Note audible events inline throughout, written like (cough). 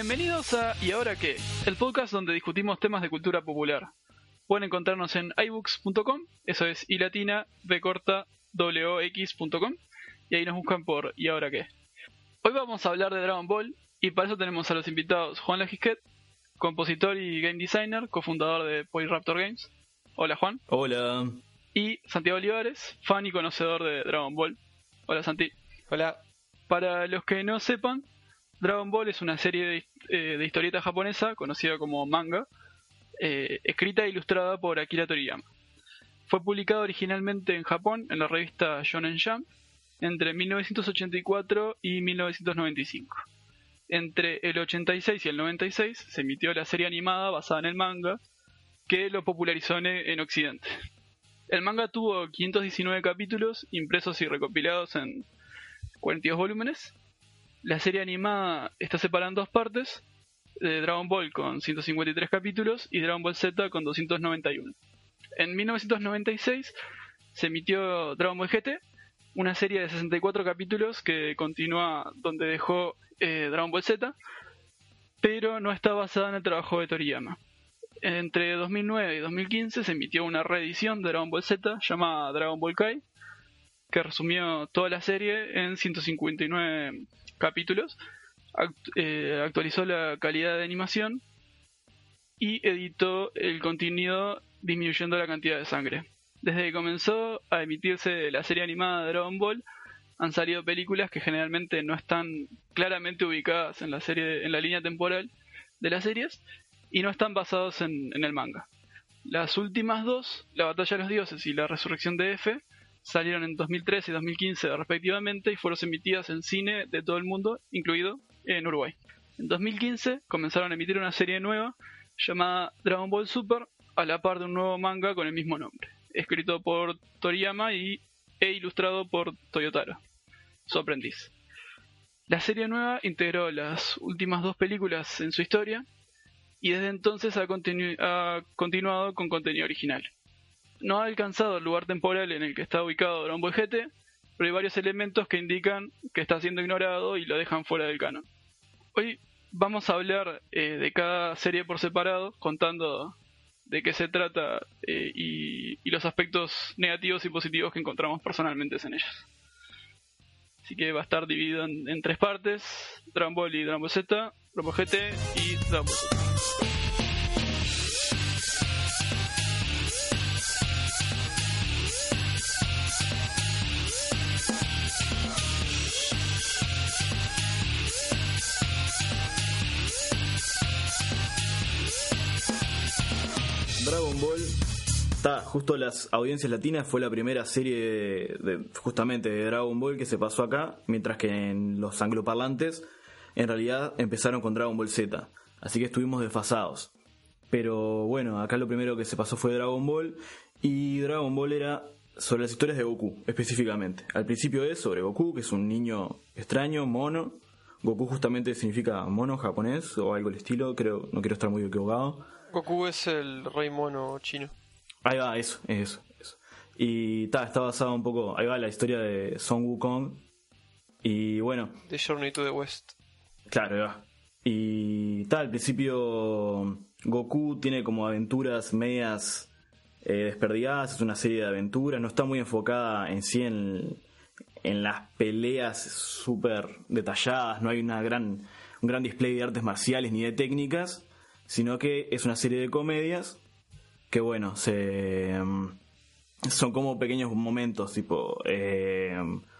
Bienvenidos a ¿Y ahora qué? El podcast donde discutimos temas de cultura popular. Pueden encontrarnos en iBooks.com, eso es i latina b corta w-x.com, y ahí nos buscan por ¿Y ahora qué? Hoy vamos a hablar de Dragon Ball y para eso tenemos a los invitados Juan Lagisquet, compositor y game designer, cofundador de Raptor Games. Hola Juan. Hola. Y Santiago Olivares, fan y conocedor de Dragon Ball. Hola Santi. Hola. Para los que no sepan, Dragon Ball es una serie de, eh, historieta japonesa conocida como manga, eh, escrita e ilustrada por Akira Toriyama. Fue publicado originalmente en Japón en la revista Shonen Jump entre 1984 y 1995. Entre el 86 y el 96 se emitió la serie animada basada en el manga que lo popularizó en Occidente. El manga tuvo 519 capítulos impresos y recopilados en 42 volúmenes. La serie animada está separada en dos partes, de Dragon Ball con 153 capítulos y Dragon Ball Z con 291. En 1996 se emitió Dragon Ball GT, una serie de 64 capítulos que continúa donde dejó eh, Dragon Ball Z, pero no está basada en el trabajo de Toriyama. Entre 2009 y 2015 se emitió una reedición de Dragon Ball Z llamada Dragon Ball Kai, que resumió toda la serie en 159 capítulos, eh, actualizó la calidad de animación y editó el contenido disminuyendo la cantidad de sangre. Desde que comenzó a emitirse la serie animada de Dragon Ball, han salido películas que generalmente no están claramente ubicadas en la serie, en la línea temporal de las series, y no están basados en, el manga. Las últimas dos, La Batalla de los Dioses y La Resurrección de F, salieron en 2013 y 2015 respectivamente y fueron emitidas en cine de todo el mundo, incluido en Uruguay. En 2015 comenzaron a emitir una serie nueva llamada Dragon Ball Super a la par de un nuevo manga con el mismo nombre, escrito por Toriyama y, e ilustrado por Toyotaro, su aprendiz. La serie nueva integró las últimas dos películas en su historia y desde entonces ha, continuado con contenido original. No ha alcanzado el lugar temporal en el que está ubicado Dragon Ball GT, pero hay varios elementos que indican que está siendo ignorado y lo dejan fuera del canon. Hoy vamos a hablar eh, de cada serie por separado, contando de qué se trata eh, y, los aspectos negativos y positivos que encontramos personalmente en ellas. Así que va a estar dividido en, tres partes, Dragon y Dragon Z, Dragon GT y Dragon Z. Dragon Ball Está, justo las audiencias latinas fue la primera serie de, justamente de Dragon Ball que se pasó acá, mientras que en los angloparlantes en realidad empezaron con Dragon Ball Z. Así que estuvimos desfasados. Pero bueno, acá lo primero que se pasó fue Dragon Ball y Dragon Ball era sobre las historias de Goku, específicamente. Al principio es sobre Goku, que es un niño extraño, mono. Goku justamente significa mono japonés o algo del estilo, creo, no quiero estar muy equivocado. Goku es el rey mono chino. Ahí va, eso, eso, eso. Y está basado un poco, ahí va la historia de Son Wukong. Y bueno. The Journey to the West. Claro, ahí va. Y tal, al principio Goku tiene como aventuras medias eh, desperdigadas, es una serie de aventuras, no está muy enfocada en sí en, en las peleas súper detalladas, no hay una gran, un gran display de artes marciales ni de técnicas, sino que es una serie de comedias que bueno, se em, son como pequeños momentos, tipo eh,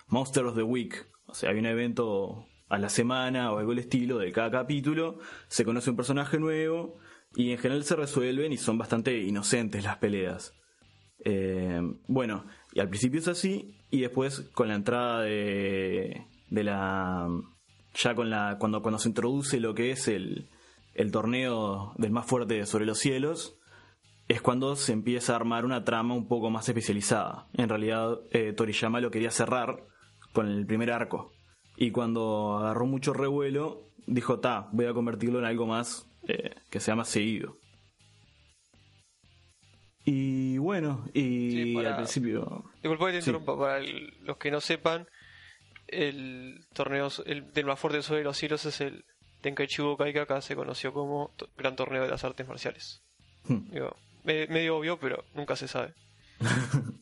Monster of the Week. O sea, hay un evento a la semana o algo del estilo de cada capítulo, se conoce un personaje nuevo y en general se resuelven y son bastante inocentes las peleas. Em, bueno, y al principio es así y después con la entrada de, de la... ya con la... cuando, cuando se introduce lo que es el, el torneo del más fuerte sobre los cielos, es cuando se empieza a armar una trama un poco más especializada. En realidad, eh, Toriyama lo quería cerrar con el primer arco. Y cuando agarró mucho revuelo, dijo, ta, voy a convertirlo en algo más eh, que sea más seguido. Y bueno, y al principio... Disculpa que te interrumpa, para los que no sepan, el torneo el, del más fuerte sobre los cielos es el Tenkaichi Budokai que acá se conoció como Gran Torneo de las Artes Marciales. Hmm. Digo, me- medio obvio, pero nunca se sabe. (laughs)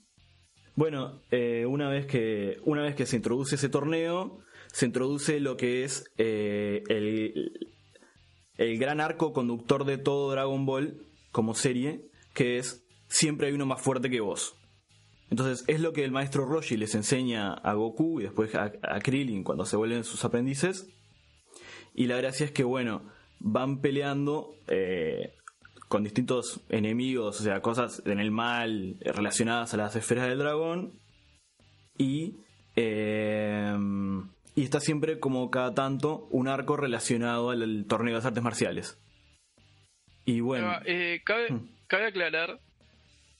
Bueno, eh, una, vez que, una vez que se introduce ese torneo, se introduce lo que es eh, el, el gran arco conductor de todo Dragon Ball como serie, que es siempre hay uno más fuerte que vos. Entonces es lo que el maestro Roshi les enseña a Goku y después a, a Krillin cuando se vuelven sus aprendices. Y la gracia es que, bueno, van peleando eh, con distintos enemigos, o sea, cosas en el mal eh, relacionadas a las esferas del dragón. Y, eh, y está siempre como cada tanto un arco relacionado al, al torneo de las artes marciales. Y bueno, Ah, eh, cabe, Hmm. cabe aclarar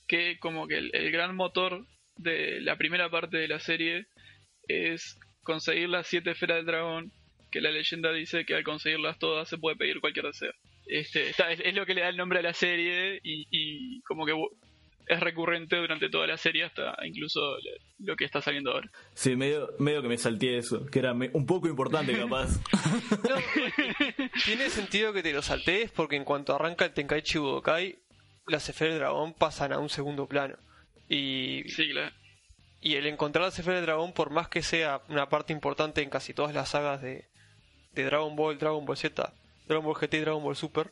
que como que el, el gran motor de la primera parte de la serie es conseguir las siete esferas del dragón, que la leyenda dice que al conseguirlas todas se puede pedir cualquier deseo. Este, está- es, es lo que le da el nombre a la serie y, y como que es recurrente durante toda la serie hasta incluso lo- lo que está saliendo ahora. sí, medio, medio que me salté eso, que era me- un poco importante (laughs) capaz. No, (laughs) (laughs) tiene sentido que te lo saltees porque en cuanto arranca el Tenkaichi Budokai, las esferas del dragón pasan a un segundo plano. Y, Sí, claro. y el encontrar las esferas del dragón, por más que sea una parte importante en casi todas las sagas de, de Dragon Ball, Dragon Ball Z, Dragon Ball GT y Dragon Ball Super,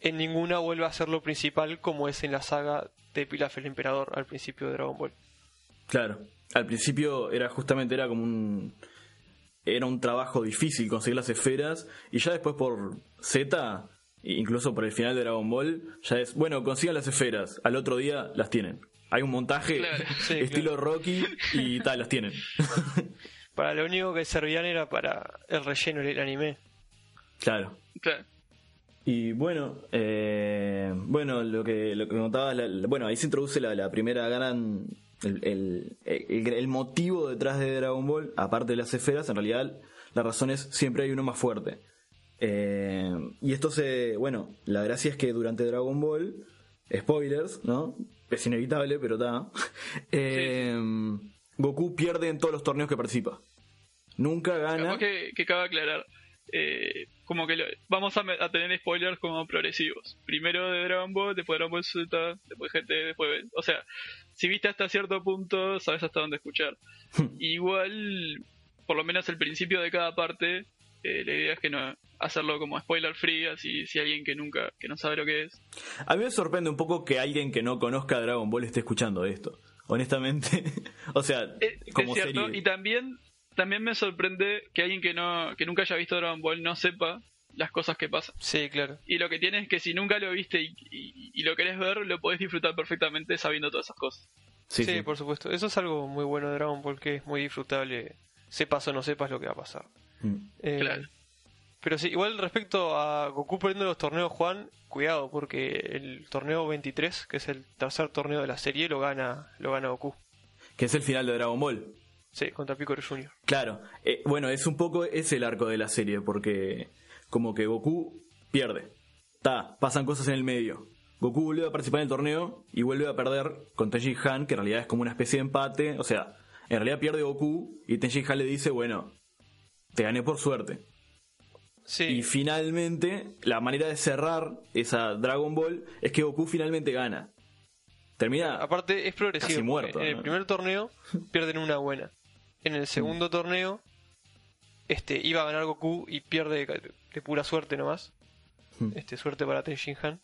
en ninguna vuelve a ser lo principal como es en la saga de Pilaf el Emperador al principio de Dragon Ball. Claro, al principio era justamente era como un era un trabajo difícil conseguir las esferas y ya después por Z, incluso por el final de Dragon Ball, ya es, bueno, consigan las esferas, al otro día las tienen. Hay un montaje Claro, (laughs) sí, estilo Rocky y tal, las tienen. (laughs) Para lo único que servían era para el relleno del anime. claro. claro. Y bueno, eh, bueno, lo que, lo que la- la- bueno, ahí se introduce la, la primera gran, el, el, el- el motivo detrás de Dragon Ball, aparte de las esferas, en realidad la razón es siempre hay uno más fuerte. Eh, y esto se, bueno, la gracia es que durante Dragon Ball, spoilers, ¿no? Es inevitable, pero está. (laughs) eh, Goku pierde en todos los torneos que participa. Nunca gana. Capaz que, que cabe aclarar. eh, como que lo- vamos a, tener spoilers como progresivos. Primero de Dragon Ball, después Dragon Ball Z, después GT, después... O sea, si viste hasta cierto punto, sabes hasta dónde escuchar. Igual, por lo menos el principio de cada parte, eh, la idea es que no hacerlo como spoiler free, así si alguien que nunca, que no sabe lo que es. A mí me sorprende un poco que alguien que no conozca Dragon Ball esté escuchando esto. Honestamente. (laughs) o sea, es como cierto, serie. y también, también me sorprende que alguien que no, que nunca haya visto Dragon Ball no sepa las cosas que pasan. Sí, claro. Y lo que tiene es que si nunca lo viste y, y- y lo querés ver, lo podés disfrutar perfectamente sabiendo todas esas cosas. Sí, Sí, sí. por supuesto. Eso es algo muy bueno de Dragon Ball que es muy disfrutable. Sepas o no sepas lo que va a pasar. Mm. Eh, Claro. Pero sí, igual respecto a Goku perdiendo los torneos, Juan, cuidado, porque el torneo 23, que es el tercer torneo de la serie, lo gana, lo gana Goku. Que es el final de Dragon Ball. Sí, contra Piccolo Jr. Claro. Eh, bueno, es un poco es el arco de la serie, porque como que Goku pierde. Ta, pasan cosas en el medio. Goku vuelve a participar en el torneo y vuelve a perder con Tenji Han, que en realidad es como una especie de empate. O sea, en realidad pierde Goku y Tenji Han le dice, bueno, te gané por suerte. Sí, Y finalmente, la manera de cerrar esa Dragon Ball es que Goku finalmente gana. Termina. aparte es progresivo. muerto, En el ¿no? primer torneo pierden una buena. En el segundo torneo este iba a ganar Goku y pierde de, de pura suerte nomás. Hmm. Este, suerte para Tenshin Han.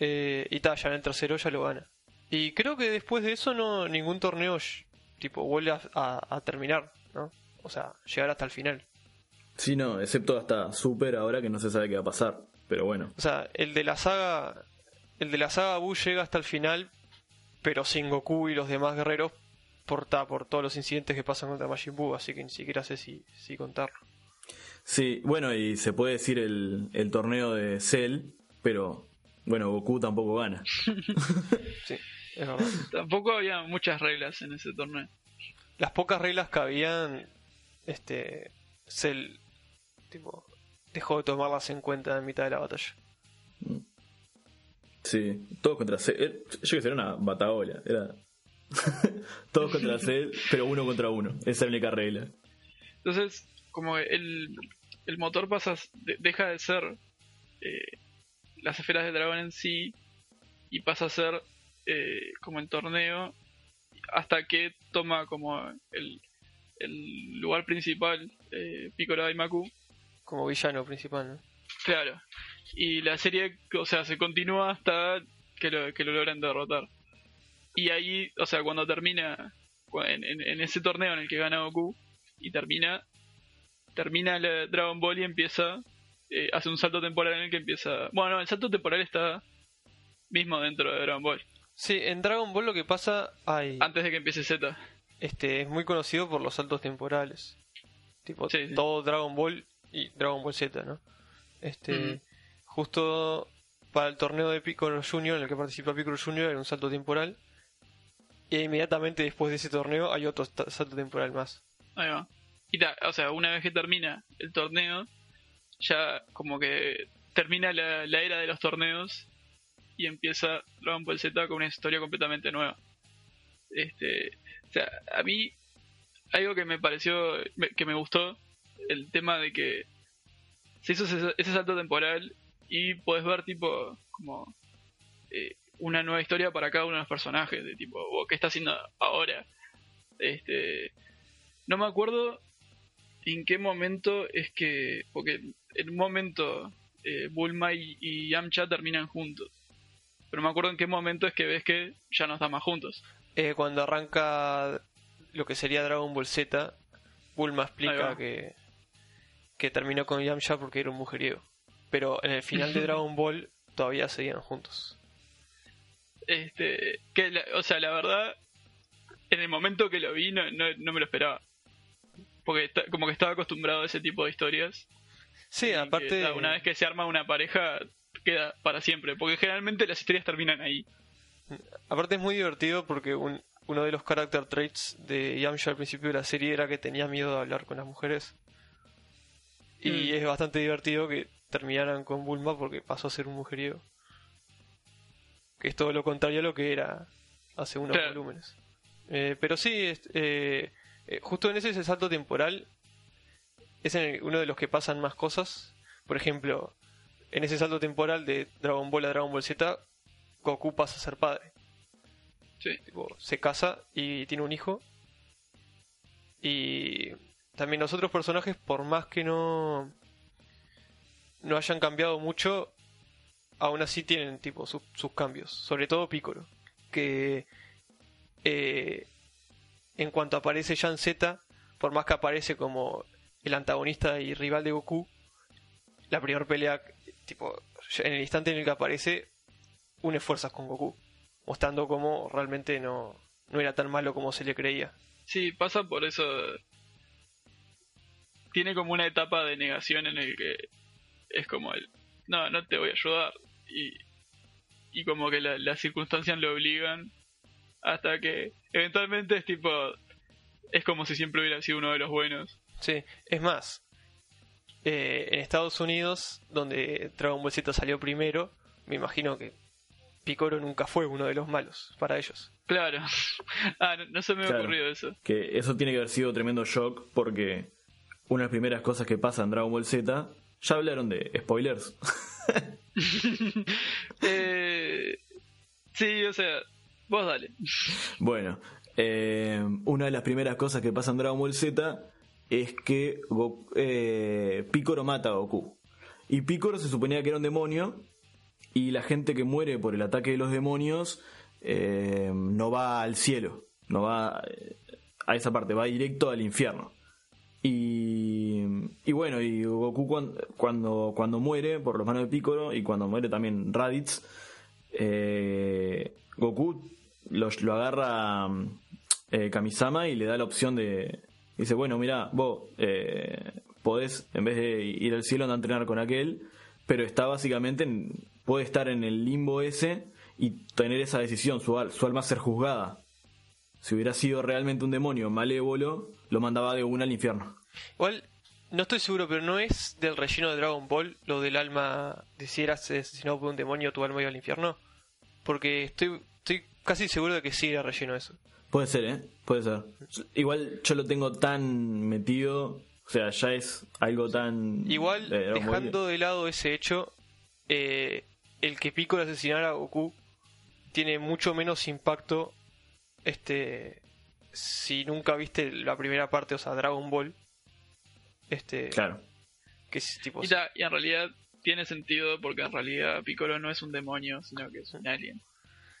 Eh, y ta, ya en el tercero ya lo gana. Y creo que después de eso no ningún torneo tipo vuelve a, a- a terminar, ¿no? O sea, llegar hasta el final. Sí, no, excepto hasta Super ahora que no se sabe qué va a pasar. Pero bueno. O sea, el de la saga el de la saga Buu llega hasta el final, pero sin Goku y los demás guerreros por, ta- por todos los incidentes que pasan contra Majin Buu, así que ni siquiera sé si, si contarlo. Sí, bueno, y se puede decir el, el torneo de Cell, pero bueno, Goku tampoco gana. (laughs) Sí, es verdad. Tampoco había muchas reglas en ese torneo. Las pocas reglas que habían, este, Cell, tipo, dejó de tomarlas en cuenta en mitad de la batalla. Sí, todos contra Cell. Eh, Yo que sé, era una bataola. Era. (laughs) todos contra Cell, pero uno contra uno. Esa es la única regla. Entonces, como el, el motor pasa, de- deja de ser eh, las esferas del dragón en sí y pasa a ser eh, como el torneo hasta que toma como el, el lugar principal eh, Piccolo Daimaku Como villano principal, ¿no? Claro. Y la serie, o sea, se continúa hasta que lo, que lo logran derrotar. Y ahí, o sea, cuando termina, en, en- en ese torneo en el que gana Goku, y termina, termina la Dragon Ball y empieza, eh, hace un salto temporal en el que empieza... Bueno, no, el salto temporal está mismo dentro de Dragon Ball, Sí, en Dragon Ball lo que pasa hay antes de que empiece Z. este es muy conocido por los saltos temporales. Tipo Sí, sí. todo Dragon Ball y Dragon Ball Z, ¿no? Este justo para el torneo de Piccolo Junior en el que participa Piccolo Junior era un salto temporal. Y inmediatamente después de ese torneo hay otro salto temporal más. Ahí va. Y ta, o sea, una vez que termina el torneo, ya como que termina la, la era de los torneos y empieza Dragon Ball Z con una historia completamente nueva. Este, o sea, a mí algo que me pareció, que me gustó, el tema de que se hizo ese, ese salto temporal y puedes ver tipo como eh, una nueva historia para cada uno de los personajes, de tipo, "Oh, ¿qué está haciendo ahora? Este, no me acuerdo en qué momento es que. Porque en un momento eh, Bulma y, y Yamcha terminan juntos. Pero no me acuerdo en qué momento es que ves que ya no están más juntos. Eh, cuando arranca lo que sería Dragon Ball Z, Bulma explica que, que terminó con Yamcha porque era un mujeriego. Pero en el final de (laughs) Dragon Ball todavía seguían juntos. Este, que la- o sea, la verdad, en el momento que lo vi no, no, no me lo esperaba. Porque está- como que estaba acostumbrado a ese tipo de historias. Sí, que, aparte. una vez que se arma una pareja, queda para siempre. Porque generalmente las historias terminan ahí. Aparte es muy divertido porque un- uno de los character traits de Yamcha al principio de la serie era que tenía miedo de hablar con las mujeres. Y Mm. es bastante divertido que terminaran con Bulma porque pasó a ser un mujeriego. Que es todo lo contrario a lo que era hace unos Claro. volúmenes. Eh, pero sí, es- eh, eh, justo en ese, ese salto temporal es en el- uno de los que pasan más cosas. Por ejemplo, en ese salto temporal de Dragon Ball a Dragon Ball Z, Goku pasa a ser padre. Sí. Tipo, se casa y tiene un hijo. Y también los otros personajes, por más que no no hayan cambiado mucho, aún así tienen tipo sus, cambios. Sobre todo Piccolo, que eh, en cuanto aparece Jan Z, por más que aparece como el antagonista y rival de Goku, la primera pelea, tipo, en el instante en el que aparece, une fuerzas con Goku, mostrando cómo realmente no, no era tan malo como se le creía. Sí, pasa por eso. Tiene como una etapa de negación en el que es como el, no, no te voy a ayudar. Y, y como que la- las circunstancias lo obligan hasta que eventualmente es tipo, es como si siempre hubiera sido uno de los buenos. Sí, es más, eh, en Estados Unidos, donde Dragon Ball Z salió primero, me imagino que Piccolo nunca fue uno de los malos para ellos. Claro. (laughs) ah, no, no se me Claro. ocurrido eso. Que eso tiene que haber sido tremendo shock porque una de las primeras cosas que pasa en Dragon Ball Z, ya hablaron de spoilers. (laughs) eh, sí, o sea, vos dale. Bueno, eh, una de las primeras cosas que pasa en Dragon Ball Z es que Go- eh, Piccolo mata a Goku. Y Piccolo se suponía que era un demonio y la gente que muere por el ataque de los demonios eh, no va al cielo, no va a esa parte, va directo al infierno. Y, y bueno, y Goku cuan- cuando, cuando muere por las manos de Piccolo y cuando muere también Raditz, eh, Goku lo, agarra eh, Kamisama y le da la opción de... Dice, bueno, mira, vos eh, podés, en vez de ir al cielo, andar a entrenar con aquel, pero está básicamente, en- puede estar en el limbo ese y tener esa decisión, su, su alma ser juzgada. Si hubiera sido realmente un demonio malévolo, lo mandaba de una al infierno. Igual, no estoy seguro, pero no es del relleno de Dragon Ball lo del alma, de si eras asesinado por un demonio, tu alma iba al infierno. Porque estoy, estoy casi seguro de que sí era relleno eso. Puede ser, ¿eh? Puede ser. Igual yo lo tengo tan metido O sea, ya es algo tan... Igual, eh, Ball dejando de lado ese hecho, eh, el que Piccolo asesinara a Goku tiene mucho menos impacto este si nunca viste la primera parte, o sea, Dragon Ball. Este, Claro. que es tipo Y, ta- y en realidad tiene sentido porque en realidad Piccolo no es un demonio, sino que es un alien.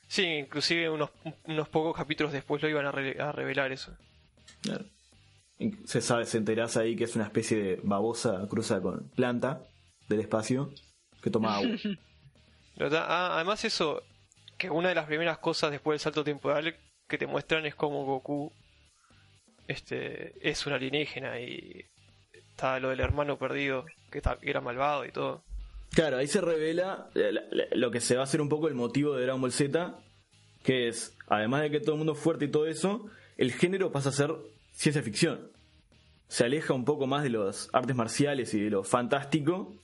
Sí, inclusive unos, unos pocos capítulos después lo iban a, re- a revelar eso. Claro. Se sabe, se enterás ahí que es una especie de babosa cruza con planta del espacio que toma agua. (laughs) Ah, además eso, que una de las primeras cosas después del salto temporal que te muestran es como Goku este es un alienígena y está lo del hermano perdido que, era malvado y todo. Claro, ahí se revela la- la- lo que se va a hacer un poco el motivo de Dragon Ball Z, que es, además de que todo el mundo es fuerte y todo eso, el género pasa a ser ciencia ficción. Se aleja un poco más de los artes marciales y de lo fantástico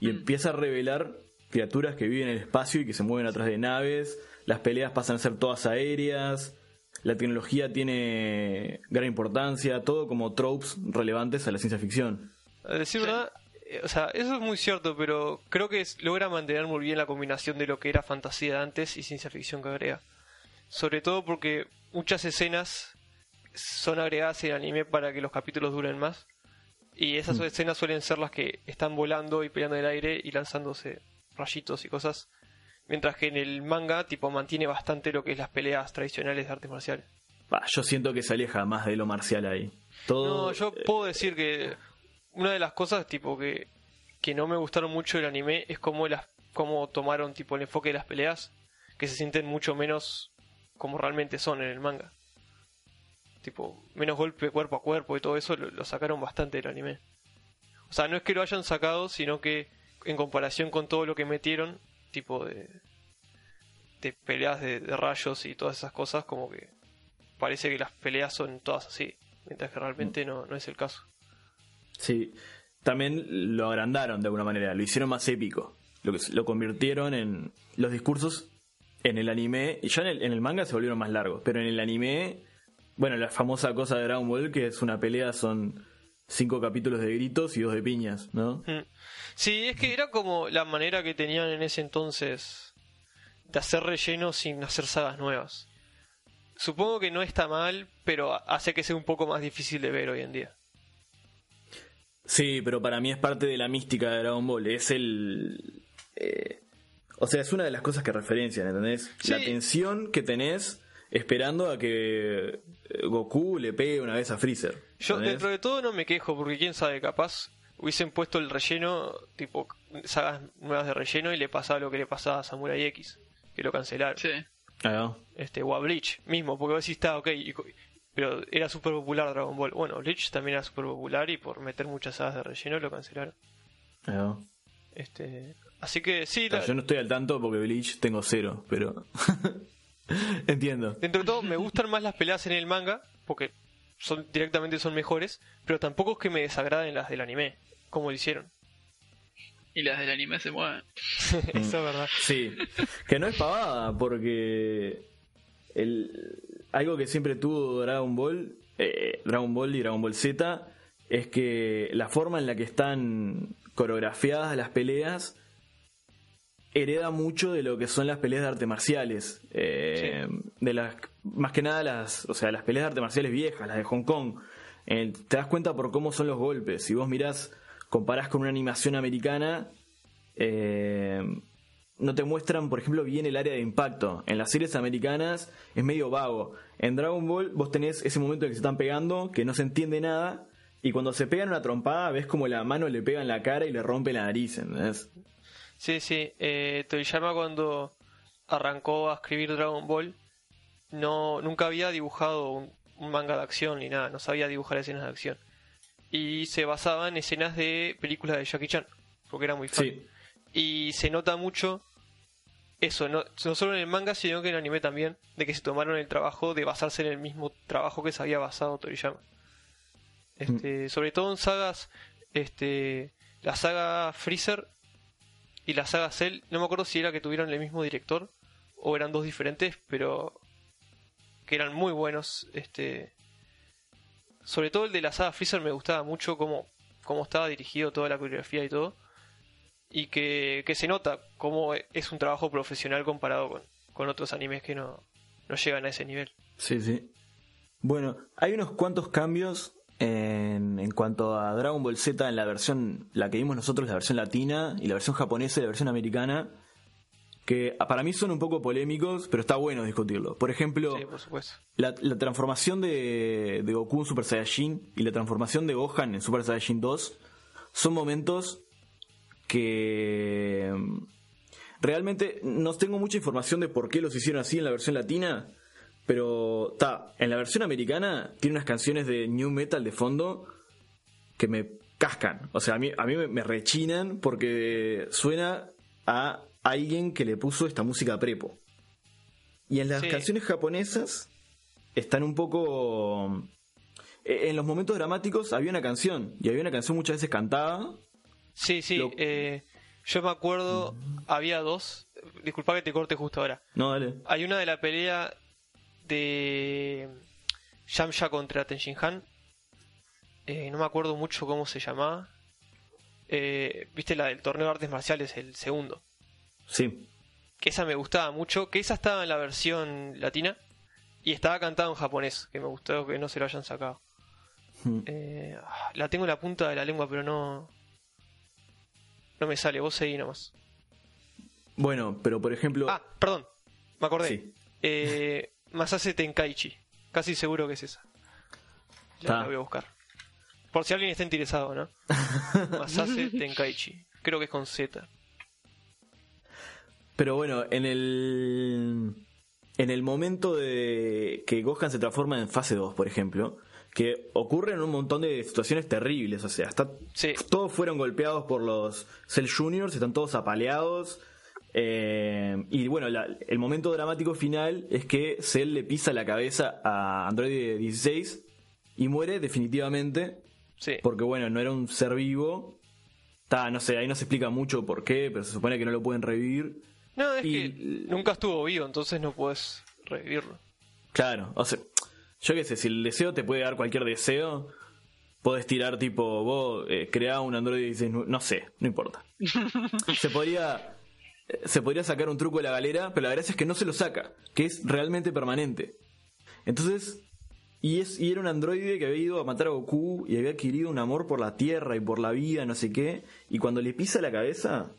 y empieza a revelar criaturas que viven en el espacio y que se mueven atrás de naves, las peleas pasan a ser todas aéreas, la tecnología tiene gran importancia, todo como tropes relevantes a la ciencia ficción. A decir Sí. verdad, eh, o sea, eso es muy cierto, pero creo que es- logra mantener muy bien la combinación de lo que era fantasía de antes y ciencia ficción que agrega. Sobre todo porque muchas escenas son agregadas en anime para que los capítulos duren más. Y esas Mm. escenas suelen ser las que están volando y peleando en el aire y lanzándose rayitos y cosas. Mientras que en el manga, tipo, mantiene bastante lo que es las peleas tradicionales de artes marciales. Bah, yo siento que se aleja más de lo marcial ahí. Todo, No, yo eh, puedo decir que una de las cosas tipo que, que no me gustaron mucho del anime es cómo las cómo tomaron tipo el enfoque de las peleas, que se sienten mucho menos como realmente son en el manga. Tipo, menos golpe cuerpo a cuerpo y todo eso lo, lo sacaron bastante del anime. O sea, no es que lo hayan sacado, sino que en comparación con todo lo que metieron, tipo de de peleas de, de rayos y todas esas cosas, como que parece que las peleas son todas así, mientras que realmente no, no es el caso. Sí, también lo agrandaron de alguna manera, lo hicieron más épico. Lo, lo convirtieron en los discursos en el anime, y ya en el, en el manga se volvieron más largos, pero en el anime, bueno, la famosa cosa de Dragon Ball, que es una pelea, son cinco capítulos de gritos y dos de piñas, ¿no? Mm. Sí, es que era como la manera que tenían en ese entonces de hacer relleno sin hacer sagas nuevas. Supongo que no está mal, pero hace que sea un poco más difícil de ver hoy en día. Sí, pero para mí es parte de la mística de Dragon Ball. Es el. eh, o sea, es una de las cosas que referencian, ¿entendés? Sí. La tensión que tenés esperando a que eh, Goku le pegue una vez a Freezer. Yo ¿entendés? dentro de todo no me quejo, porque quién sabe, capaz hubiesen puesto el relleno, tipo sagas nuevas de relleno y le pasaba lo que le pasaba a Samurai X, que lo cancelaron. Sí. Ah, ¿no? este o a Bleach mismo, porque vos decís, está ok, y pero era súper popular Dragon Ball. Bueno, Bleach también era súper popular y por meter muchas sagas de relleno lo cancelaron. Ah, ¿no? Este, así que sí, la- Yo no estoy al tanto porque Bleach tengo cero, pero. (laughs) (laughs) Entiendo. dentro de todo me gustan más las peleas en el manga, porque son directamente son mejores, pero tampoco es que me desagraden las del anime, como lo hicieron. Y las del anime se mueven. (laughs) Eso es verdad. Sí, que no es pavada, porque el, algo que siempre tuvo Dragon Ball, eh, Dragon Ball y Dragon Ball Z, es que la forma en la que están coreografiadas las peleas hereda mucho de lo que son las peleas de artes marciales. eh, De las, más que nada las, o sea, las peleas de artes marciales viejas, las de Hong Kong. Eh, te das cuenta por cómo son los golpes. Si vos mirás, comparás con una animación americana, eh, no te muestran, por ejemplo, bien el área de impacto. En las series americanas es medio vago. En Dragon Ball vos tenés ese momento en que se están pegando, que no se entiende nada, y cuando se pegan una trompada ves como la mano le pega en la cara y le rompe la nariz, ¿entendés? Sí, sí. Eh, Toriyama cuando arrancó a escribir Dragon Ball no nunca había dibujado un, un manga de acción ni nada, no sabía dibujar escenas de acción. Y se basaba en escenas de películas de Jackie Chan, porque era muy fan. Sí. Y se nota mucho eso, no, no solo en el manga, sino que en el anime también, de que se tomaron el trabajo de basarse en el mismo trabajo que se había basado Toriyama. Este, Sobre todo en sagas, este, la saga Freezer y la saga Cell, no me acuerdo si era que tuvieron el mismo director o eran dos diferentes, pero que eran muy buenos, este, sobre todo el de la saga Freezer me gustaba mucho cómo, cómo estaba dirigido toda la coreografía y todo. Y que, que se nota cómo es un trabajo profesional comparado con, con otros animes que no, no llegan a ese nivel. Sí, sí. Bueno, hay unos cuantos cambios en, en cuanto a Dragon Ball Z en la versión, la que vimos nosotros, la versión latina, y la versión japonesa y la versión americana, que para mí son un poco polémicos, pero está bueno discutirlo. Por ejemplo, Sí, por supuesto. la, la transformación de, de Goku en Super Saiyajin y la transformación de Gohan en Super Saiyajin 2 son momentos que mm, realmente no tengo mucha información de por qué los hicieron así en la versión latina, pero está, en la versión americana tiene unas canciones de new metal de fondo que me cascan, o sea, a mí, a mí me, rechinan porque suena a alguien que le puso esta música a prepo. Y en las Sí. canciones japonesas están un poco... eh, En los momentos dramáticos había una canción, y había una canción muchas veces cantada. Sí, sí. Lo- eh, yo me acuerdo, había dos. Disculpa que te corte justo ahora. No, dale. Hay una de la pelea de Yamcha contra Tenshin Han. Eh, no me acuerdo mucho cómo se llamaba. Eh, Viste la del torneo de artes marciales, el segundo. Sí. Que esa me gustaba mucho. Que esa estaba en la versión latina. Y estaba cantada en japonés. Que me gustó que no se lo hayan sacado. Mm. Eh, ah, la tengo en la punta de la lengua, pero no. No me sale. Vos seguí nomás. Bueno, pero por ejemplo... Ah, perdón. Me acordé. Sí. Eh, Masase Tenkaichi. Casi seguro que es esa. Ya Ta. la voy a buscar. Por si alguien está interesado, ¿no? (laughs) Masase Tenkaichi. Creo que es con Z. Pero bueno, en el. En el momento de que Gohan se transforma en fase 2, por ejemplo, que ocurren un montón de situaciones terribles, o sea, está, Sí. todos fueron golpeados por los Cell Juniors, están todos apaleados. Eh, y bueno, la- el momento dramático final es que Cell le pisa la cabeza a Android 16 y muere definitivamente. Sí. Porque bueno, no era un ser vivo. Ta, no sé, ahí no se explica mucho por qué, pero se supone que no lo pueden revivir. No, es y- que nunca estuvo vivo, entonces no puedes revivirlo. Claro, o sea, yo qué sé, si el deseo te puede dar cualquier deseo, podés tirar tipo, vos eh, creá un Android 16, nu- no sé, no importa. (laughs) se podría se podría sacar un truco de la galera, pero la gracia es que no se lo saca, que es realmente permanente. Entonces, y es y era un androide que había ido a matar a Goku y había adquirido un amor por la tierra y por la vida, no sé qué, y cuando le pisa la cabeza,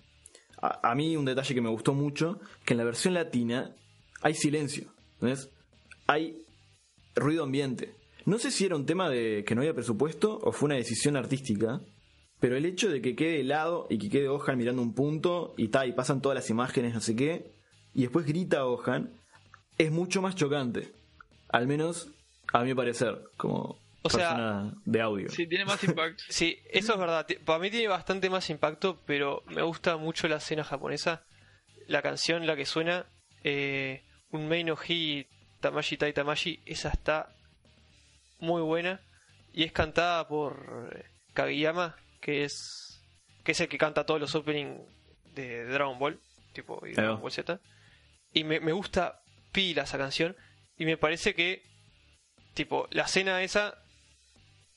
a, mí un detalle que me gustó mucho, que en la versión latina hay silencio, ¿entendés? Hay ruido ambiente. No sé si era un tema de que no había presupuesto o fue una decisión artística, pero el hecho de que quede helado y que quede Gohan mirando un punto y tal, y pasan todas las imágenes, no sé qué, y después grita Gohan, es mucho más chocante. Al menos a mi parecer, como O sea, persona de audio. Sí, tiene más impacto. (laughs) Sí, eso es verdad. Para mí tiene bastante más impacto, pero me gusta mucho la escena japonesa. La canción, la que suena, eh, un Mei no Hi Tamashi Tai Tamashi, esa está muy buena. Y es cantada por eh, Kageyama, que es, que es el que canta todos los openings de Dragon Ball, tipo y Dragon. Ball Z. Y me, me gusta pila esa canción. Y me parece que, tipo, la escena esa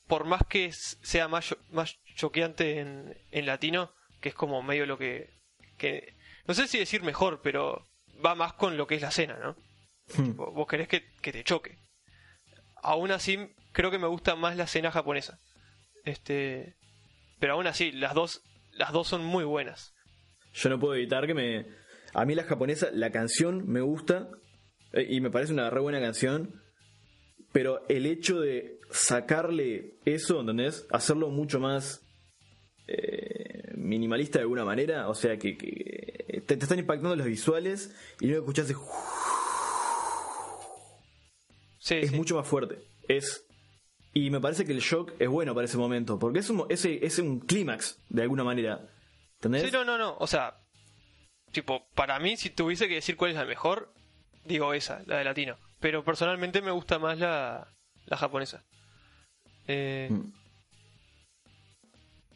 por más que sea más, más choqueante en, en latino, que es como medio lo que, que... No sé si decir mejor, pero va más con lo que es la escena, ¿no? Hmm. Vos vos querés que, que te choque. Aún así, creo que me gusta más la escena japonesa. Este... Pero aún así, las dos, las dos son muy buenas. Yo no puedo evitar que me. A mí la japonesa, la canción me gusta eh, y me parece una re buena canción, pero el hecho de sacarle eso, ¿entendés? Hacerlo mucho más eh, minimalista de alguna manera, o sea que, que te, te están impactando los visuales y que escuchás es, Sí, es sí. mucho más fuerte. Es. Y me parece que el shock es bueno para ese momento, porque es un, ese, es un clímax, de alguna manera. ¿Entendés? Sí, no, no, no. O sea, tipo, para mí, si tuviese que decir cuál es la mejor, digo esa, la de latino. Pero personalmente me gusta más la, la japonesa. Eh, Mm.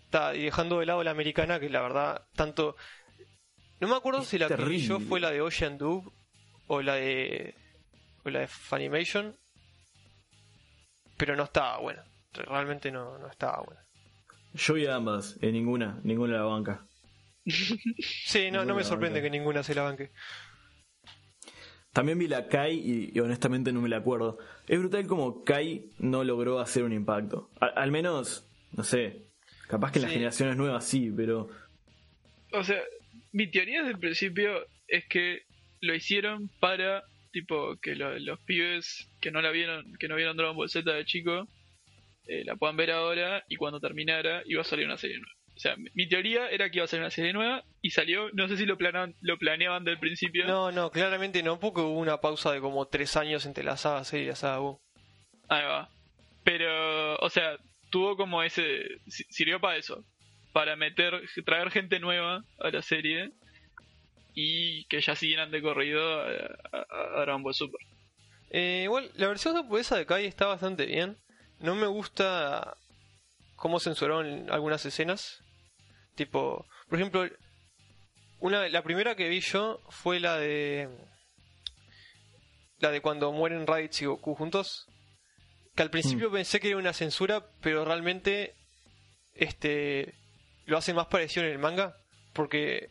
ta, y dejando de lado la americana, que la verdad, tanto. No me acuerdo Es si la que vi yo terrible. fue la de Ocean Dub o la de. o la de Funimation. Pero no estaba buena. realmente no, no estaba buena. Yo vi ambas, en ninguna, ninguna la banca. Sí, no, no me sorprende banca. que ninguna se la banque. También vi la Kai y, y honestamente no me la acuerdo. Es brutal como Kai no logró hacer un impacto. Al menos, no sé, capaz que en las generaciones nuevas sí, pero O sea, mi teoría desde el principio es que lo hicieron para, tipo, que lo- los pibes que no la vieron, que no vieron Dragon Ball Z de chico, eh, la puedan ver ahora y cuando terminara iba a salir una serie nueva. O sea, mi- teoría era que iba a salir una serie nueva y salió, no sé si lo planeaban, lo planeaban del principio. No, no, claramente no, porque hubo una pausa de como tres años entre la saga C y la saga U. Ahí va. Pero, o sea, tuvo como ese. si- Sirvió para eso. Para meter, traer gente nueva a la serie. Y que ya siguieran de corrido a, a- Dragon Ball Super. Eh, igual, la versión japonesa de Kai está bastante bien. No me gusta cómo censuraron algunas escenas. Tipo, por ejemplo, una, la primera que vi yo fue la de. La de cuando mueren Raditz y Goku juntos. Que al principio pensé que era una censura, pero realmente. Este. Lo hace más parecido en el manga. Porque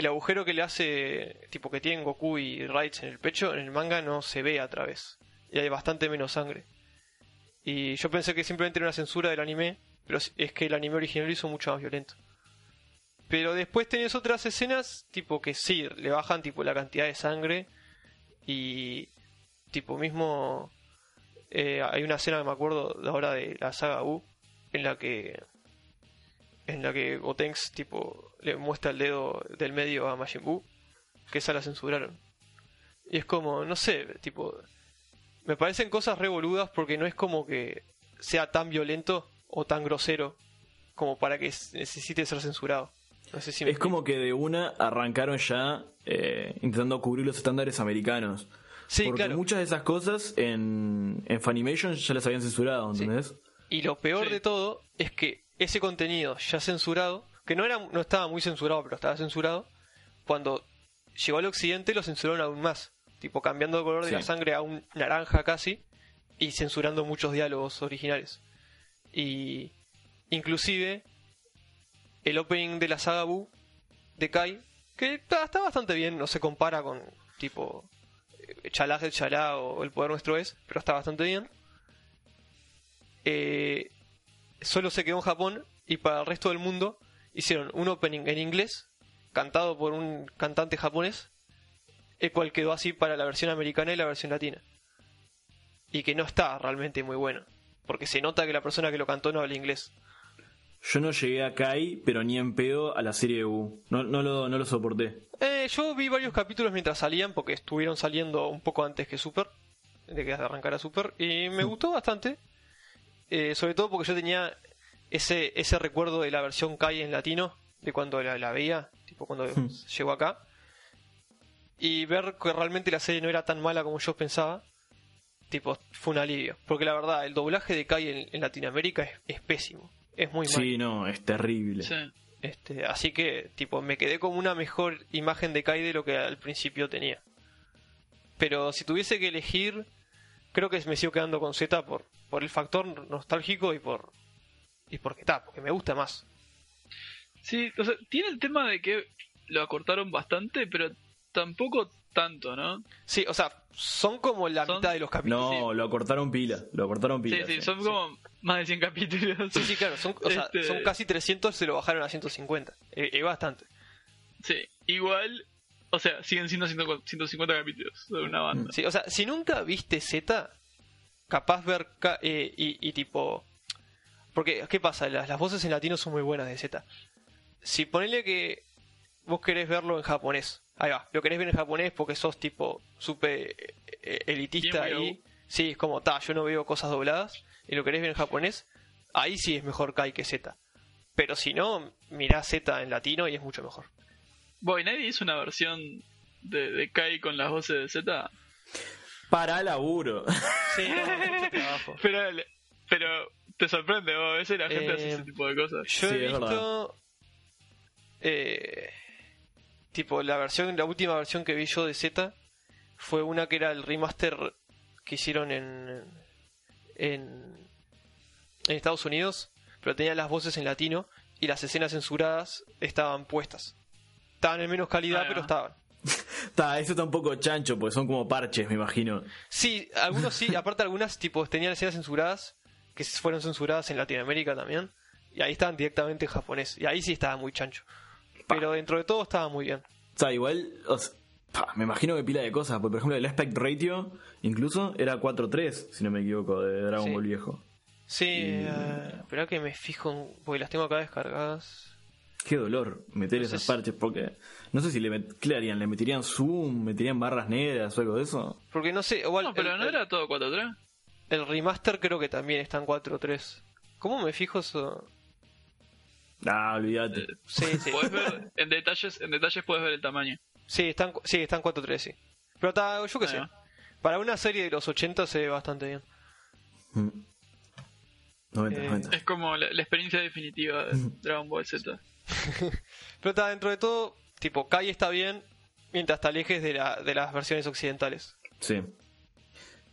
el agujero que le hace, tipo que tienen Goku y Raditz en el pecho, en el manga no se ve a través. Y hay bastante menos sangre. Y yo pensé que simplemente era una censura del anime, pero es que el anime original lo hizo mucho más violento. Pero después tenés otras escenas, tipo que sí, le bajan tipo la cantidad de sangre. Y tipo mismo... eh, hay una escena que me acuerdo de ahora de la saga U, en la que en la que Gotenks tipo le muestra el dedo del medio a Majin Buu, que esa la censuraron. Y es como, no sé, tipo me parecen cosas revoludas porque no es como que sea tan violento o tan grosero como para que necesite ser censurado. No sé si me es como que de una arrancaron ya eh, intentando cubrir los estándares americanos. Sí, Porque claro. muchas de esas cosas en, en Funimation ya las habían censurado, Sí. ¿entendés? Y lo peor Sí. de todo es que ese contenido ya censurado, que no era no estaba muy censurado, pero estaba censurado, cuando llegó al occidente lo censuraron aún más, tipo cambiando el color de Sí. la sangre a un naranja casi y censurando muchos diálogos originales. Y inclusive el opening de la saga Buu de Kai, que está, está bastante bien, no se compara con tipo eh, Chalá es el Chalá o El Poder Nuestro es, pero está bastante bien. Eh, solo se quedó en Japón y para el resto del mundo hicieron un opening en inglés, cantado por un cantante japonés, el cual quedó así para la versión americana y la versión latina. Y que no está realmente muy bueno, porque se nota que la persona que lo cantó no habla inglés. Yo no llegué a Kai, pero ni en pedo a la serie U. No, no, lo, no lo soporté. Eh, yo vi varios capítulos mientras salían, porque estuvieron saliendo un poco antes que Super, de que arrancara Super, y me gustó bastante. Eh, sobre todo porque yo tenía ese, ese recuerdo de la versión Kai en latino, de cuando la, la veía, tipo cuando llegó acá. Y ver que realmente la serie no era tan mala como yo pensaba, tipo, fue un alivio. Porque la verdad, el doblaje de Kai en, en Latinoamérica es, es pésimo, es muy malo. Sí, no, es terrible. Sí. Este, así que, tipo, me quedé con una mejor imagen de Kai de lo que al principio tenía. Pero si tuviese que elegir, creo que me sigo quedando con Z por, por el factor nostálgico y por y porque está, porque me gusta más. Sí, o sea, tiene el tema de que lo acortaron bastante, pero tampoco tanto, ¿no? Sí, o sea, son como la Son- mitad de los capítulos. No, lo acortaron pila, lo acortaron Sí, pila. sí, sí. son como más de 100 capítulos. Sí, sí, claro, son, o sea, Este- son casi 300, se lo bajaron a 150. Es es bastante. Sí, igual, o sea, siguen siendo 150 150 capítulos de una banda. Sí, o sea, si nunca viste Z, capaz ver eh, y, y tipo... Porque, ¿qué pasa? Las, las voces en latino son muy buenas de Z. Si ponele que vos querés verlo en japonés, ahí va, lo querés ver en japonés porque sos tipo súper eh, elitista Bien, muy ahí. Sí, es como, ta, yo no veo cosas dobladas y lo querés ver en japonés, ahí sí es mejor Kai que Z. Pero si no, mirá Z en latino y es mucho mejor. Boy, nadie hizo una versión de, de Kai con las voces de Z. Para laburo. (laughs) Sí, no, mucho (laughs) trabajo. Pero, pero te sorprende, vos, a veces la gente Eh, hace ese tipo de cosas. Yo Sí, he visto. eh, tipo, la versión, la última versión que vi yo de Z fue una que era el remaster que hicieron en. en en Estados Unidos, pero tenía las voces en latino y las escenas censuradas estaban puestas. Estaban en menos calidad, Ah, pero estaban. (laughs) Ta, eso está un poco chancho, porque son como parches, me imagino. Sí, algunos sí, aparte algunas tipo tenían escenas censuradas que fueron censuradas en Latinoamérica también y ahí estaban directamente en japonés y ahí sí estaba muy chancho. Pero dentro de todo estaba muy bien. O sea, igual, o sea, pa, me imagino que pila de cosas. Porque, por ejemplo, el aspect ratio, incluso, era 4.3, si no me equivoco, de Dragon Sí. Ball viejo. Sí, eh, espera que me fijo porque las tengo acá descargadas. Qué dolor meter Entonces- esas parches, porque no sé si le met- ¿qué le harían? ¿Le meterían zoom? ¿Meterían barras negras o algo de eso? Porque no sé, igual No, pero el, no era todo 4-3. el remaster creo que también está en 4.3. ¿Cómo me fijo eso? Ah, olvídate. Sí, sí. (laughs) Podés ver, en detalles, en detalles puedes ver el tamaño. Sí, están, sí, están 4.3, sí. Pero está, yo qué sé. va. Para una serie de los 80 se ve bastante bien. Mm. 90, Eh, 90. Es como la, la experiencia definitiva de Dragon Ball Z. (laughs) Pero está dentro de todo, tipo, Kai está bien mientras te alejes de, la, de las versiones occidentales. Sí.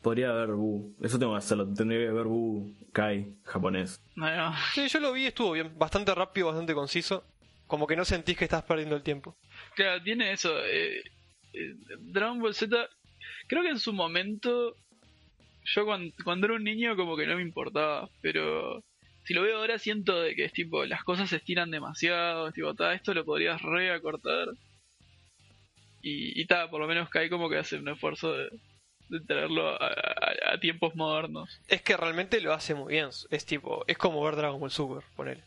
Podría haber Bu. Eso tengo que hacerlo. Tendría que ver Bu Kai japonés. Va. Sí, yo lo vi, estuvo bien. Bastante rápido, bastante conciso. Como que no sentís que estás perdiendo el tiempo. Claro, tiene eso. eh, eh, Dragon Ball Z, creo que en su momento, yo cuando, cuando era un niño como que no me importaba, pero si lo veo ahora siento de que es tipo, las cosas se estiran demasiado, es tipo, ta, esto lo podrías reacortar. Y, y ta, por lo menos Kai como que hace un esfuerzo de, de traerlo a, a- a tiempos modernos. Es que realmente lo hace muy bien. Es tipo, es como ver Dragon Ball Super, ponele.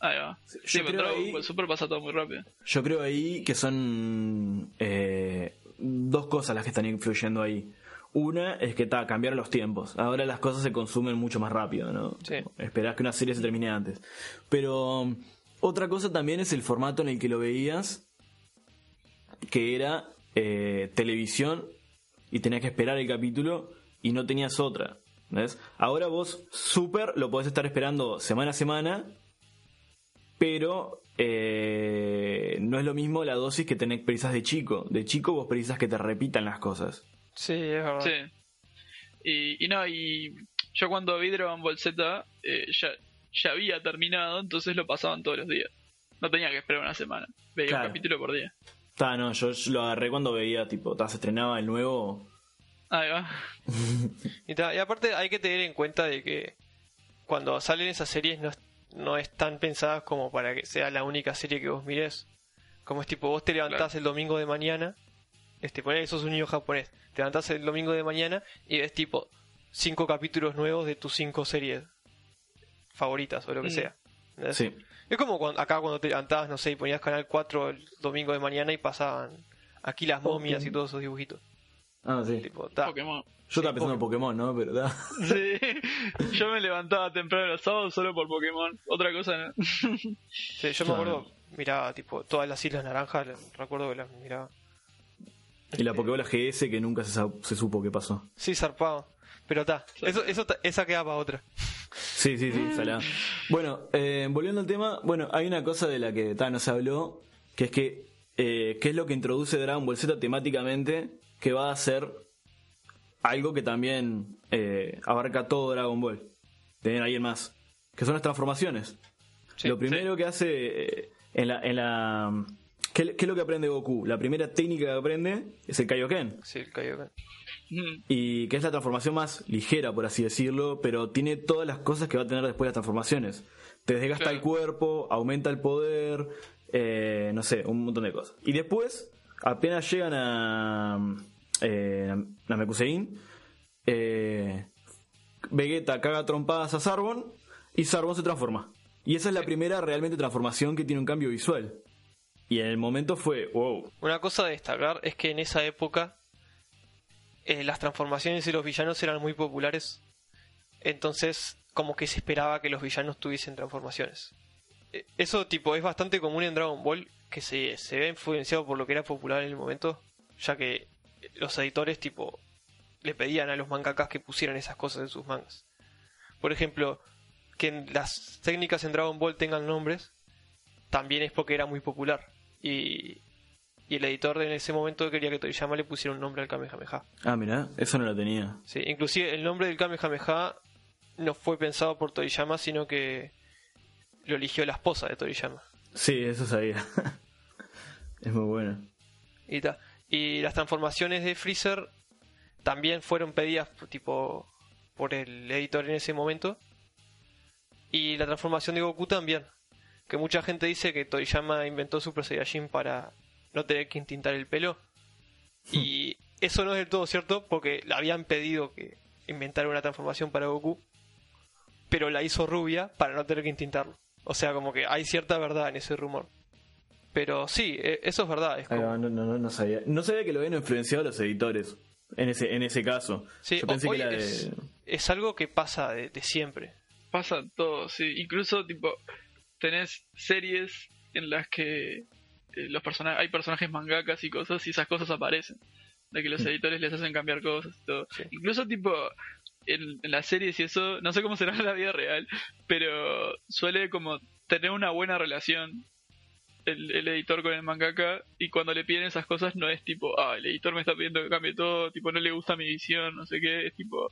Ahí va. Sí, yo creo Dragon ahí- Ball Super pasa todo muy rápido. Yo creo ahí que son eh, dos cosas las que están influyendo ahí. Una es que ta, cambiaron los tiempos. Ahora las cosas se consumen mucho más rápido, ¿no? Sí. Esperás que una serie se termine antes. Pero um, otra cosa también es el formato en el que lo veías, que era eh, televisión y tenías que esperar el capítulo y no tenías otra. ¿ves? Ahora vos, super, lo podés estar esperando semana a semana, pero eh, no es lo mismo la dosis que tenés precisas de chico. De chico vos precisas que te repitan las cosas. Sí, es verdad. Sí. Y, y no, y yo cuando vi Dragon Ball Z eh, ya, ya había terminado, entonces lo pasaban todos los días. No tenía que esperar una semana. Veía Claro. un capítulo por día. Ta, no, yo, yo lo agarré cuando veía, tipo, ta, se estrenaba el nuevo. Ahí va. (laughs) Y, ta- y aparte hay que tener en cuenta de que cuando salen esas series no, es- no están pensadas como para que sea la única serie que vos mires. Como es tipo, vos te levantás Claro. el domingo de mañana, este, ponele que sos un niño japonés, te levantás el domingo de mañana y ves tipo cinco capítulos nuevos de tus cinco series favoritas o lo que Mm. sea. ¿Entendés? Sí. Es como cuando, acá cuando te levantabas, no sé, y ponías Canal 4 el domingo de mañana y pasaban aquí las momias y todos esos dibujitos. Ah, sí. Tipo, ta. Pokémon. Yo estaba pensando en Pokémon, ¿no? Pero ta. (laughs) Sí. Yo me levantaba temprano los sábados solo por Pokémon. Otra cosa no. Sí, yo me acuerdo, miraba tipo todas las islas naranjas, recuerdo que las miraba. Y la Pokébola GS que nunca se, se supo qué pasó. Sí, zarpado. Pero está, eso, eso ta- esa queda para otra. Sí, sí, sí, salada. Bueno, eh, volviendo al tema, bueno, hay una cosa de la que ta, no se habló, que es que, eh, ¿qué es lo que introduce Dragon Ball Z temáticamente? Que va a ser algo que también eh, abarca todo Dragon Ball. Tener alguien más. Que son las transformaciones. Sí, lo primero que hace eh, en la... En la ¿qué, qué es lo que aprende Goku? La primera técnica que aprende es el Kaioken. Sí, el Kaioken. Y que es la transformación más ligera, por así decirlo, pero tiene todas las cosas que va a tener después las transformaciones. Te desgasta Claro. el cuerpo, aumenta el poder, eh, no sé, un montón de cosas. Y después, apenas llegan a eh, Namekusein, eh, Vegeta caga trompadas a Sarbon y Sarbon se transforma. Y esa es la primera realmente transformación que tiene un cambio visual. Y en el momento fue, wow. Una cosa a destacar es que en esa época eh, las transformaciones de los villanos eran muy populares. Entonces, como que se esperaba que los villanos tuviesen transformaciones. Eh, Eso tipo es bastante común en Dragon Ball, que se, se ve influenciado por lo que era popular en el momento, ya que los editores tipo le pedían a los mangakas que pusieran esas cosas en sus mangas. Por ejemplo, que las técnicas en Dragon Ball tengan nombres, también es porque era muy popular. Y, y el editor en ese momento quería que Toriyama le pusiera un nombre al Kamehameha. Ah, mira, eso no lo tenía. Sí, inclusive el nombre del Kamehameha no fue pensado por Toriyama, sino que lo eligió la esposa de Toriyama. Sí, eso sabía. (laughs) es muy bueno. Y, ta. y las transformaciones de Freezer también fueron pedidas tipo por el editor en ese momento. Y la transformación de Goku también. Que mucha gente dice que Toriyama inventó Super Saiyajin para no tener que intintar el pelo. Y eso no es del todo cierto porque le habían pedido que inventara una transformación para Goku. Pero la hizo rubia para no tener que intintarlo. O sea, como que hay cierta verdad en ese rumor. Pero sí, e- eso es verdad. Es como- no, no, no, no sabía. No sabía que lo habían influenciado los editores. En ese, en ese caso. Sí, Yo pensé que era de- es, es algo que pasa de, de siempre. Pasa todo, sí. Incluso, tipo, tenés series en las que eh, los persona hay personajes mangakas y cosas y esas cosas aparecen. De que los Mm. editores les hacen cambiar cosas y todo. Sí. Incluso, tipo, en, en las series y eso, no sé cómo será en la vida real, pero suele como tener una buena relación el, el editor con el mangaka y cuando le piden esas cosas no es tipo, ah, el editor me está pidiendo que cambie todo, tipo, no le gusta mi visión, no sé qué, es tipo,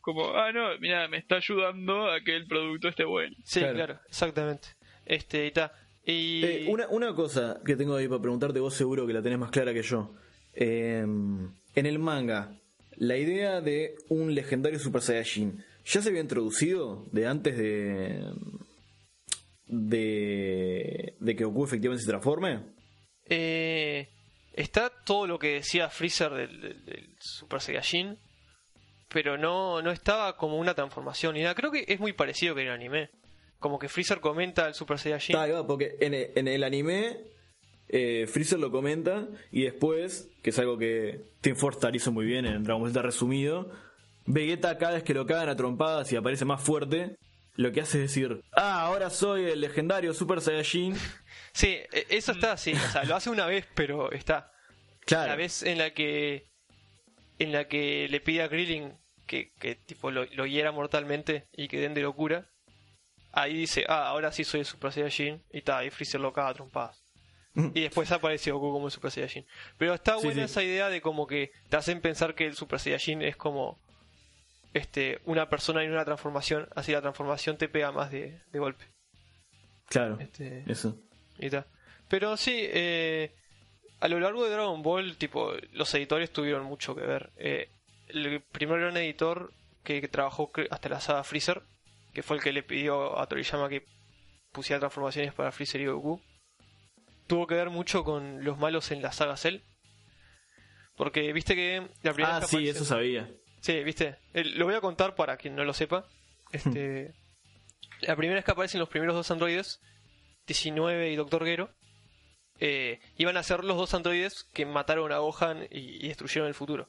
como, ah, no, mira, me está ayudando a que el producto esté bueno. Sí, Claro. claro, exactamente. Este, y ta. Y Eh, una, una cosa que tengo ahí para preguntarte, vos seguro que la tenés más clara que yo. Eh, en el manga, la idea de un legendario Super Saiyajin, ¿ya se había introducido de antes de. de. de que Goku efectivamente se transforme? eh, está todo lo que decía Freezer del, del- del Super Saiyajin, pero no, no estaba como una transformación ni nada. Creo que es muy parecido que en el anime. Como que Freezer comenta al Super Saiyajin. Está, porque en el, en el anime eh, Freezer lo comenta y después, que es algo que Team Four hizo muy bien en Dragon Ball Z resumido, Vegeta cada vez que lo cagan a trompadas y aparece más fuerte, lo que hace es decir, ah, ahora soy el legendario Super Saiyajin. (laughs) Sí, e- eso está así. O sea, lo hace una vez, pero está. Claro. La vez en la que en la que le pide a Krillin que, que tipo lo, lo hiera mortalmente y que den de locura. Ahí dice, ah, ahora sí soy el Super Saiyajin. Y está, y Freezer lo caga a trompadas. Y después aparece Goku como el Super Saiyajin. Pero está buena sí. esa idea de como que te hacen pensar que el Super Saiyajin es como este una persona en una transformación. Así la transformación te pega más de, de golpe. Claro, Este, eso. y ta. Pero sí, eh, a lo largo de Dragon Ball, tipo, los editores tuvieron mucho que ver. Eh, el primer gran editor que, que trabajó hasta la saga Freezer, que fue el que le pidió a Toriyama que pusiera transformaciones para Freezer y Goku, tuvo que ver mucho con los malos en la saga Cell. Porque viste que la primera Ah, sí, eso sabía. Sí, viste. Lo voy a contar para quien no lo sepa. Este, (laughs) la primera vez que aparecen los primeros dos androides, 19 y Doctor Gero, eh, iban a ser los dos androides que mataron a Gohan y, y destruyeron el futuro.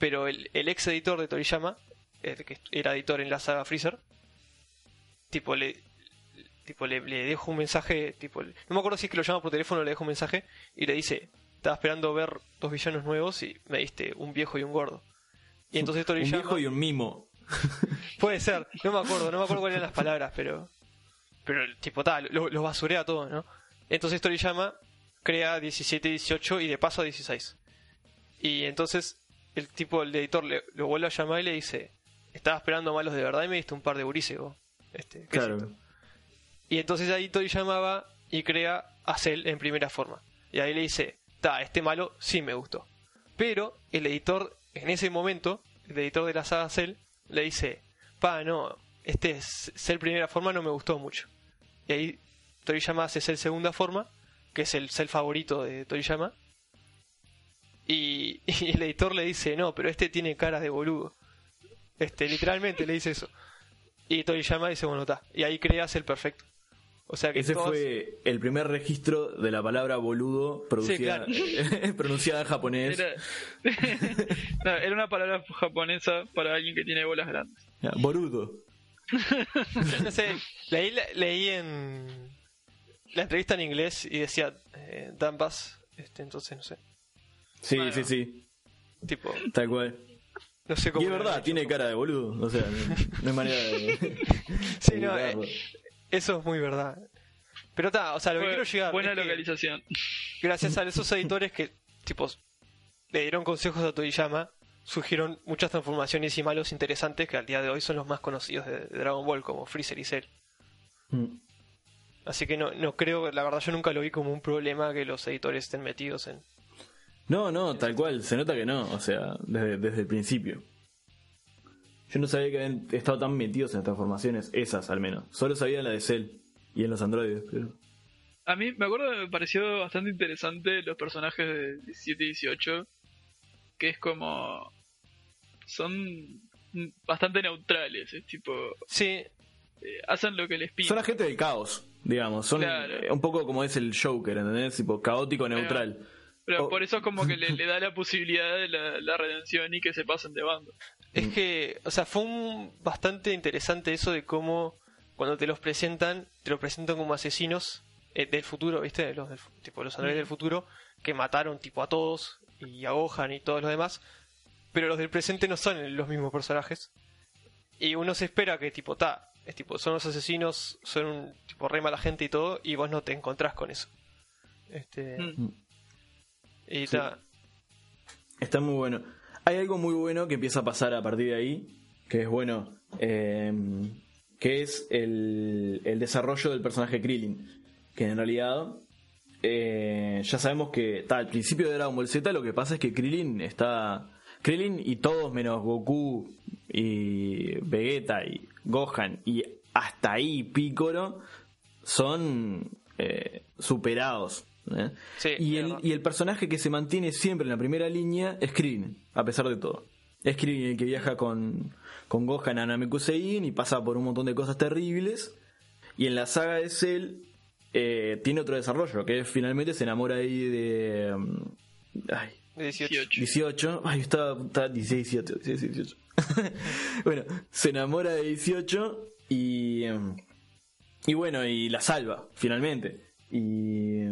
Pero el, el ex editor de Toriyama, que era editor en la saga Freezer, tipo le tipo le, le dejo un mensaje, tipo no me acuerdo si es que lo llama por teléfono o le dejo un mensaje y le dice, estaba esperando ver dos villanos nuevos y me diste un viejo y un gordo. Y entonces Un Toriyama viejo y un mimo. (laughs) Puede ser, no me acuerdo, no me acuerdo cuáles eran las palabras, pero. Pero el tipo tal, los lo basurea todo, ¿no? Entonces Toriyama crea 17, 18 y de paso a 16. Y entonces el tipo, el editor, le, lo vuelve a llamar y le dice: Estaba esperando malos de verdad y me diste un par de gurises, vos". Este, ¿qué es Claro. esto?". Y entonces ahí Toriyama va y crea a Cell en primera forma. Y ahí le dice: Ta, este malo sí me gustó. Pero el editor, en ese momento, el editor de la saga Cell, le dice: Pa, no, este es Cell primera forma no me gustó mucho. Y ahí Toriyama hace Cell segunda forma, que es el Cell favorito de Toriyama. Y, (laughs) y el editor le dice: No, pero este tiene cara de boludo. Este, literalmente le dice eso. Y Toriyama dice: Bueno, está. Y ahí crea Cell perfecto. O sea que Ese fue el primer registro de la palabra boludo producida, (laughs) pronunciada en japonés. Era... (laughs) No, era una palabra japonesa para alguien que tiene bolas grandes. Ya, Borudo. no sé, leí, leí en la entrevista en inglés y decía eh, este, entonces no sé, Sí, Bueno. sí, sí. tipo, Tal cual. No sé Y cómo. es lo verdad, tiene cara de boludo. O sea, no, no hay manera de. (laughs) Sí, no, eh, eso es muy verdad. Pero está, o sea, lo que Fue quiero llegar buena es que localización. gracias a esos (laughs) editores que, tipo, le dieron consejos a Toriyama, surgieron muchas transformaciones y malos interesantes que al día de hoy son los más conocidos de, de Dragon Ball, como Freezer y Cell. Mm. Así que no, no creo, la verdad yo nunca lo vi como un problema que los editores estén metidos en... No, no, tal cual, se nota que no, o sea, desde, desde el principio. Yo no sabía que habían estado tan metidos en las transformaciones, esas al menos. Solo sabía la de Cell y en los androides, pero... A mí me acuerdo que me pareció bastante interesante los personajes de 17 y 18, que es como... son bastante neutrales, es tipo... Sí, eh, hacen lo que les piden. Son agentes del caos, digamos. Son Claro. un poco como es el Joker, ¿entendés? Tipo caótico neutral. Pero Oh. por eso es como que le, (laughs) le da la posibilidad de la, la redención y que se pasen de bando. es que, o sea, fue un, bastante interesante eso de cómo cuando te los presentan, te los presentan como asesinos eh, del futuro, ¿viste? Los del, tipo los androides del futuro que mataron tipo a todos y a Gohan y todos los demás, pero los del presente no son los mismos personajes. Y uno se espera que tipo, ta, es tipo, son los asesinos, son un tipo re mala gente y todo, y vos no te encontrás con eso. Este, Mm. Y Sí. ta, Está muy bueno. Hay algo muy bueno que empieza a pasar a partir de ahí, que es bueno, eh, que es el, el desarrollo del personaje Krillin, que en realidad eh, ya sabemos que ta, al principio de Dragon Ball Z lo que pasa es que Krillin está... Krillin y todos menos Goku y Vegeta y Gohan y hasta ahí Piccolo son eh, superados. ¿Eh? Sí, y, es el, y el personaje que se mantiene siempre en la primera línea es Krillin, a pesar de todo. Es Krillin el que viaja con, con Gohan a Namekusein y pasa por un montón de cosas terribles. Y en la saga de Cell eh, tiene otro desarrollo, que es finalmente se enamora ahí de... mm, ay, de 18. 18. 18. Ay, estaba, estaba 16, 17, 16, 18. bueno, se enamora de 18 y. em, Y bueno, y la salva, finalmente. Y.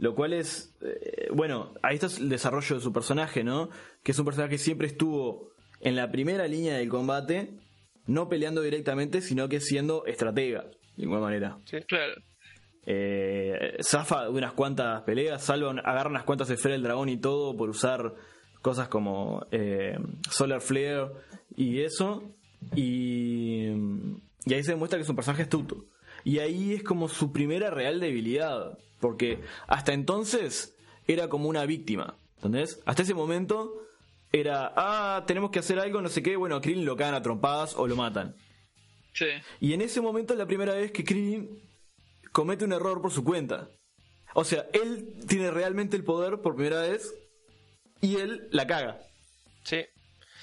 Lo cual es. eh, bueno, ahí está el desarrollo de su personaje, ¿no? Que es un personaje que siempre estuvo en la primera línea del combate, no peleando directamente, sino que siendo estratega, de alguna manera. Claro. Eh, zafa de unas cuantas peleas, salva, agarra unas cuantas esferas del dragón y todo por usar cosas como eh, Solar Flare y eso. Y, y ahí se demuestra que es un personaje astuto. Y ahí es como su primera real debilidad. Porque hasta entonces era como una víctima. ¿Entendés? Hasta ese momento era, ah, tenemos que hacer algo, no sé qué. Bueno, a Krillin lo cagan a trompadas o lo matan. Sí. Y en ese momento es la primera vez que Krillin comete un error por su cuenta. O sea, él tiene realmente el poder por primera vez y él la caga. Sí.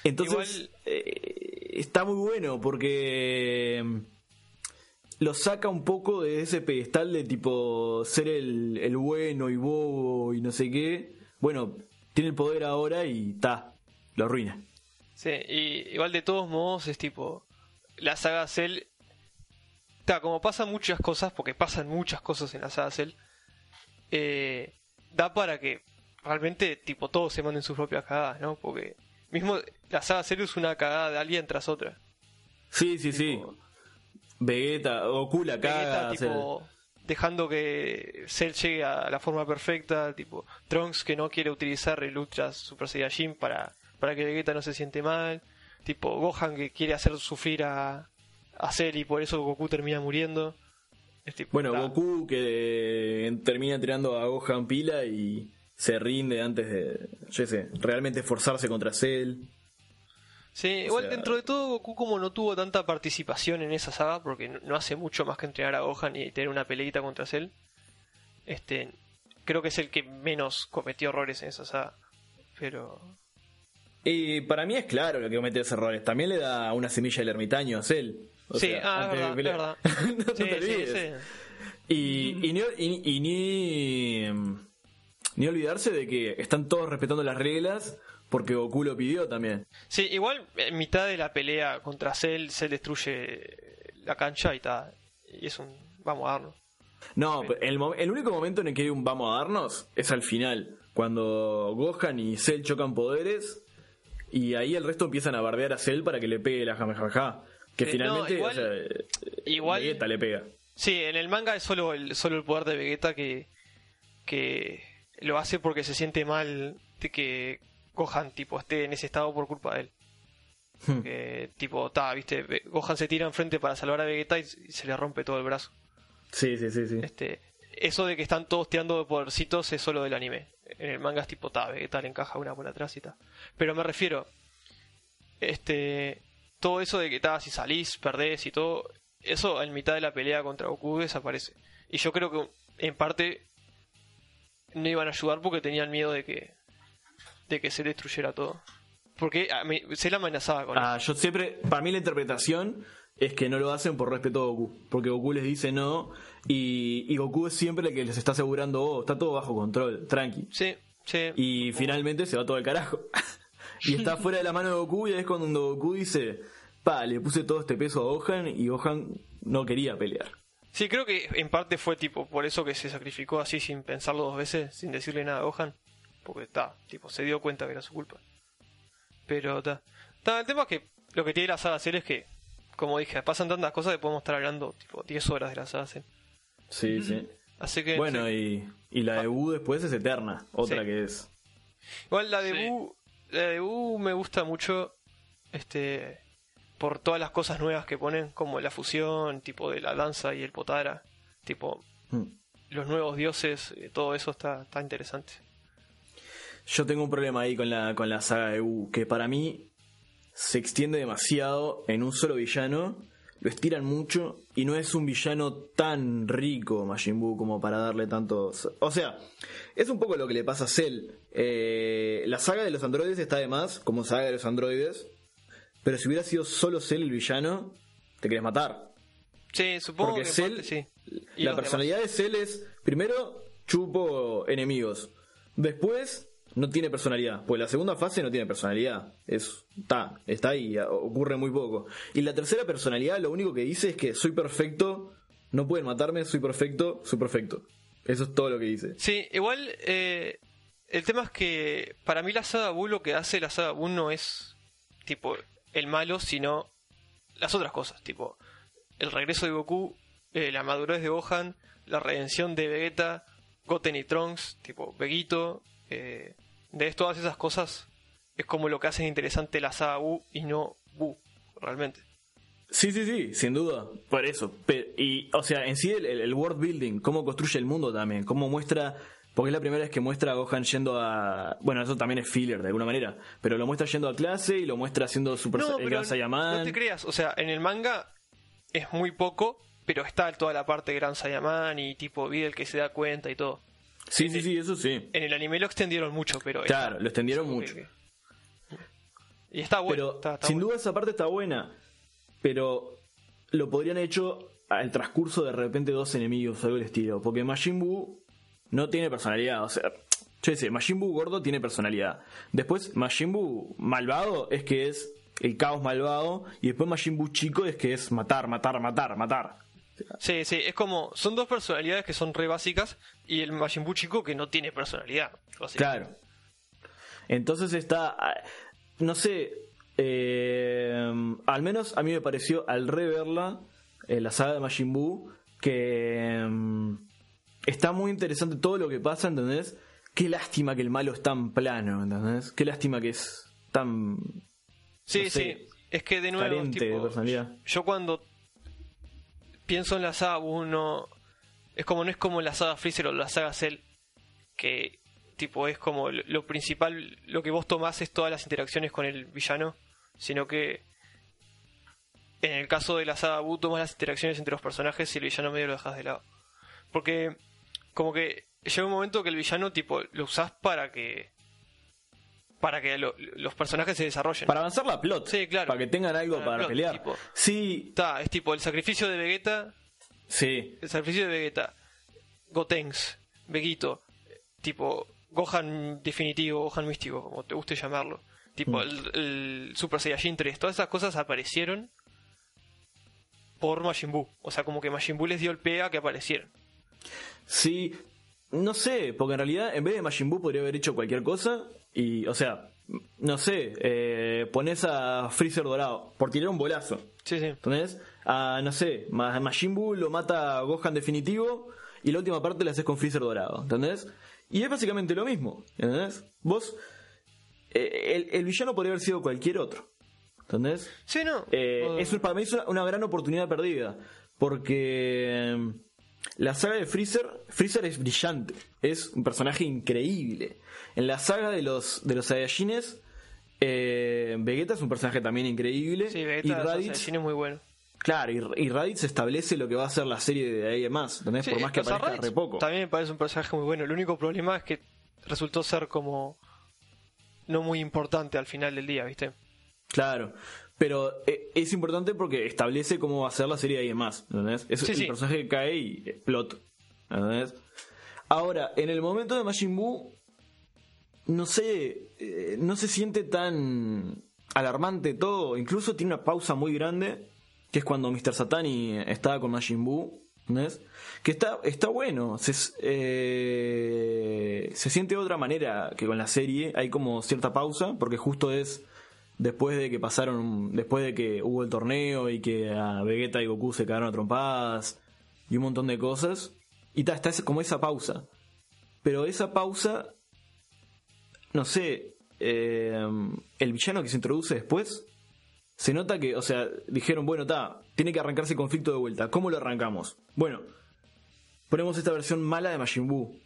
Entonces, Igual- eh, está muy bueno porque lo saca un poco de ese pedestal de tipo ser el, el bueno y bobo y no sé qué. Bueno, tiene el poder ahora y ta, lo arruina. Sí, y igual de todos modos es tipo. La saga Cell. Ta, como pasan muchas cosas, porque pasan muchas cosas en la saga Cell, eh, da para que realmente tipo todos se manden sus propias cagadas, ¿no? Porque mismo la saga Cell es una cagada de alguien tras otra. Sí, sí, sí. Vegeta, Goku la Vegeta, caga. o sea, tipo, dejando que Cell llegue a la forma perfecta, tipo Trunks que no quiere utilizar el Ultra Super Saiyajin para, para que Vegeta no se siente mal, tipo Gohan que quiere hacer sufrir a, a Cell y por eso Goku termina muriendo. Es tipo, Bueno, ta. Goku que eh, termina tirando a Gohan pila y se rinde antes de, yo qué sé, realmente esforzarse contra Cell. Sí, igual sea- dentro de todo Goku como no tuvo tanta participación en esa saga, porque no- hace mucho más que entrenar a Gohan y tener una peleita contra Cell, este, creo que es el que menos cometió errores en esa saga. Pero Y para mí es claro lo que comete esos errores. También le da una semilla del ermitaño a Cell. O sí, sea, ah, es verdad, es pelear. verdad. (laughs) no, te sí, olvides. sí. Y, y ni, y- y ni, mm, ni olvidarse de que están todos respetando las reglas porque Goku lo pidió también. Sí, igual en mitad de la pelea contra Cell, Cell destruye la cancha y está. Y es un. Vamos a darnos. No, el, el único momento en el que hay un vamos a darnos es al final, cuando Gohan y Cell chocan poderes y ahí el resto empiezan a bardear a Cell para que le pegue la jamejaja. Que Sí, finalmente, no, igual- o sea, eh, igual- Vegeta le pega. Sí, en el manga es solo el, solo el poder de Vegeta que. que lo hace porque se siente mal de que Gohan tipo esté en ese estado por culpa de él. Hmm. Que tipo, ta, viste, Gohan se tira enfrente para salvar a Vegeta y, se le rompe todo el brazo. Sí, sí, sí, sí. Este, eso de que están todos tirando de podercitos es solo del anime. En el manga es tipo, ta, Vegeta le encaja una por atrás y tal. Pero me refiero, este, todo eso de que ta, si salís, perdés y todo, eso en mitad de la pelea contra Goku desaparece. Y yo creo que en parte no iban a ayudar porque tenían miedo de que, de que se destruyera todo. Porque a mí- se la amenazaba con Ah, eso. yo siempre, para mí la interpretación es que no lo hacen por respeto a Goku, porque Goku les dice no y, y Goku es siempre el que les está asegurando, oh, está todo bajo control, tranqui. Sí, sí. Y finalmente se va todo al carajo. (laughs) y está fuera de la mano de Goku y es cuando Goku dice, pa, le puse todo este peso a Gohan y Gohan no quería pelear. Sí, creo que en parte fue tipo por eso que se sacrificó así sin pensarlo dos veces, sin decirle nada a Gohan. Porque está, tipo, se dio cuenta que era su culpa. Pero está. El tema es que lo que tiene la saga Cell es que, como dije, pasan tantas cosas que podemos estar hablando tipo 10 horas de la saga Cell. Sí, sí. Así que. Bueno, sí. y, y la de Buu después es eterna, otra Sí. que es. Igual la de Sí. La de me gusta mucho. Este. Por todas las cosas nuevas que ponen, como la fusión, tipo de la danza y el potara. Tipo, Hmm. los nuevos dioses, eh, todo eso está, está interesante. Yo tengo un problema ahí con la, con la saga de U, que para mí se extiende demasiado en un solo villano, lo estiran mucho y no es un villano tan rico Majin Buu como para darle tantos... O sea, es un poco lo que le pasa a Cell. Eh, la saga de los androides está de más, como saga de los androides, pero si hubiera sido solo Cell el villano, te querés matar. Sí, supongo Porque que Cell, parte sí. La personalidad de Cell es, primero, chupo enemigos. Después, no tiene personalidad. Pues la segunda fase no tiene personalidad. Es, está, está ahí, ocurre muy poco. Y la tercera personalidad lo único que dice es que soy perfecto, no pueden matarme, soy perfecto, soy perfecto. Eso es todo lo que dice. Sí, igual eh, el tema es que para mí la saga Buu lo que hace la saga Buu no es tipo el malo, sino las otras cosas, tipo el regreso de Goku, eh, la madurez de Gohan, la redención de Vegeta, Goten y Trunks, tipo Veguito, eh, de todas esas cosas es como lo que hace interesante la saga y no Buu, realmente. Sí, sí, sí, sin duda. Por eso. Y, o sea, en sí el, world building, cómo construye el mundo también, cómo muestra. Porque es la primera vez que muestra a Gohan yendo a. Bueno, eso también es filler de alguna manera. Pero lo muestra yendo a clase y lo muestra haciendo Super No, el Gran Saiyaman. no te creas, o sea, en el manga es muy poco, pero está toda la parte de Gran Saiyaman y tipo Videl que se da cuenta y todo. Sí, sí, sí, eso sí. En el anime lo extendieron mucho, pero Claro, lo extendieron mucho. que- Y está bueno, pero está- está sin duda esa parte está buena. Pero lo podrían hecho al transcurso de repente dos enemigos, algo del estilo. Porque Majin Buu no tiene personalidad. O sea, yo sé, Majin Buu gordo tiene personalidad. Después, Majin Buu malvado es que es el caos malvado. Y después Majin Buu chico es que es matar, matar, matar, matar. Sí, sí, es como, son dos personalidades que son re básicas y el Majin Buu chico que no tiene personalidad. Claro. Entonces está. ah, No sé. eh, al menos a mí me pareció al reverla eh, la saga de Majin Buu que mm, está muy interesante todo lo que pasa, ¿entendés? Qué lástima que el malo es tan plano, ¿entendés? Qué lástima que es tan Sí, no sé, sí, es que de nuevo, de tipo, personalidad. yo cuando pienso en la saga Buu no es como no es como la saga Freezer o la saga Cell que tipo es como lo, lo principal lo que vos tomás es todas las interacciones con el villano sino que en el caso de la saga Buu tomas las interacciones entre los personajes y el villano medio lo dejas de lado porque como que llega un momento que el villano tipo lo usás para que para que lo- los personajes se desarrollen Para avanzar la plot. Sí, claro. Para que tengan algo Para para, la plot, pelear. tipo. Sí, Está, es tipo el sacrificio de Vegeta, sí. el sacrificio de Vegeta, Gotenks, Veguito, tipo Gohan definitivo, Gohan místico, como te guste llamarlo. Tipo Mm. el, el Super Saiyajin 3, todas esas cosas aparecieron por Majin Buu. O sea, como que Majin Buu les dio el pega que aparecieron. Sí, no sé, porque en realidad en vez de Majin Buu podría haber hecho cualquier cosa y, o sea, no sé, eh, pones a Freezer dorado por tirar un bolazo, Sí, sí. ¿entendés? A, no sé, Ma- Majin Buu lo mata a Gohan definitivo y la última parte la haces con Freezer dorado, ¿entendés? Y es básicamente lo mismo, ¿entendés? Vos eh, el, el villano podría haber sido cualquier otro. ¿Entendés? Sí, no. Eh, para mí es una, gran oportunidad perdida. Porque eh, la saga de Freezer, Freezer es brillante. Es un personaje increíble. En la saga de los, de los Saiyajines, eh, Vegeta es un personaje también increíble. Sí, y Vegeta Raditz, Assassin es muy bueno. Claro, y, y Raditz establece lo que va a ser la serie de ahí más. ¿entendés? Sí, Por más que aparezca Raditz re poco. También me parece un personaje muy bueno. El único problema es que resultó ser como no muy importante al final del día, ¿viste? Claro. Pero eh, es importante porque establece cómo va a ser la serie de ahí en más. ¿entendés? Es Sí, el sí. personaje que cae y explota. ¿entendés? Ahora, en el momento de Majin Buu, no sé, eh, no se siente tan alarmante todo. Incluso tiene una pausa muy grande, que es cuando Mr. Satani estaba con Majin Buu. ¿entendés? Que está, está bueno. Se, eh, se siente de otra manera que con la serie. Hay como cierta pausa, porque justo es después de que pasaron, después de que hubo el torneo y que a Vegeta y Goku se quedaron a y un montón de cosas. Y ta, está como esa pausa. Pero esa pausa, no sé, eh, el villano que se introduce después, se nota que, o sea, dijeron, bueno, ta, tiene que arrancarse el conflicto de vuelta. ¿Cómo lo arrancamos? Bueno, ponemos esta versión mala de Majin Buu.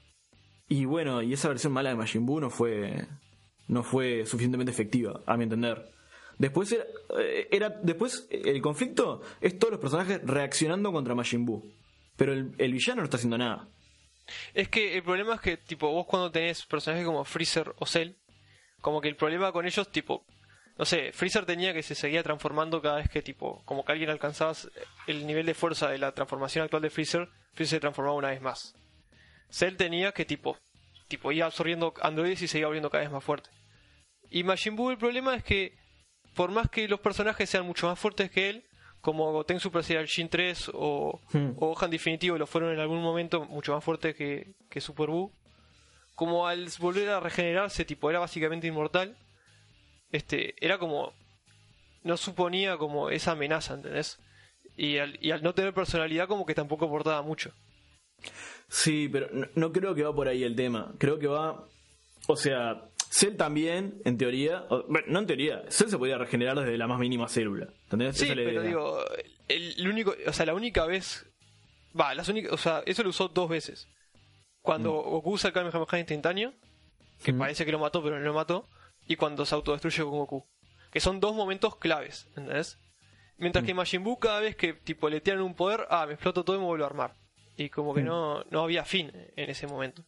Y bueno, y esa versión mala de Majin Buu no fue no fue suficientemente efectiva, a mi entender. Después era, eh, después el conflicto es todos los personajes reaccionando contra Majin Buu. Pero el, el villano no está haciendo nada. Es que el problema es que, tipo, vos cuando tenés personajes como Freezer o Cell, como que el problema con ellos, tipo, no sé, Freezer tenía que se seguía transformando cada vez que, tipo, como que alguien alcanzaba el nivel de fuerza de la transformación actual de Freezer, Freezer se transformaba una vez más. Cell tenía que, tipo, tipo, iba absorbiendo androides y se iba volviendo cada vez más fuerte. Y Majin Buu el problema es que, por más que los personajes sean mucho más fuertes que él, como Goten Super Saiyajin 3 o, Hmm. o Gohan Definitivo lo fueron en algún momento mucho más fuertes que, que Super Buu, como al volver a regenerarse, tipo, era básicamente inmortal, este, era como, no suponía como esa amenaza, ¿entendés? Y al, y al no tener personalidad como que tampoco aportaba mucho. Sí, pero no, no creo que va por ahí el tema. Creo que va. O sea, Cell también, en teoría. o- bueno, no en teoría. Cell se podía regenerar desde la más mínima célula. ¿Entendés? Sí, Esa es la pero digo, el, el único, o sea, la única vez, va, las únicas, o sea, eso lo usó dos veces. Cuando Goku usa el Kamehameha instantáneo, que Mm. parece que lo mató, pero no lo mató, y cuando se autodestruye con Goku. Que son dos momentos claves, ¿entendés? Mientras Mm. que Majin Buu cada vez que tipo le tiran un poder, ah, me exploto todo y me vuelvo a armar. Y como que Mm. no, no había fin en ese momento.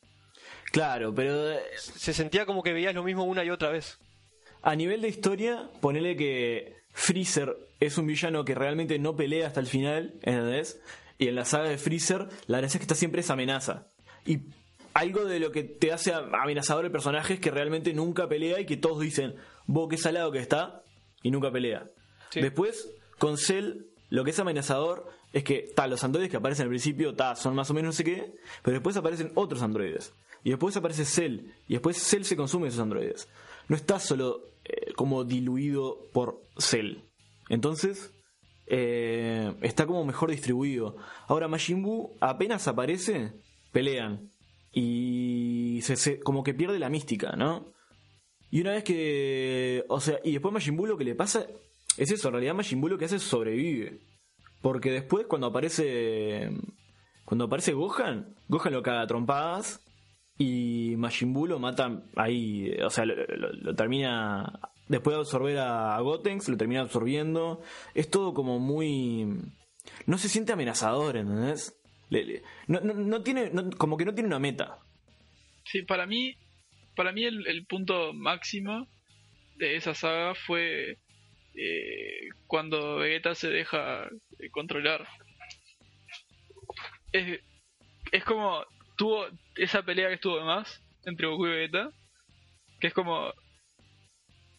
Claro, pero eh, Se sentía como que veías lo mismo una y otra vez. a nivel de historia, ponele que Freezer es un villano que realmente no pelea hasta el final, ¿entendés? Y en la saga de Freezer, la gracia es que está siempre esa amenaza. Y algo de lo que te hace amenazador el personaje es que realmente nunca pelea y que todos dicen, vos qué salado que está, y nunca pelea. Sí. Después, con Cell, lo que es amenazador es que, ta, los androides que aparecen al principio, ta, son más o menos no sé qué, pero después aparecen otros androides. Y después aparece Cell, y después Cell se consume esos androides. No está solo eh, como diluido por Cell. Entonces, eh, está como mejor distribuido. Ahora, Majin Buu apenas aparece, pelean. Y se, se- como que pierde la mística, ¿no? Y una vez que. O sea, y después Majin Buu lo que le pasa es eso. En realidad, Majin Buu lo que hace es sobrevive. Porque después, cuando aparece. Cuando aparece Gohan, Gohan lo caga a trompadas. Y Majin Buu lo mata ahí. O sea, lo, termina. Después de absorber a, a Gotenks, lo termina absorbiendo. Es todo como muy. No se siente amenazador, ¿entendés? Le- le- no, no- no tiene. no- como que no tiene una meta. Sí, para mí, para mí el, el punto máximo de esa saga fue eh, cuando Vegeta se deja eh, controlar. Es, es como tuvo esa pelea que estuvo de más entre Goku y Vegeta, que es como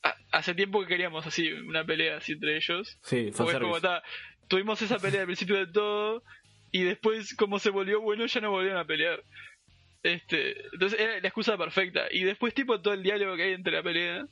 ha- hace tiempo que queríamos así una pelea así entre ellos. Sí, es como, ta, tuvimos esa pelea al principio de todo y después como se volvió bueno ya no volvieron a pelear. Este, entonces era la excusa perfecta. Y después tipo todo el diálogo que hay entre la pelea,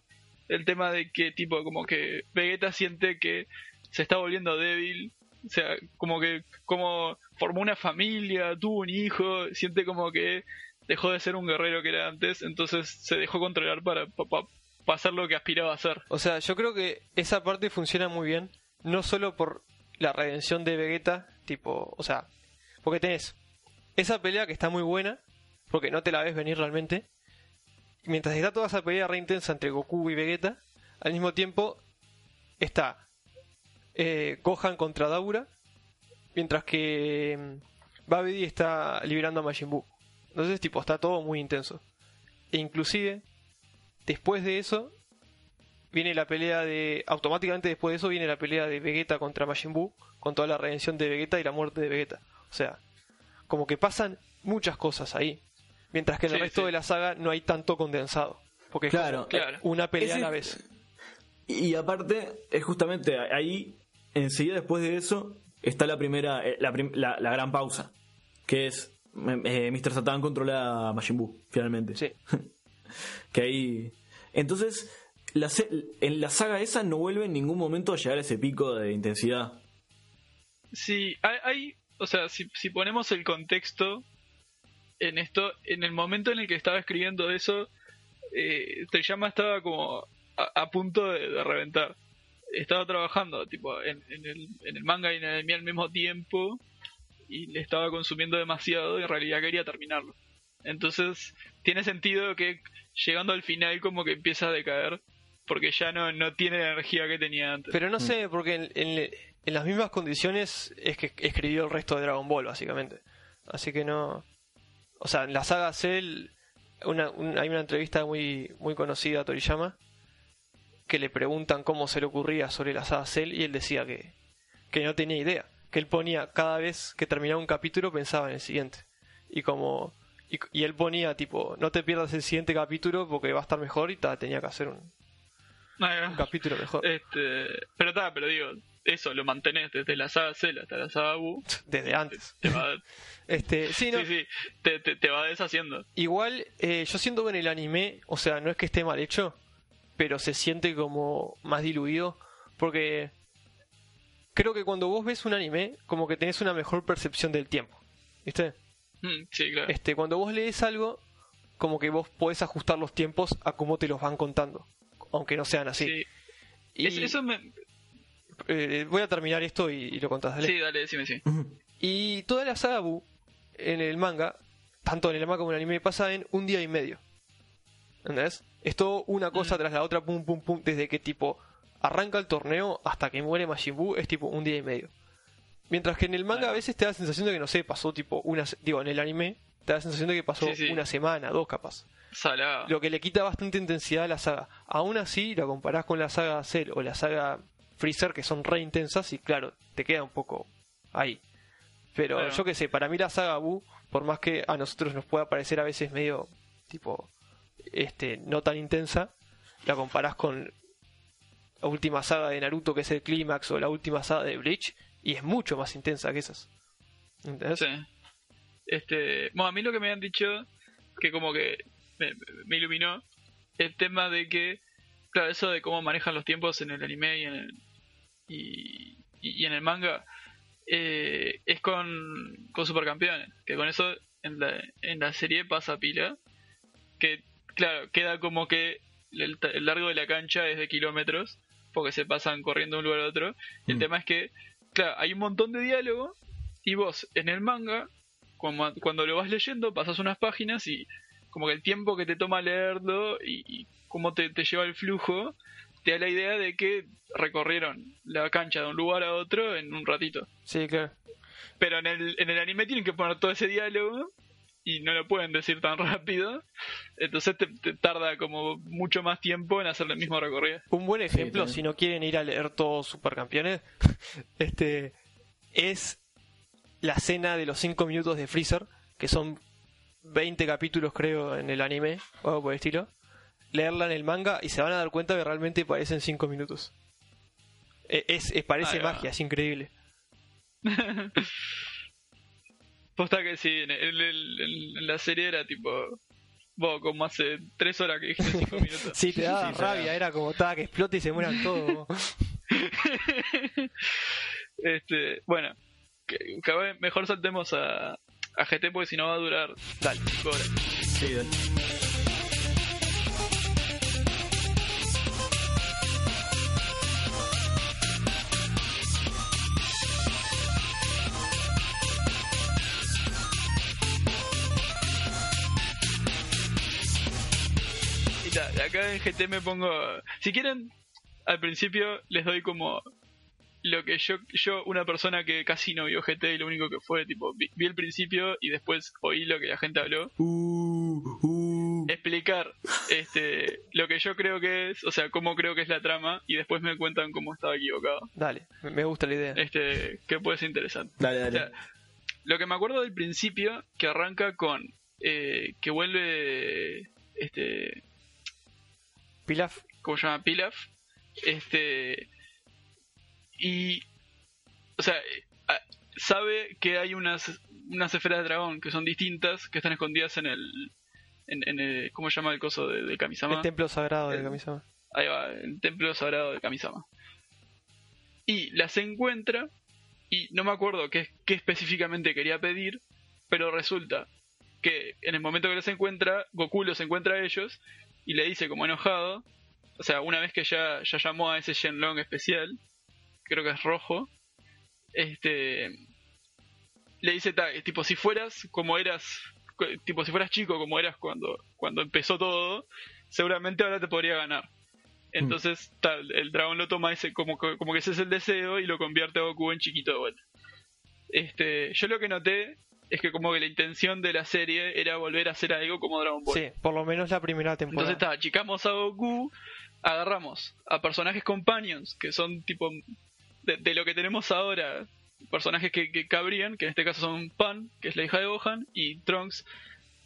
el tema de que tipo como que Vegeta siente que se está volviendo débil, o sea, como que como formó una familia, tuvo un hijo, siente como que dejó de ser un guerrero que era antes, entonces se dejó controlar para, pa- pa- para hacer lo que aspiraba a hacer. O sea, yo creo que esa parte funciona muy bien, no solo por la redención de Vegeta, tipo, o sea, porque tenés esa pelea que está muy buena, porque no te la ves venir realmente. Mientras está toda esa pelea re intensa entre Goku y Vegeta, al mismo tiempo está eh, Gohan contra Daura, mientras que mm, Babidi está liberando a Majin Buu. Entonces, tipo, está todo muy intenso. E inclusive, después de eso, viene la pelea de... Automáticamente después de eso viene la pelea de Vegeta contra Majin Buu, con toda la redención de Vegeta y la muerte de Vegeta. O sea, como que pasan muchas cosas ahí. Mientras que en el Sí, resto sí. de la saga no hay tanto condensado. Porque es Claro, claro. una pelea Ese- a la vez. Y aparte, es justamente ahí, enseguida después de eso, está la primera, eh, la, prim- la- la gran pausa, que es eh, Mr. Satan controla a Majin Buu, finalmente. Sí. (laughs) Que ahí... Entonces, la en la saga esa no vuelve en ningún momento a llegar a ese pico de intensidad. Sí, hay, hay- o sea, si, si ponemos el contexto en esto, en el momento en el que estaba escribiendo eso, eh, Toriyama estaba como a, a punto de, de reventar. Estaba trabajando, tipo, en, en el, en el manga y en el anime al mismo tiempo, y le estaba consumiendo demasiado y en realidad quería terminarlo. Entonces, tiene sentido que llegando al final como que empieza a decaer, porque ya no, no tiene la energía que tenía antes. Pero no sé, porque en, en- en las mismas condiciones es que escribió el resto de Dragon Ball, básicamente. Así que no. O sea, en la saga Cell una, un- hay una entrevista muy, muy conocida a Toriyama que le preguntan cómo se le ocurría sobre la saga Cell y él decía que, que no tenía idea. Que él ponía cada vez que terminaba un capítulo pensaba en el siguiente. Y como. Y, y él ponía tipo, no te pierdas el siguiente capítulo porque va a estar mejor y ta, tenía que hacer un, un capítulo mejor. Este, pero está, pero digo, eso lo mantenés desde la saga Cell hasta la saga Bu. Desde antes. Te va, (laughs) Este, sí, no, sí, sí, te, te, te va deshaciendo. Igual, eh, yo siento que en el anime, o sea, no es que esté mal hecho, pero se siente como más diluido, porque creo que cuando vos ves un anime, como que tenés una mejor percepción del tiempo, ¿viste? Mm, sí, claro. Este, cuando vos lees algo, como que vos podés ajustar los tiempos a cómo te los van contando, aunque no sean así. Sí. Y, Es- eso me... eh, voy a terminar esto y, y lo contás, dale. Sí, dale, decime, sí. Y toda la saga Bu en el manga, tanto en el manga como en el anime, pasa en un día y medio. ¿Entendés? Es todo una cosa Mm. tras la otra, pum, pum, pum, desde que tipo arranca el torneo hasta que muere Majin Buu, es tipo un día y medio. Mientras que en el manga a veces te da la sensación de que, no sé, pasó tipo una... Digo, en el anime te da la sensación de que pasó Sí, sí. una semana, dos capaz. Salada. Lo que le quita bastante intensidad a la saga. Aún así, lo comparás con la saga Cell o la saga Freezer, que son re intensas, y claro, te queda un poco ahí. Pero yo qué sé, para mí la saga Buu, por más que a nosotros nos pueda parecer a veces medio, tipo, este, no tan intensa, la comparás con la última saga de Naruto, que es el clímax, o la última saga de Bleach, y es mucho más intensa que esas. ¿Entendés? Sí. Este, bueno, a mí lo que me han dicho, que como que me, me iluminó, el tema de que, claro, eso de cómo manejan los tiempos en el anime y en el, y, y- y en el manga, eh, es con, con supercampeones, que con eso en la, en la serie pasa pila, que, claro, queda como que el, el largo de la cancha es de kilómetros, porque se pasan corriendo de un lugar a otro, y el Mm. tema es que, claro, hay un montón de diálogo, y vos en el manga, como- cuando lo vas leyendo, pasas unas páginas y como que el tiempo que te toma leerlo y, y cómo te, te lleva el flujo, te da la idea de que recorrieron la cancha de un lugar a otro en un ratito. Sí, claro. Pero en el, en el anime tienen que poner todo ese diálogo y no lo pueden decir tan (laughs) rápido. Entonces te, te tarda como mucho más tiempo en hacer el mismo recorrido. Un buen ejemplo, si no quieren ir a leer todos Supercampeones, (laughs) este es la escena de los 5 minutos de Freezer, que son 20 capítulos creo en el anime, o algo por el estilo. Leerla en el manga y se van a dar cuenta que realmente parecen 5 minutos. E- Es, es- parece magia, es increíble. (laughs) Posta que sí, en, el- el- en- en la serie era tipo... Vos, como hace tres horas que dijiste cinco (laughs) minutos. Sí, te daba Sí, rabia, era como ta, que explota y se mueran todos. (laughs) este, bueno, que, que mejor saltemos a, a GT porque si no va a durar Dale. horas. Sí, dale. Acá en GT me pongo. Si quieren, al principio les doy como lo que yo, yo una persona que casi no vio GT y lo único que fue, tipo, vi, vi el principio y después oí lo que la gente habló. Uh, uh. Explicar este lo que yo creo que es, o sea, cómo creo que es la trama y después me cuentan cómo estaba equivocado. Dale, me- gusta la idea. Este, que puede ser interesante. Dale, O dale. sea, lo que me acuerdo del principio, que arranca con eh, que vuelve este Pilaf, ¿cómo se llama? Pilaf. Este. Y. O sea, sabe que hay unas, unas esferas de dragón que son distintas, que están escondidas en el. En, en el ¿Cómo se llama el coso de, de Kamisama? el templo sagrado de Kamisama. Ahí va, el templo sagrado de Kamisama. Y las encuentra, y no me acuerdo qué, qué específicamente quería pedir, pero resulta que en el momento que los encuentra, Goku los encuentra a ellos y le dice como enojado, o sea, una vez que ya, ya llamó a ese Shenlong especial, creo que es rojo, este le dice ta, tipo si fueras como eras tipo si fueras chico como eras cuando cuando empezó todo seguramente ahora te podría ganar entonces tal, el dragón lo toma ese como que, como que ese es el deseo y lo convierte a Goku en chiquito de vuelta. Este yo lo que noté es que como que la intención de la serie era volver a hacer algo como Dragon Ball Sí, por lo menos la primera temporada. entonces está, achicamos a Goku, agarramos a personajes companions, que son tipo de, de lo que tenemos ahora, personajes que, que cabrían, que en este caso son Pan, que es la hija de Gohan, y Trunks,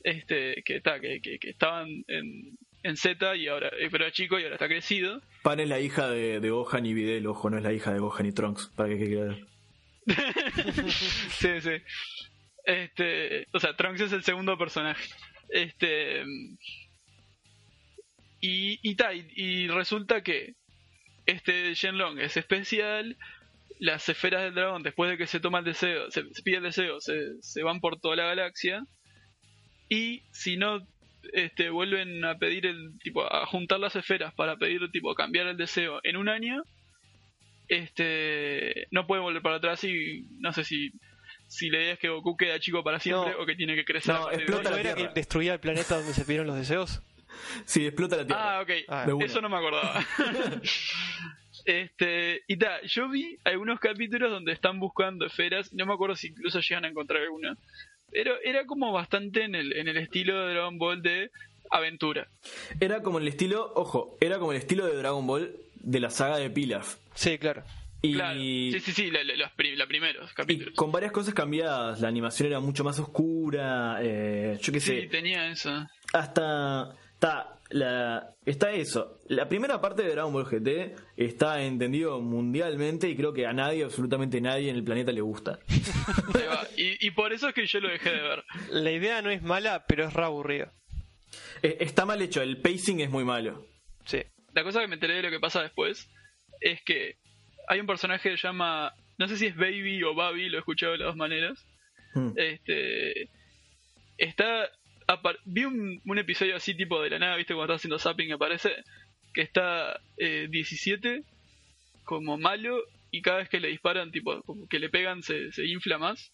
este, que está, que, que, que estaban en, en Z y ahora, eh, pero era chico y ahora está crecido. Pan es la hija de, de Gohan y Videl, ojo, no es la hija de Gohan y Trunks, para que quede claro. (laughs) sí, sí. Este, o sea, Trunks es el segundo personaje. Este y y, ta, y, resulta que este Shenlong es especial. Las esferas del dragón, después de que se toma el deseo, se, se pide el deseo, se, se van por toda la galaxia. Y si no este, vuelven a pedir el tipo a juntar las esferas para pedir tipo cambiar el deseo en un año, este no puede volver para atrás y no sé si si la idea es que Goku queda chico para siempre No. o que tiene que crecer. No, explota ¿No ahí. la era Tierra. que destruía el planeta donde se pidieron los deseos? Sí, explota la Tierra. Ah, ok. Ah. Eso no me acordaba. (laughs) este, y ta, yo vi algunos capítulos donde están buscando esferas, no me acuerdo si incluso llegan a encontrar alguna. Pero era como bastante en el, en el estilo de Dragon Ball de aventura. Era como el estilo, ojo, era como el estilo de Dragon Ball de la saga de Pilaf. Sí, claro. Y, Claro. Sí, sí, sí, los primeros y capítulos. con varias cosas cambiadas. La animación era mucho más oscura. eh, yo qué sé. Sí, tenía eso. hasta está la está eso la primera parte de Dragon Ball GT está entendido mundialmente y creo que a nadie absolutamente nadie en el planeta le gusta y por eso es que yo lo dejé de ver. La idea no es mala, pero es re aburrida. Eh, está mal hecho el pacing es muy malo Sí. La cosa que me enteré de lo que pasa después es que hay un personaje que se llama, no sé si es Baby o Babi, lo he escuchado de las dos maneras. Mm. Este está apar- vi un, un episodio así tipo de la nada, viste cuando estás haciendo zapping aparece que está eh, 17 como malo y cada vez que le disparan tipo como que le pegan se, se infla más.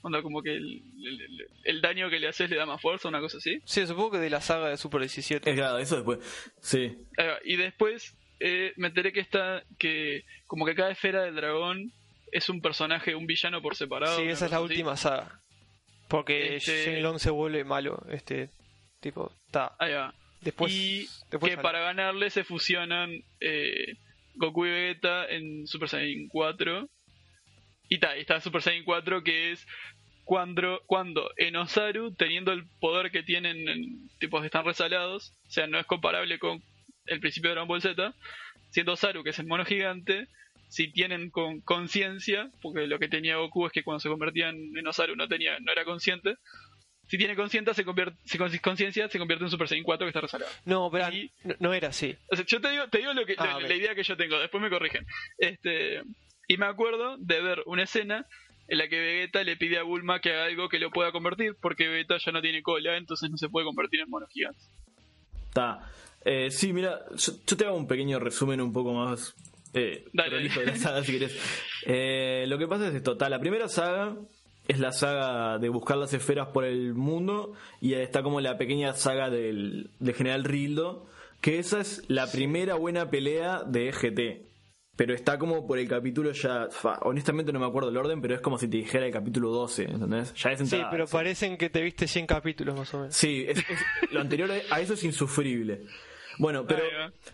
Onda como que el, el- el daño que le haces le da más fuerza, una cosa así. Sí, supongo que de la saga de Super 17. es claro eso después sí. Y después eh, me enteré que está que como que cada esfera del dragón es un personaje, un villano por separado. Sí, esa es la así. última saga. Porque Este- Shenlong se vuelve malo. Este tipo, está. Ahí va. Después, y después que sale. para ganarle se fusionan eh, Goku y Vegeta en Super Saiyan 4. Y ta, está Super Saiyan 4 que es cuando, cuando Enosaru, teniendo el poder que tienen en tipos que están resalados, o sea, no es comparable con el principio de Dragon Ball Z, siendo Saru, que es el mono gigante, si tienen con conciencia, porque lo que tenía Goku es que cuando se convertía en Enosaru no tenía, no era consciente, si tiene conciencia se convierte, si con conciencia se convierte en Super Saiyan 4 que está resalado. No, pero y- no, no era así. O sea, yo te digo, te digo lo que, Ah, la idea que yo tengo, después me corrigen. Este, y me acuerdo de ver una escena en la que Vegeta le pide a Bulma que haga algo que lo pueda convertir, porque Vegeta ya no tiene cola, entonces no se puede convertir en mono gigante. está Eh, sí mira yo, yo te hago un pequeño resumen un poco más eh, Dale, prolijo dale. de la saga si querés Eh, lo que pasa es esto la primera saga es la saga de buscar las esferas por el mundo y está como la pequeña saga del, del general Rildo, que esa es la primera buena pelea de GT. Pero está como por el capítulo ya. fa, honestamente no me acuerdo el orden, pero es como si te dijera el capítulo 12, ¿entendés? Ya es Sí, entrada. pero parecen que te viste 100 capítulos más o menos. Sí, es- es- lo anterior a eso es insufrible. Bueno, pero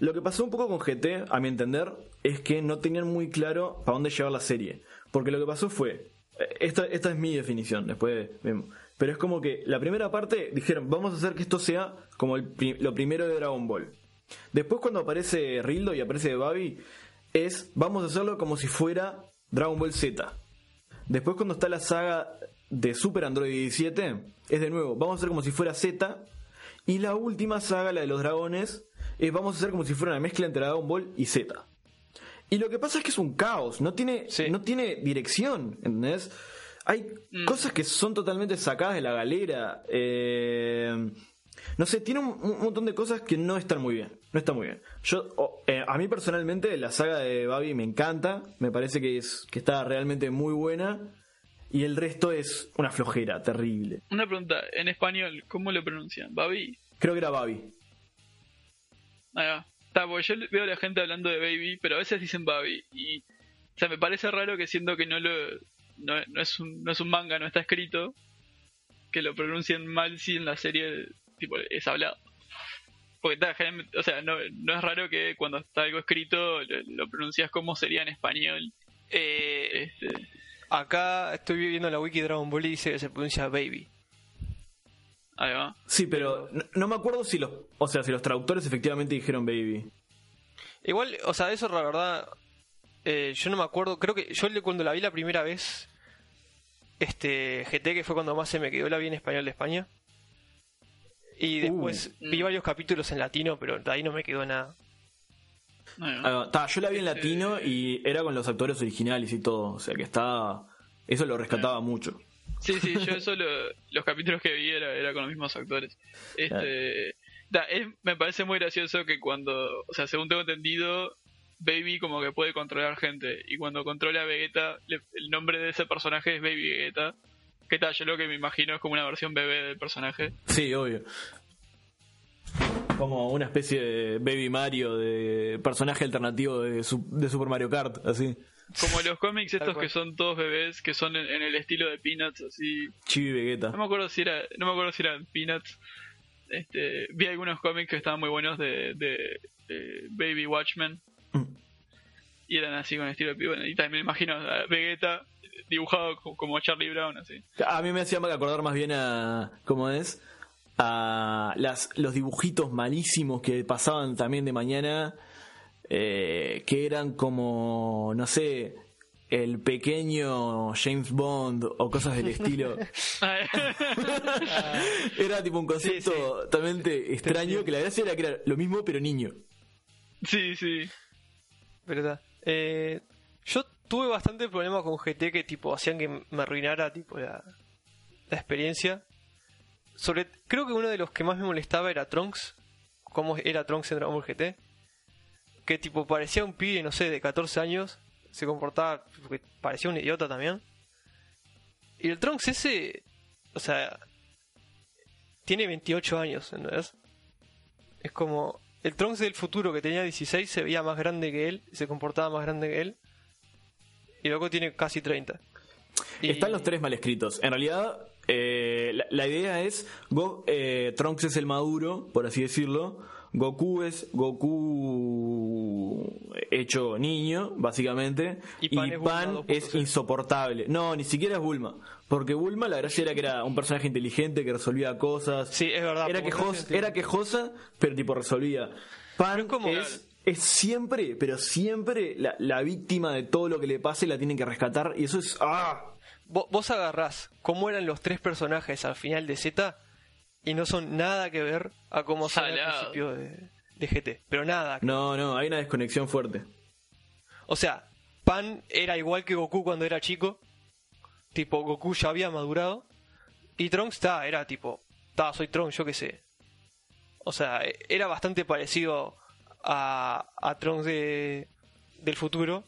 lo que pasó un poco con GT, a mi entender, es que no tenían muy claro para dónde llevar la serie. Porque lo que pasó fue, eh, esta, esta es mi definición, después vemos. Pero es como que la primera parte dijeron, vamos a hacer que esto sea como el lo primero de Dragon Ball. Después cuando aparece Rildo y aparece Babi, es, vamos a hacerlo como si fuera Dragon Ball Z. Después cuando está la saga de Super Android 17, es de nuevo, vamos a hacer como si fuera Z. Y la última saga, la de los dragones, es vamos a hacer como si fuera una mezcla entre Dragon Ball y Z. Y lo que pasa es que es un caos, no tiene, Sí. no tiene dirección, ¿entendés? Hay Mm. cosas que son totalmente sacadas de la galera. eh, no sé, tiene un, un montón de cosas que no están muy bien. No está muy bien. Yo, eh, a mí personalmente, la saga de Babi me encanta. Me parece que, es, que está realmente muy buena. Y el resto es una flojera terrible. Una pregunta, en español, ¿cómo lo pronuncian? ¿Babi? Creo que era Babi. Ahí va. Está, porque yo veo a la gente hablando de Baby, pero a veces dicen Babi. Y, o sea, me parece raro que siendo que no lo. No, no es, un, no es un manga, no está escrito, que lo pronuncien mal si en la serie tipo es hablado. Porque está, generalmente- o sea, no, no es raro que cuando está algo escrito lo, lo pronuncias como sería en español. Eh, Este, acá estoy viendo la wiki Dragon Ball y dice que se pronuncia Baby. Ahí va. Sí, pero no, no me acuerdo si los, o sea, si los traductores efectivamente dijeron Baby. Igual, o sea, eso la verdad, eh, yo no me acuerdo, creo que yo cuando la vi la primera vez, este GT, que fue cuando más se me quedó, la vi en español de España. Y después Uh. vi varios capítulos en latino, pero de ahí no me quedó nada. Ah, ta, yo la vi en Este- latino y era con los actores originales y todo. O sea que está. Eso lo rescataba mucho. Sí, sí, yo eso lo- los capítulos que vi era, era con los mismos actores. Este, da, es- me parece muy gracioso que cuando, o sea, según tengo entendido, Baby como que puede controlar gente y cuando controla a Vegeta, le- el nombre de ese personaje es Baby Vegeta. ¿Qué tal? Yo lo que me imagino es como una versión bebé del personaje. Sí, obvio. Como una especie de Baby Mario, de personaje alternativo de, Su- de Super Mario Kart, así. Como los cómics estos que son todos bebés, que son en, en el estilo de Peanuts, así. Chibi Vegeta. No me acuerdo si era, no me acuerdo si eran Peanuts. Este, vi algunos cómics que estaban muy buenos de, de, de Baby Watchmen. Mm. Y eran así con estilo de bueno, Y también me imagino a Vegeta dibujado co- como Charlie Brown, así. A mí me hacía acordar más bien a. ¿Cómo es? A las, los dibujitos malísimos que pasaban también de mañana. Eh, que eran como. No sé. El pequeño James Bond o cosas del estilo. (laughs) Era tipo un concepto Sí, sí. totalmente extraño. Que la gracia era que era lo mismo, pero niño. sí, sí. ¿Verdad? Eh, yo tuve bastante problemas con GT que tipo hacían que me arruinara tipo la, la experiencia. Sobre, creo que uno de los que más me molestaba era Trunks. Cómo era Trunks en Dragon Ball GT. Que tipo parecía un pibe, no sé, de 14 años. Se comportaba, parecía un idiota también. Y el Trunks ese, o sea, tiene 28 años, ¿entendés? Es como el Trunks del futuro que tenía 16 se veía más grande que él, se comportaba más grande que él. Y luego tiene casi 30. Y- Están los tres mal escritos. En realidad, eh, la, la idea es: Go- eh, Trunks es el maduro, por así decirlo. Goku es Goku hecho niño, básicamente. Y Y Pan es Pan, es 2.0. insoportable. No, ni siquiera es Bulma. Porque Bulma, la gracia era que era un personaje inteligente que resolvía cosas. Sí, es verdad. era, quejosa, era quejosa, pero tipo resolvía. Pan es como- es, es siempre, pero siempre la, la víctima de todo lo que le pase la tienen que rescatar. Y eso es. ¡Ah! Vo- Vos agarrás cómo eran los tres personajes al final de Z y no son nada que ver a cómo son al principio de, de GT. Pero nada. No, no, hay una desconexión fuerte. O sea, Pan era igual que Goku cuando era chico. Tipo, Goku ya había madurado. Y Trunks está, era tipo, ta, soy Trunks, yo qué sé. O sea, era bastante parecido a, a Trunks de, del futuro,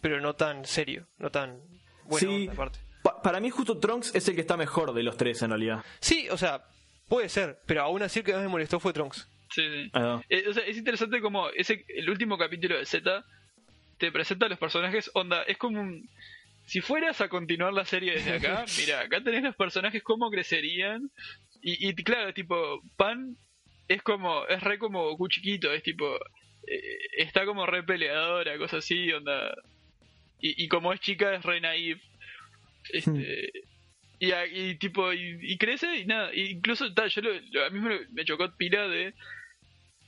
pero no tan serio, no tan bueno Sí. aparte. Pa- para mí justo Trunks es el que está mejor de los tres en realidad. Sí, o sea, puede ser, pero aún así el que más me molestó fue Trunks. Sí, sí. Ah, Eh, o sea, es interesante como ese el último capítulo de Z te presenta a los personajes, onda, es como un... Si fueras a continuar la serie desde acá, (laughs) mira, acá tenés los personajes cómo crecerían. Y, y claro, tipo, Pan es como, es re como Goku chiquito, es tipo, eh, está como re peleadora, cosas así, onda. Y, y como es chica es re naive. Este, y, a- y tipo, y, y crece y nada, y incluso tal, yo lo- lo- a mí me, me chocó pila de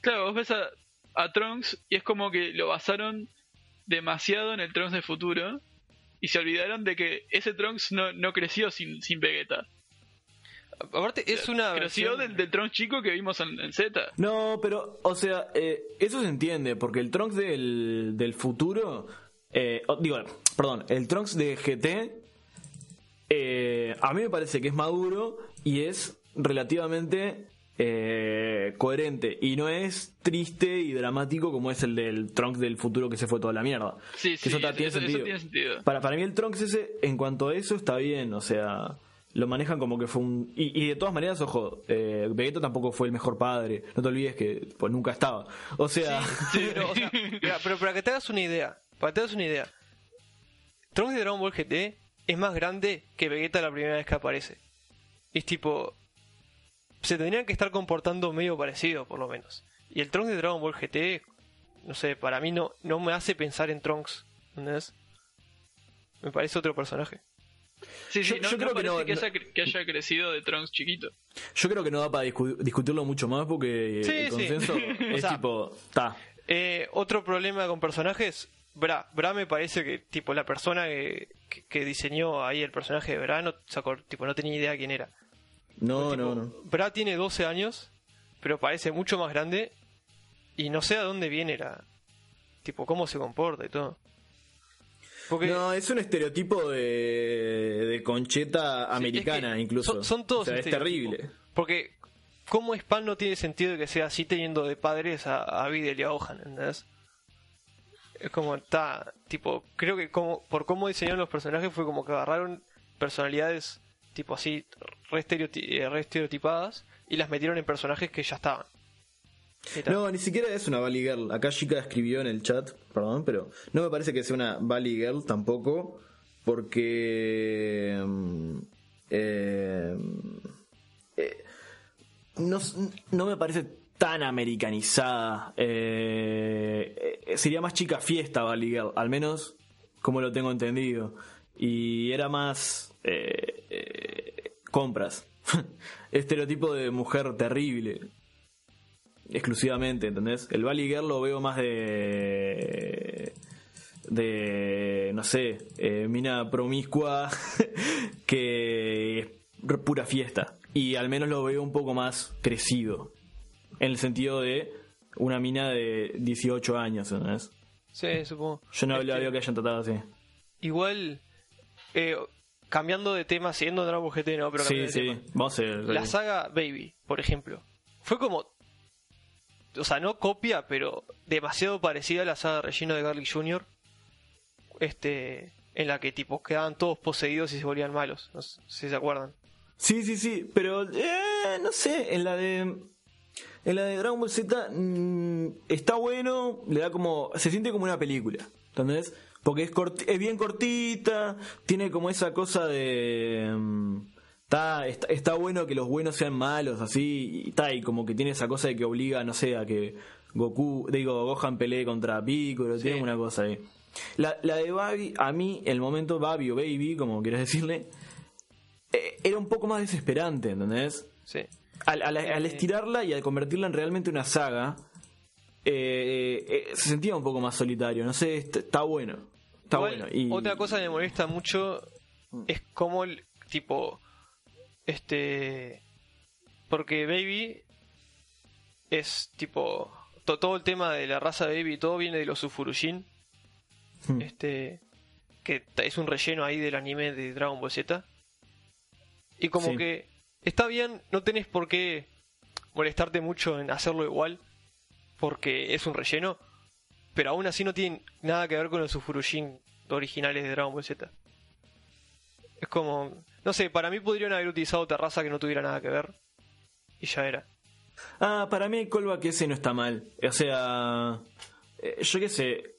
Claro, vos ves a, a Trunks y es como que lo basaron demasiado en el Trunks del futuro y se olvidaron de que ese Trunks no, no creció sin, sin Vegeta. Aparte, es una. Creció versión- del, del Trunks chico que vimos en, en Z. No, pero, o sea, eh, eso se entiende, porque el Trunks del, del futuro, eh, oh, digo, perdón, el Trunks de GT, eh, a mí me parece que es maduro y es relativamente eh, coherente y no es triste y dramático como es el del Trunks del futuro que se fue toda la mierda. Sí, Que sí, eso, eso- tiene eso sentido. tiene sentido. Para, para mí el Trunks ese, en cuanto a eso, está bien, o sea, lo manejan como que fue un... Y, y de todas maneras, ojo, eh, Vegeta tampoco fue el mejor padre, no te olvides que pues nunca estaba. O sea, Sí, (laughs) pero, o sea, mira, pero para que te hagas una idea, para que te hagas una idea, Trunks de Dragon Ball GT es más grande que Vegeta la primera vez que aparece. Es tipo, se tendrían que estar comportando medio parecido, por lo menos. Y el Trunks de Dragon Ball GT, no sé, para mí no, no me hace pensar en Trunks, ¿entendés? Me parece otro personaje. Sí, sí, Yo- no, yo no creo que parece no- que, haya, que haya crecido de Trunks chiquito. yo creo que no da para discu- discutirlo mucho más porque Sí, el sí. consenso (laughs) O es sea, tipo, está. Eh, otro problema con personajes, Bra. Bra me parece que tipo la persona que, que- que diseñó ahí el personaje de Bra no, tipo, no tenía idea quién era. No, Tipo, no, no. Bra tiene 12 años, pero parece mucho más grande y no sé a dónde viene la... Tipo, cómo se comporta y todo. Porque No, es un estereotipo de, de concheta americana, es que incluso. Son, son todos O sea, es terrible. Porque cómo Span no tiene sentido que sea así teniendo de padres a, a Videl y a Gohan, ¿entendés? Es como está, tipo, creo que como por cómo diseñaron los personajes fue como que agarraron personalidades tipo así re, eh, re estereotipadas y las metieron en personajes que ya estaban. No, ni siquiera es una Valley Girl. Acá Chica escribió en el chat, perdón, pero no me parece que sea una Valley Girl tampoco, porque. mm, eh, eh, no, no me parece tan americanizada. Eh, sería más chica fiesta Valley Girl, al menos como lo tengo entendido. Y era más. eh, eh, compras. (laughs) Estereotipo de mujer terrible exclusivamente, ¿entendés? El Valley Girl lo veo más de. de. no sé, eh, mina promiscua (laughs) que pura fiesta. Y al menos lo veo un poco más crecido. En el sentido de una mina de 18 años, ¿entendés? Sí, supongo. Yo no Este, que hayan tratado así. Igual, eh, cambiando de tema, siguiendo Dragon GT, no, pero Sí, sí, tema. vamos a ver. La saga Baby, por ejemplo, fue como. O sea, no copia, pero demasiado parecida a la saga Relleno de Garlic Jr. Este. En la que, tipo, quedaban todos poseídos y se volvían malos. No sé si se acuerdan. Sí, sí, sí, pero eh, no sé, en la de en la de Dragon Ball Z mm, está bueno, le da como se siente como una película, ¿entendés? Porque es es bien cortita, tiene como esa cosa de mm, está, está está bueno que los buenos sean malos así y está y como que tiene esa cosa de que obliga, no sé, a que Goku, digo, Gohan pelee contra Piccolo, tiene una cosa ahí. La, la de Babi, a mí, el momento Babi o Baby, como quieras decirle, eh, era un poco más desesperante, ¿entendés? Sí. Al, al- al estirarla y al convertirla en realmente una saga, eh, eh, se sentía un poco más solitario. No sé, está, está bueno. Está Igual, bueno. Y, Otra cosa que me molesta mucho es como el tipo. Este. Porque Baby es tipo. to- todo el tema de la raza Baby, todo viene de los Sufurujin. Hmm. Este. Que es un relleno ahí del anime de Dragon Ball Z. Y como Sí. que. Está bien, no tenés por qué molestarte mucho en hacerlo igual. Porque es un relleno. Pero aún así no tiene nada que ver con los Sufurujin originales de Dragon Ball Z. Es como, no sé, para mí podrían haber utilizado terraza que no tuviera nada que ver. Y ya era. Ah, para mí el callback ese no está mal. O sea, eh, yo qué sé.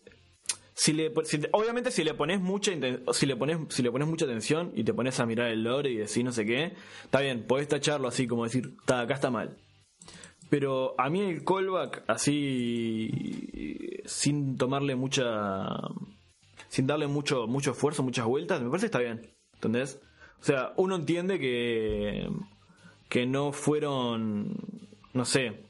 Si le, obviamente si le pones mucha si le pones si le pones mucha atención y te pones a mirar el lore y decir no sé qué, está bien, podés tacharlo así como decir, "Ta, acá está mal. Pero a mí el callback así sin tomarle mucha sin darle mucho mucho esfuerzo, muchas vueltas, me parece que está bien. ¿Entendés? O sea, uno entiende que que no fueron no sé,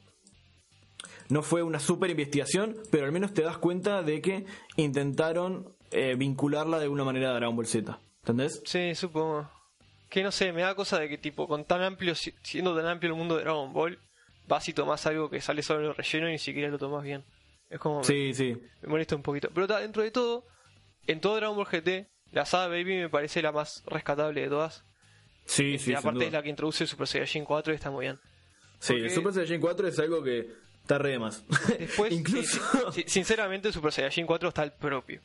no fue una super investigación, pero al menos te das cuenta de que intentaron eh, vincularla de alguna manera a Dragon Ball Z. ¿Entendés? Sí, supongo. Que no sé, me da cosa de que tipo, con tan amplio, si- siendo tan amplio el mundo de Dragon Ball, vas y tomás algo que sale solo en el relleno y ni siquiera lo tomás bien. Es como... me- Sí, sí. me molesta un poquito. Pero ta, dentro de todo, en todo Dragon Ball GT, la saga Baby me parece la más rescatable de todas. Sí, y sí. sin aparte es la que introduce Super Saiyajin 4 y está muy bien. Sí, porque- el Super Saiyajin 4 es algo que está re de más. Después, (laughs) Incluso. sí, sí, sinceramente, Super Saiyajin 4 está el propio.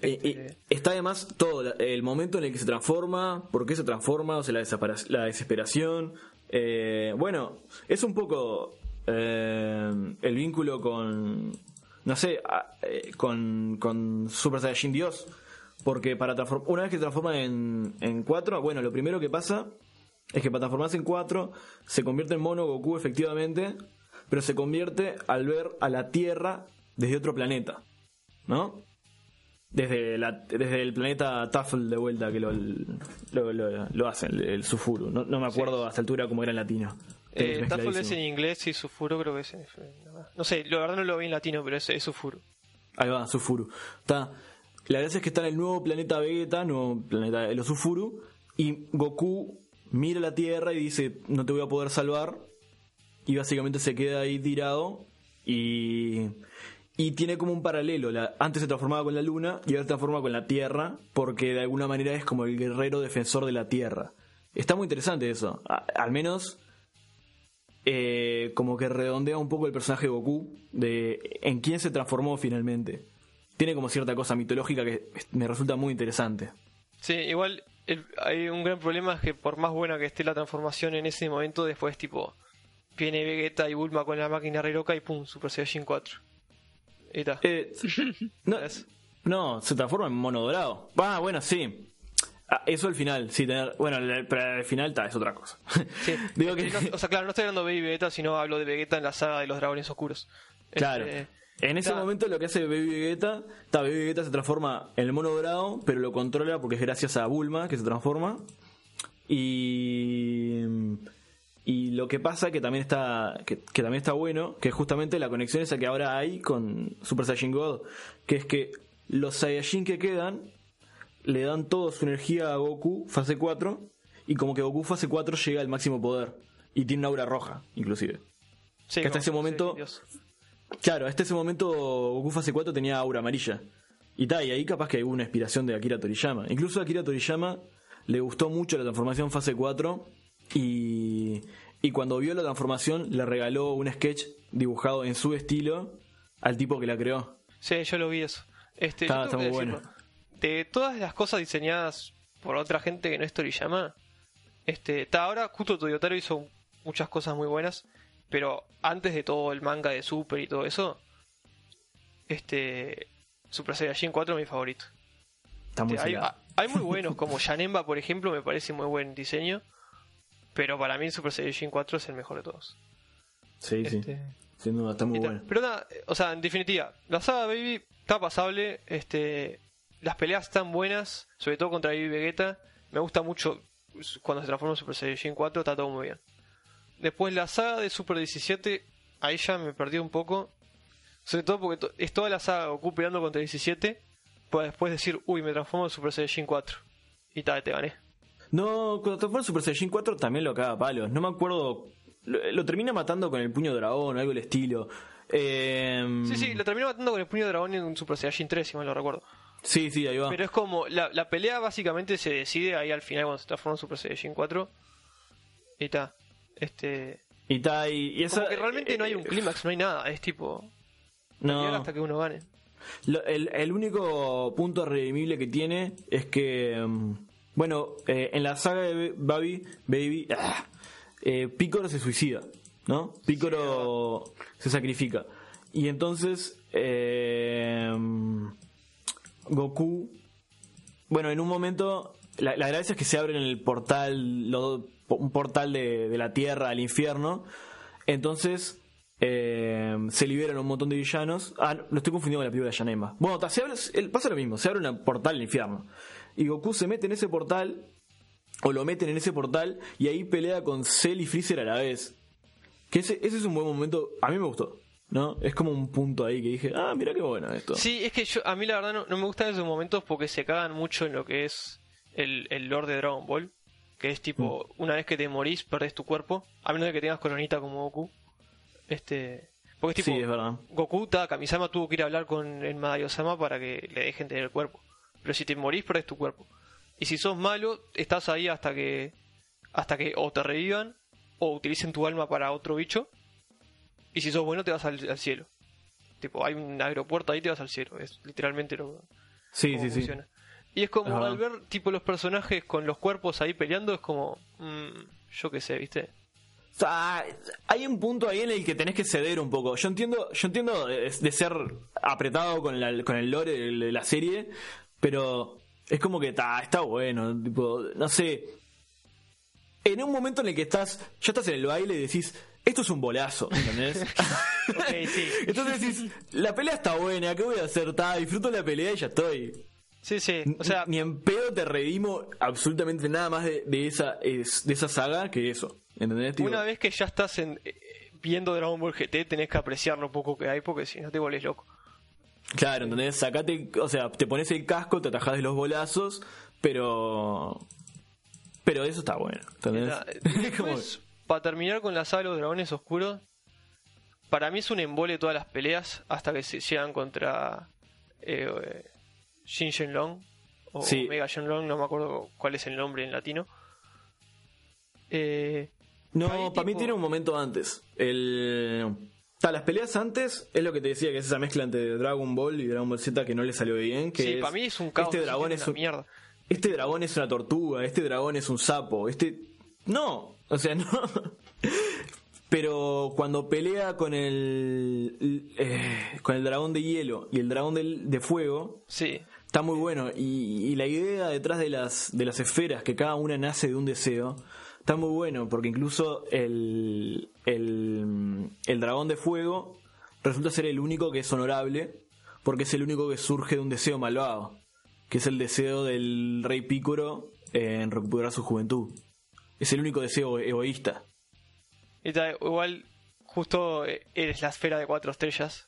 Eh, eh, está además todo, el momento en el que se transforma, por qué se transforma, o sea, la, la desesperación. Eh, bueno, es un poco eh, el vínculo con, no sé, eh, con, con Super Saiyajin Dios. Porque para una vez que se transforma en, en 4, bueno, lo primero que pasa es que para transformarse en 4 se convierte en mono Goku efectivamente, pero se convierte al ver a la Tierra desde otro planeta, ¿no? desde, la, desde el planeta Tafel de vuelta que lo, lo, lo, lo hacen, el, el Sufuru. No, no me acuerdo a esta altura cómo era en latino. Eh, Tafel es en inglés y Sufuro creo que es en... No sé, la verdad no lo vi en latino, pero es, es Sufuro. Ahí va, Sufuru. Está. La gracia es que está en el nuevo planeta Vegeta, nuevo planeta de los Sufuru, y Goku mira la Tierra y dice, no te voy a poder salvar, y básicamente se queda ahí tirado, y, y tiene como un paralelo. Antes se transformaba con la Luna, y ahora se transforma con la Tierra, porque de alguna manera es como el guerrero defensor de la Tierra. Está muy interesante eso. Al menos eh, como que redondea un poco el personaje de Goku, de en quién se transformó finalmente. Tiene como cierta cosa mitológica que me resulta muy interesante. Sí, igual el- hay un gran problema es que por más buena que esté la transformación en ese momento, después tipo viene Vegeta y Bulma con la máquina re loca y pum, Super Saiyajin 4. Y está. Eh, (laughs) no, se transforma en mono dorado. Ah, bueno, sí. Ah, eso al final, sí, tener, bueno, el- pero al final ta, es otra cosa. Sí. (laughs) Digo que, No, o sea, claro, no estoy hablando de Baby Vegeta, sino hablo de Vegeta en la saga de los dragones oscuros. claro. Este, En ese ta- momento lo que hace Baby Vegeta, ta, Baby Vegeta se transforma en el mono dorado, pero lo controla porque es gracias a Bulma que se transforma. Y y lo que pasa que también está que, que también está bueno, que es justamente la conexión esa que ahora hay con Super Saiyan God, que es que los Saiyajin que quedan le dan toda su energía a Goku fase 4 y como que Goku fase 4 llega al máximo poder y tiene una aura roja, inclusive. sí, que hasta ese momento- sí. Claro, hasta ese momento Goku fase 4 tenía aura amarilla. Y tal, y ahí capaz que hubo una inspiración de Akira Toriyama. Incluso a Akira Toriyama le gustó mucho la transformación fase 4 y, y cuando vio la transformación le regaló un sketch dibujado en su estilo al tipo que la creó. Sí, yo lo vi eso. Este, Está- muy decirlo. De todas las cosas diseñadas por otra gente que no es Toriyama, este, está ahora justo Toyotaro hizo muchas cosas muy buenas, pero antes de todo el manga de Super y todo eso, este, Super Saiyajin 4 es mi favorito. Está muy Este, hay, hay muy (laughs) buenos, como Janemba, por ejemplo, me parece muy buen diseño, pero para mí Super Saiyajin 4 es el mejor de todos. Sí, sí. Este, Sin duda, está muy bueno. Pero nada, eh, o sea, en definitiva, la saga Baby está pasable, este, las peleas están buenas, sobre todo contra Baby Vegeta. Me gusta mucho cuando se transforma en Super Saiyajin 4, está todo muy bien. Después la saga de Super 17, ahí ya me perdí un poco. Sobre todo porque to- es toda la saga Goku peleando contra 17, para después decir, uy, me transformo en Super Saiyajin 4. Y tal, te gané. No, cuando transforma Super Saiyajin 4 también lo caga a palos. No me acuerdo. Lo, lo termina matando con el puño dragón o algo del estilo. Eh, Sí, sí, lo terminó matando con el puño dragón en un Super Saiyajin 3, si mal lo recuerdo. Sí, sí, ahí va. Pero es como, la, la pelea básicamente se decide ahí al final cuando se transforma en Super Saiyajin 4. Y está. Este. Y está y, y esa, Como que realmente no hay un eh, clímax, no hay nada. Es tipo. No, hasta que uno gane. Lo- el, el único punto redimible que tiene es que mm, Bueno, eh, en la saga de Baby, Baby, ah, eh, Picoro se suicida, ¿no? Picoro se sacrifica. Y entonces, eh, Goku, bueno, en un momento, la, la gracia es que se abre en el portal, lo- un portal de, la tierra al infierno. Entonces, eh, se liberan un montón de villanos. Ah, lo estoy confundiendo con la película de Yanema. Bueno, se abre, pasa lo mismo, se abre un portal al infierno. Y Goku se mete en ese portal, o lo meten en ese portal, y ahí pelea con Cell y Freezer a la vez. Que ese, ese es un buen momento, a mí me gustó. ¿No? Es como un punto ahí que dije, ah, mira qué bueno esto. Sí, es que yo, a mí la verdad no, no me gustan esos momentos porque se cagan mucho en lo que es el, el lore de Dragon Ball. Que es tipo, una vez que te morís, perdés tu cuerpo. A menos de que tengas coronita como Goku. Este. Porque es tipo, sí, es verdad. Goku, ta, Kamisama tuvo que ir a hablar con el Madayosama para que le dejen tener el cuerpo. Pero si te morís, perdés tu cuerpo. Y si sos malo, estás ahí hasta que. hasta que o te revivan o utilicen tu alma para otro bicho. Y si sos bueno, te vas al, al cielo. Tipo, hay un aeropuerto ahí, te vas al cielo. Es literalmente lo Sí, sí, sí. funciona. Y es como verdad. al ver tipo los personajes con los cuerpos ahí peleando, es como. mm, yo qué sé, ¿viste? O sea, hay un punto ahí en el que tenés que ceder un poco. Yo entiendo, yo entiendo de, de ser apretado con, la- con el lore de, de la serie, pero es como que ta, está bueno. Tipo, no sé. En un momento en el que estás, ya estás en el baile y decís, esto es un bolazo, ¿entendés? (laughs) Sí. (laughs) Entonces decís, la pelea está buena, ¿qué voy a hacer? Ta, disfruto la pelea y ya estoy. Sí, sí. O sea, ni en pedo te redimo absolutamente nada más de, de esa es- de esa saga que eso. ¿Entendés? Tipo, una vez que ya estás en, eh, viendo Dragon Ball GT, tenés que apreciar lo poco que hay porque si no te volvés loco. Claro, ¿entendés? Sacate, o sea, te pones el casco, te atajás de los bolazos, pero. Pero eso está bueno, ¿entendés? (laughs) Después, para terminar con la saga de los dragones oscuros, para mí es un embole todas las peleas hasta que se llegan contra eh, eh, Shin Shenlong o Sí. Mega Shenlong, no me acuerdo cuál es el nombre en latino. Eh, no, para mí tiene un momento antes. El. Ta, las peleas antes es lo que te decía, que es esa mezcla entre Dragon Ball y Dragon Ball Z que no le salió bien. Que sí, para mí es un caos. Este dragón es un, mierda. este dragón es una tortuga, este dragón es un sapo, este... No, o sea, (laughs) no. Pero cuando pelea con el eh, con el dragón de hielo y el dragón de fuego, Sí, está muy bueno. Y, y la idea detrás de las, de las esferas, que cada una nace de un deseo, está muy bueno, porque incluso el, el, el dragón de fuego resulta ser el único que es honorable, porque es el único que surge de un deseo malvado, que es el deseo del rey Pícoro en recuperar su juventud. Es el único deseo egoísta. Igual, justo eh, eres la esfera de cuatro estrellas.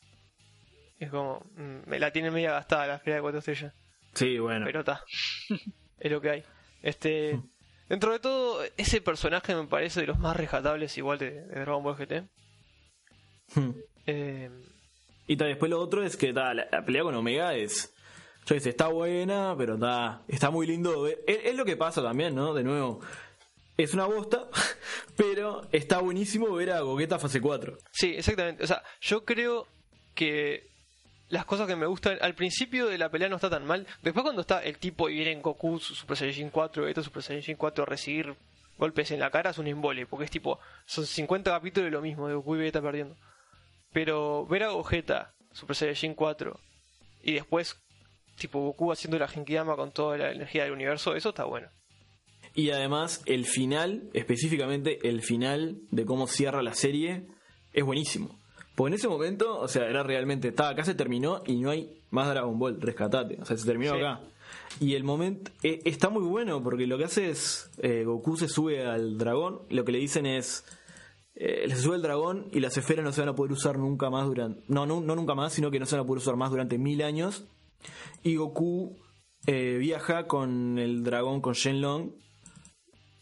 Es como, mm, me la tiene media gastada la esfera de cuatro estrellas. Sí, bueno. Pero está. (laughs) es lo que hay. Este. Dentro de todo, ese personaje me parece de los más rescatables igual de, de Dragon Ball GT. Hmm. Eh, Y ta, después lo otro es que ta, la, la pelea con Omega es. Yo sé, está buena, pero está, está muy lindo. ver- Es, es lo que pasa también, ¿no? De nuevo. Es una bosta, (laughs) pero está buenísimo ver a Gogeta fase 4. sí, exactamente. O sea, yo creo que las cosas que me gustan al principio de la pelea no está tan mal. Después cuando está el tipo y viene en Goku, su Super Saiyajin 4, Vegeta Super Saiyajin 4 a recibir golpes en la cara es un embole, porque es tipo, son 50 capítulos de lo mismo, de Goku y Vegeta perdiendo. Pero ver a Gogeta, Super Saiyajin 4, y después, tipo Goku haciendo la Genkidama con toda la energía del universo, eso está bueno. Y además, el final, específicamente el final de cómo cierra la serie, es buenísimo. Porque en ese momento, o sea, era realmente, está, acá se terminó y no hay más Dragon Ball, rescatate. O sea, se terminó Sí. acá. Y el momento eh, está muy bueno porque lo que hace es, eh, Goku se sube al dragón, lo que le dicen es, eh, se sube el dragón y las esferas no se van a poder usar nunca más durante, no, no, no nunca más, sino que no se van a poder usar más durante mil años. Y Goku eh, viaja con el dragón, con Shenlong,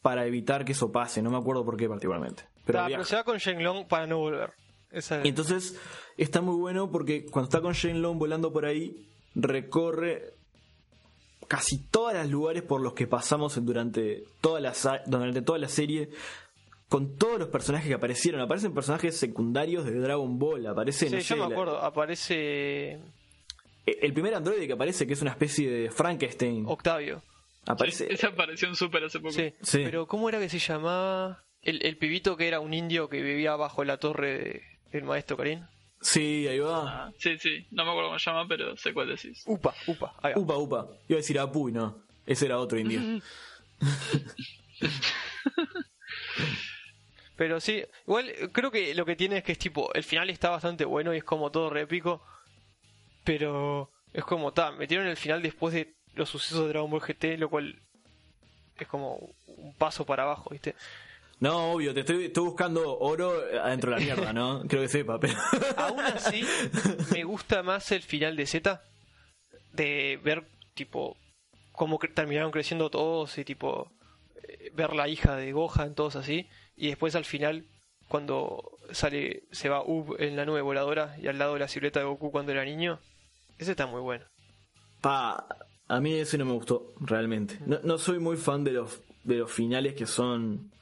para evitar que eso pase. No me acuerdo por qué particularmente. Pero se va con Shenlong para no volver. Esa es- Y entonces está muy bueno porque cuando está con Shenlong volando por ahí, recorre casi todos los lugares por los que pasamos durante toda la, durante toda la serie. Con todos los personajes que aparecieron. Aparecen personajes secundarios de Dragon Ball. Aparece, Sí, no yo sé, me la- acuerdo, aparece el primer androide que aparece, que es una especie de Frankenstein. Octavio. Aparece. Sí, esa apareció en Super hace poco. Sí. Sí. Pero ¿cómo era que se llamaba? El, el pibito que era un indio que vivía bajo la torre del maestro Karim. Sí, ahí va. Ah, sí, sí. No me acuerdo cómo se llama, pero sé cuál decís. Upa, upa. ahí va. Upa, upa. Iba a decir Apu y no. Ese era otro indio. (laughs) Pero sí, igual creo que lo que tiene es que es tipo, el final está bastante bueno y es como todo répico, pero es como, ta, metieron el final después de los sucesos de Dragon Ball GT, lo cual es como un paso para abajo, ¿viste? No, obvio, te estoy, estoy buscando oro adentro de la mierda, ¿no? (laughs) Creo que sepa, pero. Aún así, me gusta más el final de Z, de ver, tipo, cómo terminaron creciendo todos y, tipo, eh, ver la hija de Gohan, todos así, y después al final, cuando sale, se va Ub en la nube voladora y al lado de la silueta de Goku cuando era niño, ese está muy bueno. Pa, a mí ese no me gustó, realmente. No, no soy muy fan de los, de los finales que son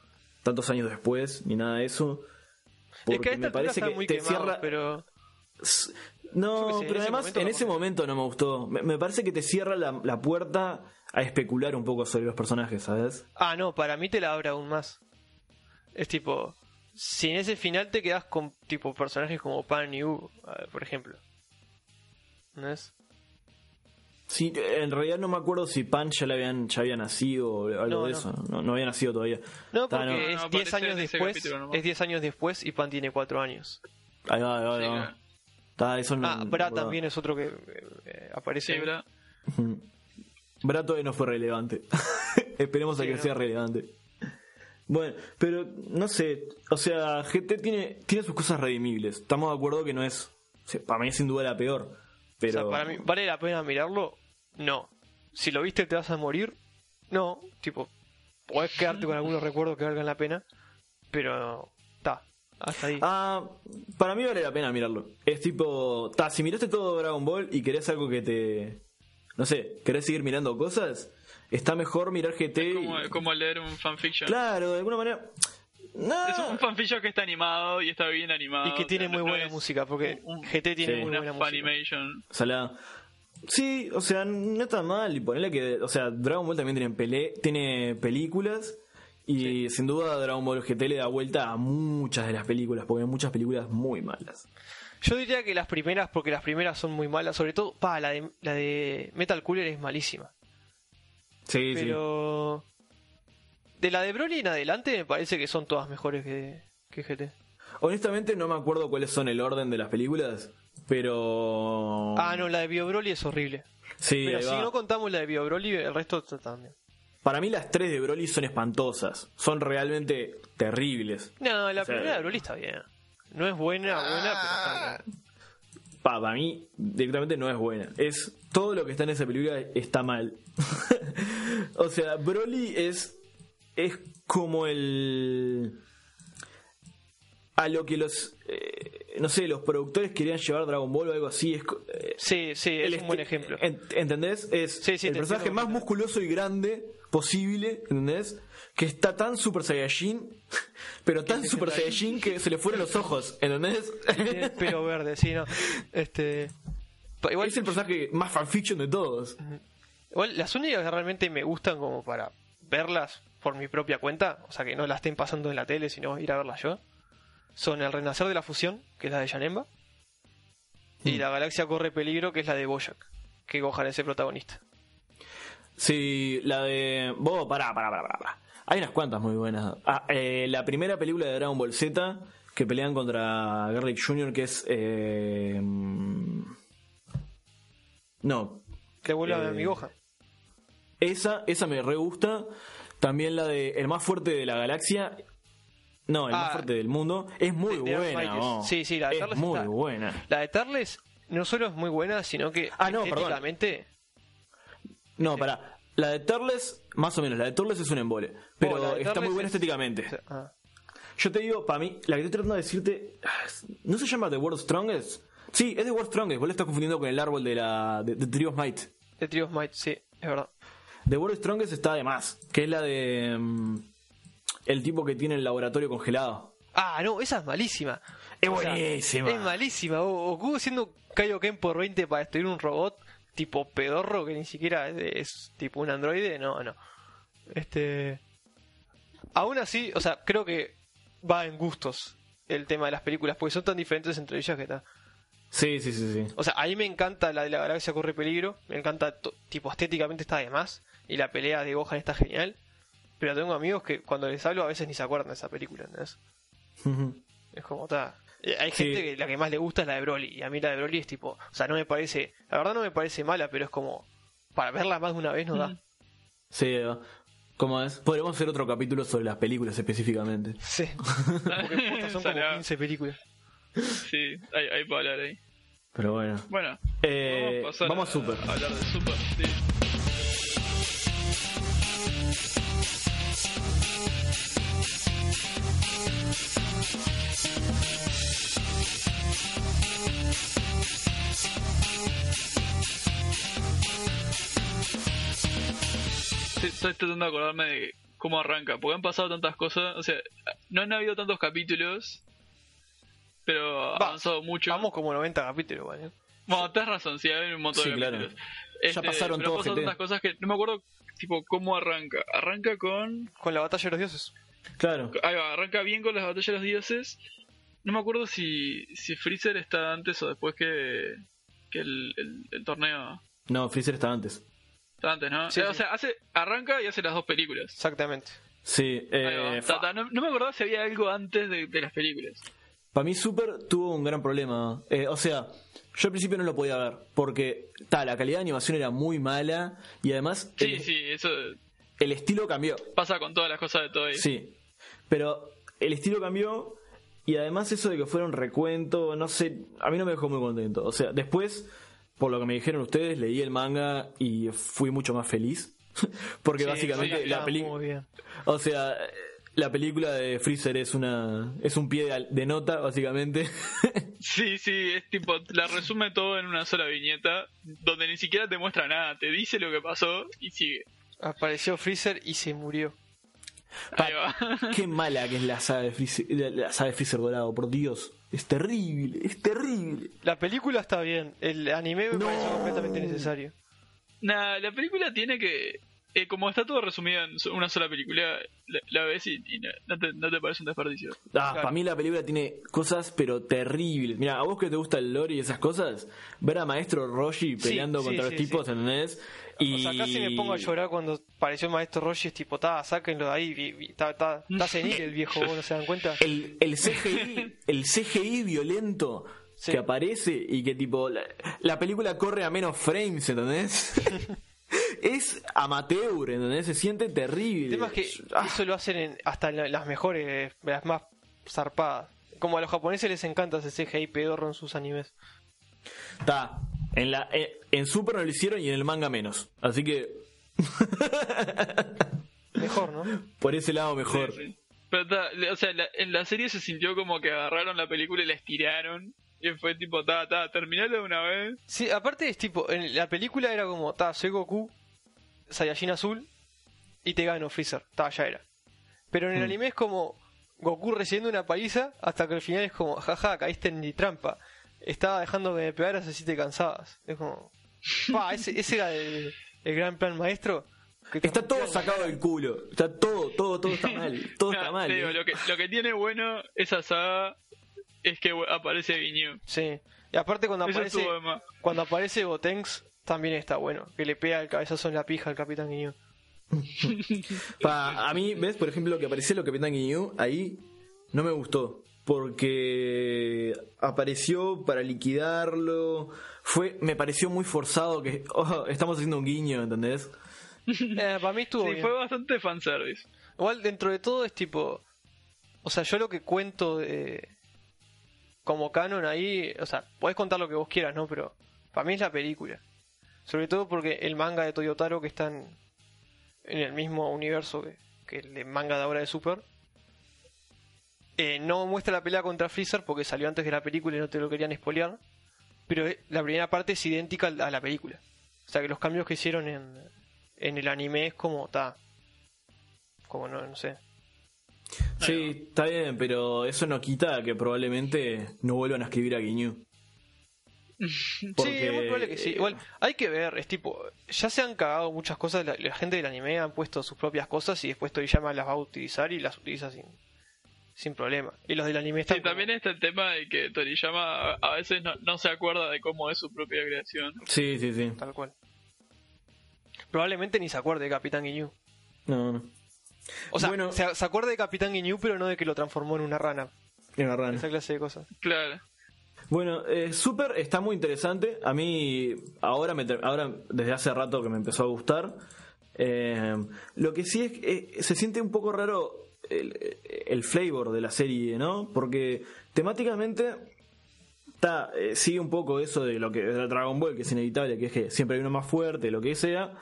tantos años después, ni nada de eso. es que a Porque me parece que muy te quemado, cierra. pero... No, sé, pero además en ese me- momento no me gustó. Me, me parece que te cierra la, la puerta a especular un poco sobre los personajes, ¿sabes? Ah, no, para mí te la abre aún más. Es tipo, si en ese final te quedas con tipo personajes como Pan y eh, por ejemplo. ¿No es? Sí, en realidad no me acuerdo si Pan ya, le habían, ya había nacido o algo No, de no. eso. No, no había nacido todavía. No, Ta, porque es no, 10 aparece años después. Es 10 años después y Pan tiene 4 años. Ahí va, ahí va, ahí Sí, va. Eso Ah, Bra también es otro que eh, aparece. Sí. Bra todavía no fue relevante. (laughs) Esperemos a que no. sea relevante. Bueno, pero no sé, o sea, GT tiene, tiene sus cosas redimibles. Estamos de acuerdo que no es, o sea, para mí es sin duda la peor. O Pero sea, para mí, ¿vale la pena mirarlo? No. Si lo viste te vas a morir, no. Tipo, podés quedarte con algunos recuerdos que valgan la pena, pero está, hasta ahí. Ah, para mí vale la pena mirarlo. Es tipo, ta, si miraste todo Dragon Ball y querés algo que te, no sé, querés seguir mirando cosas, está mejor mirar GT. y- Como, como leer un fanfiction. Claro, de alguna manera. No. Es un fanfiction que está animado y está bien animado. y que o tiene sea, muy no buena es música, porque un- GT tiene sí. muy Una buena música. Salada. Sí, o sea, no está mal. Y ponerle que, o sea, Dragon Ball también tiene, pele tiene películas. Y sin duda Dragon Ball GT le da vuelta a muchas de las películas, porque hay muchas películas muy malas. Yo diría que las primeras, porque las primeras son muy malas, sobre todo, pa, la de, la de Metal Cooler es malísima. Sí, Pero de la de Broly en adelante me parece que son todas mejores que, que GT. Honestamente no me acuerdo cuáles son el orden de las películas, pero... Ah, no, la de Bio Broly es horrible. Sí, Pero si va. no contamos la de Bio Broly, el resto está también. Para mí las tres de Broly son espantosas. Son realmente terribles. No, la O sea, primera de Broly está bien. No es buena, buena, pero está bien. Pa, para mí directamente no es buena. Es todo lo que está en esa película está mal. (laughs) o sea, Broly es es como el a lo que los eh, no sé, los productores querían llevar Dragon Ball o algo así, es eh, Sí, sí, es un buen ejemplo. en- ¿Entendés? Es Sí, sí, el personaje más musculoso y grande posible, ¿entendés? Que está tan Super Saiyajin, (laughs) pero tan (laughs) Super Saiyajin que se le fueron los ojos, ¿entendés? Tiene el pelo verde, sí, no. Este. Igual, es el personaje más fanfiction de todos. igual las únicas que realmente me gustan como para verlas por mi propia cuenta, o sea que no las estén pasando en la tele, sino ir a verlas yo, son El Renacer de la Fusión, que es la de Yanemba, y La Galaxia Corre Peligro, que es la de Boyac, que Gohan es el protagonista. Sí, la de. Vos, pará, pará, pará, pará, pará. Hay unas cuantas muy buenas. Ah, eh, la primera película de Dragon Ball Z que pelean contra Garlic Jr., que es. Eh... No. Devuelve a Eh, mi Gohan. Esa, esa me re gusta. También la de El más fuerte de la galaxia. No, el Ah, más fuerte del mundo. Es muy de- de buena. Oh. Sí, sí, la de Es muy está- buena. La de Tarles no solo es muy buena, sino que Ah, no, perdón. estéticamente No, pará. La de Turles, más o menos. La de Turles es un embole. Pero Oh, la está muy buena es- estéticamente. ah, Yo te digo, para mí, la que estoy tratando de decirte. ¿No se llama The World Strongest? Sí, es The World Strongest. Vos le estás confundiendo con el árbol de la. de, de Tree of Might. de Trios Might, sí, es verdad. The World Strongest está de más. Que es la de. mm, el tipo que tiene el laboratorio congelado. Ah, no, esa es malísima. Es O sea, buenísima. es malísima. O- Goku haciendo Kaioken por 20 para destruir un robot. tipo pedorro que ni siquiera es, es tipo un androide, no, no. Este. Aún así, o sea, creo que va en gustos el tema de las películas, porque son tan diferentes entre ellas que está. Sí, sí, sí, sí. O sea, a mí me encanta la de la galaxia corre peligro, me encanta, tipo, estéticamente está de más, y la pelea de Gohan está genial, pero tengo amigos que cuando les hablo a veces ni se acuerdan de esa película, ¿entendés? Es como, está. Hay Sí. gente que la que más le gusta es la de Broly, y a mí la de Broly es tipo, o sea, no me parece, la verdad no me parece mala, pero es como, para verla más de una vez no da. Sí, ¿cómo es? Podríamos hacer otro capítulo sobre las películas específicamente. Sí, (laughs) porque son como Salado. 15 películas. Sí, hay, hay para hablar ahí. Pero bueno. Bueno, Eh, vamos a, pasar vamos a Super. hablar de Super, sí. Estoy tratando de acordarme de cómo arranca, porque han pasado tantas cosas, o sea, no han habido tantos capítulos, pero ha Va, avanzado mucho. Vamos como 90 capítulos, ¿vale? Bueno, tenés razón, sí, hay un montón Sí, de claro. capítulos. Este, Ya pasaron pero han todo pasado GT. tantas cosas que no me acuerdo tipo cómo arranca. Arranca con Con la batalla de los dioses. Claro. ahí va, arranca bien con las batallas de los dioses. No me acuerdo si si Freezer está antes o después que que el, el- el torneo No, Freezer está antes. Antes, ¿no? Sí, Eh, O sea, hace arranca y hace las dos películas. Exactamente. Sí, Ahí eh, Ta, ta, no, no me acordaba si había algo antes de, de las películas. Para mí Super tuvo un gran problema. Eh, o sea, yo al principio no lo podía ver porque ta, la calidad de animación era muy mala y además Sí, el, sí, eso el estilo cambió. pasa con todas las cosas de todo Sí, pero el estilo cambió y además eso de que fuera un recuento, no sé, a mí no me dejó muy contento. O sea, después, por lo que me dijeron ustedes, leí el manga y fui mucho más feliz. (laughs) Porque Sí, básicamente sí, la película... O sea, la película de Freezer es una es un pie de, de nota, básicamente. (laughs) Sí, sí, es tipo, la resume todo en una sola viñeta, donde ni siquiera te muestra nada, te dice lo que pasó y sigue. Apareció Freezer y se murió. Ahí va. Qué mala que es la saga de Freezer, la, la saga de Freezer Dorado, por Dios. Es terrible, es terrible. La película está bien, el anime me No. parece completamente necesario. Nah, la película tiene que. eh, como está todo resumido en una sola película, la, la ves y, y no, no te, no te parece un desperdicio. Ah, Claro. para mí la película tiene cosas pero terribles. Mira, a vos que te gusta el lore y esas cosas, ver a Maestro Roshi peleando sí, contra sí, los tipos, sí. ¿entendés? Y... O sea, casi me pongo a llorar cuando apareció el maestro Roshi, es tipo, ta, sáquenlo de ahí, está, está, está senil el viejo, ¿vos no se dan cuenta? El, el CGI, (laughs) el CGI violento Sí. que aparece y que tipo la, la película corre a menos frames, ¿entendés? (laughs) es amateur, ¿entendés? Se siente terrible. El tema es que Ah, eso lo hacen en, hasta en las mejores, las más zarpadas. Como a los japoneses les encanta ese CGI pedorro en sus animes. Está. En, la, en, en Super no lo hicieron y en el manga menos. Así que (laughs) Mejor, ¿no? por ese lado mejor. Sí, sí. Pero ta, o sea, la- en la serie se sintió como que agarraron la película y la estiraron. Y fue tipo, ta, ta, terminalo de una vez. Sí, aparte es tipo, en la película era como, ta, soy Goku, Saiyajin azul, y te gano Freezer, ta, ya era. Pero en el Mm. anime es como Goku recibiendo una paliza hasta que al final es como, jaja, caíste en mi trampa. Estaba dejando que me pegaras así te cansabas. Es como, pa, ese, ese era el, el gran plan maestro. Está todo sacado del culo. Está todo, todo, todo está mal. Todo está mal. digo, ¿eh? lo, que, lo que tiene bueno esa saga es que aparece Guiño. Sí. Y aparte cuando Eso aparece, cuando aparece Gotenks, también está bueno. Que le pega el cabezazo en la pija al Capitán Guiñón. (laughs) Pa, a mí, ¿ves? Por ejemplo, que apareció lo Capitán Guiñú, ahí no me gustó. Porque apareció para liquidarlo. Fue, me pareció muy forzado que (laughs) oh, estamos haciendo un guiño, ¿entendés? Eh, para mí estuvo Sí, bien. fue bastante fanservice. Igual dentro de todo es tipo. O sea, yo lo que cuento de. Como canon ahí. O sea, podés contar lo que vos quieras, ¿no? Pero para mí es la película. Sobre todo porque el manga de Toyotaro, que está en, en el mismo universo que, que el manga de ahora de Super. Eh, no muestra la pelea contra Freezer porque salió antes de la película y no te lo querían spoilear. Pero eh, la primera parte es idéntica a la película. O sea que los cambios que hicieron en, en el anime es como. Ta, como no, no sé. Sí, está bien, pero eso no quita que probablemente no vuelvan a escribir a Guiñú. (laughs) Sí, es muy probable que sí. Igual, hay que ver, es tipo, ya se han cagado muchas cosas, la, la gente del anime han puesto sus propias cosas y después Toriyama las va a utilizar y las utiliza sin, sin problema. Y los del anime están Sí, como- también está el tema de que Toriyama a- veces no, no se acuerda de cómo es su propia creación. Sí, sí, sí. tal cual. Probablemente ni se acuerde de Capitán Ginyu. No, no. O sea, Bueno. se, se acuerde de Capitán Ginyu, pero no de que lo transformó en una rana. Es una rana. Esa clase de cosas. Claro. Bueno, eh, Super está muy interesante. A mí, ahora, me ahora desde hace rato que me empezó a gustar. Eh, lo que sí es que eh, se siente un poco raro el, el flavor de la serie, ¿no? Porque temáticamente está, eh, sigue un poco eso de lo que de Dragon Ball, que es inevitable, que es que siempre hay uno más fuerte, lo que sea.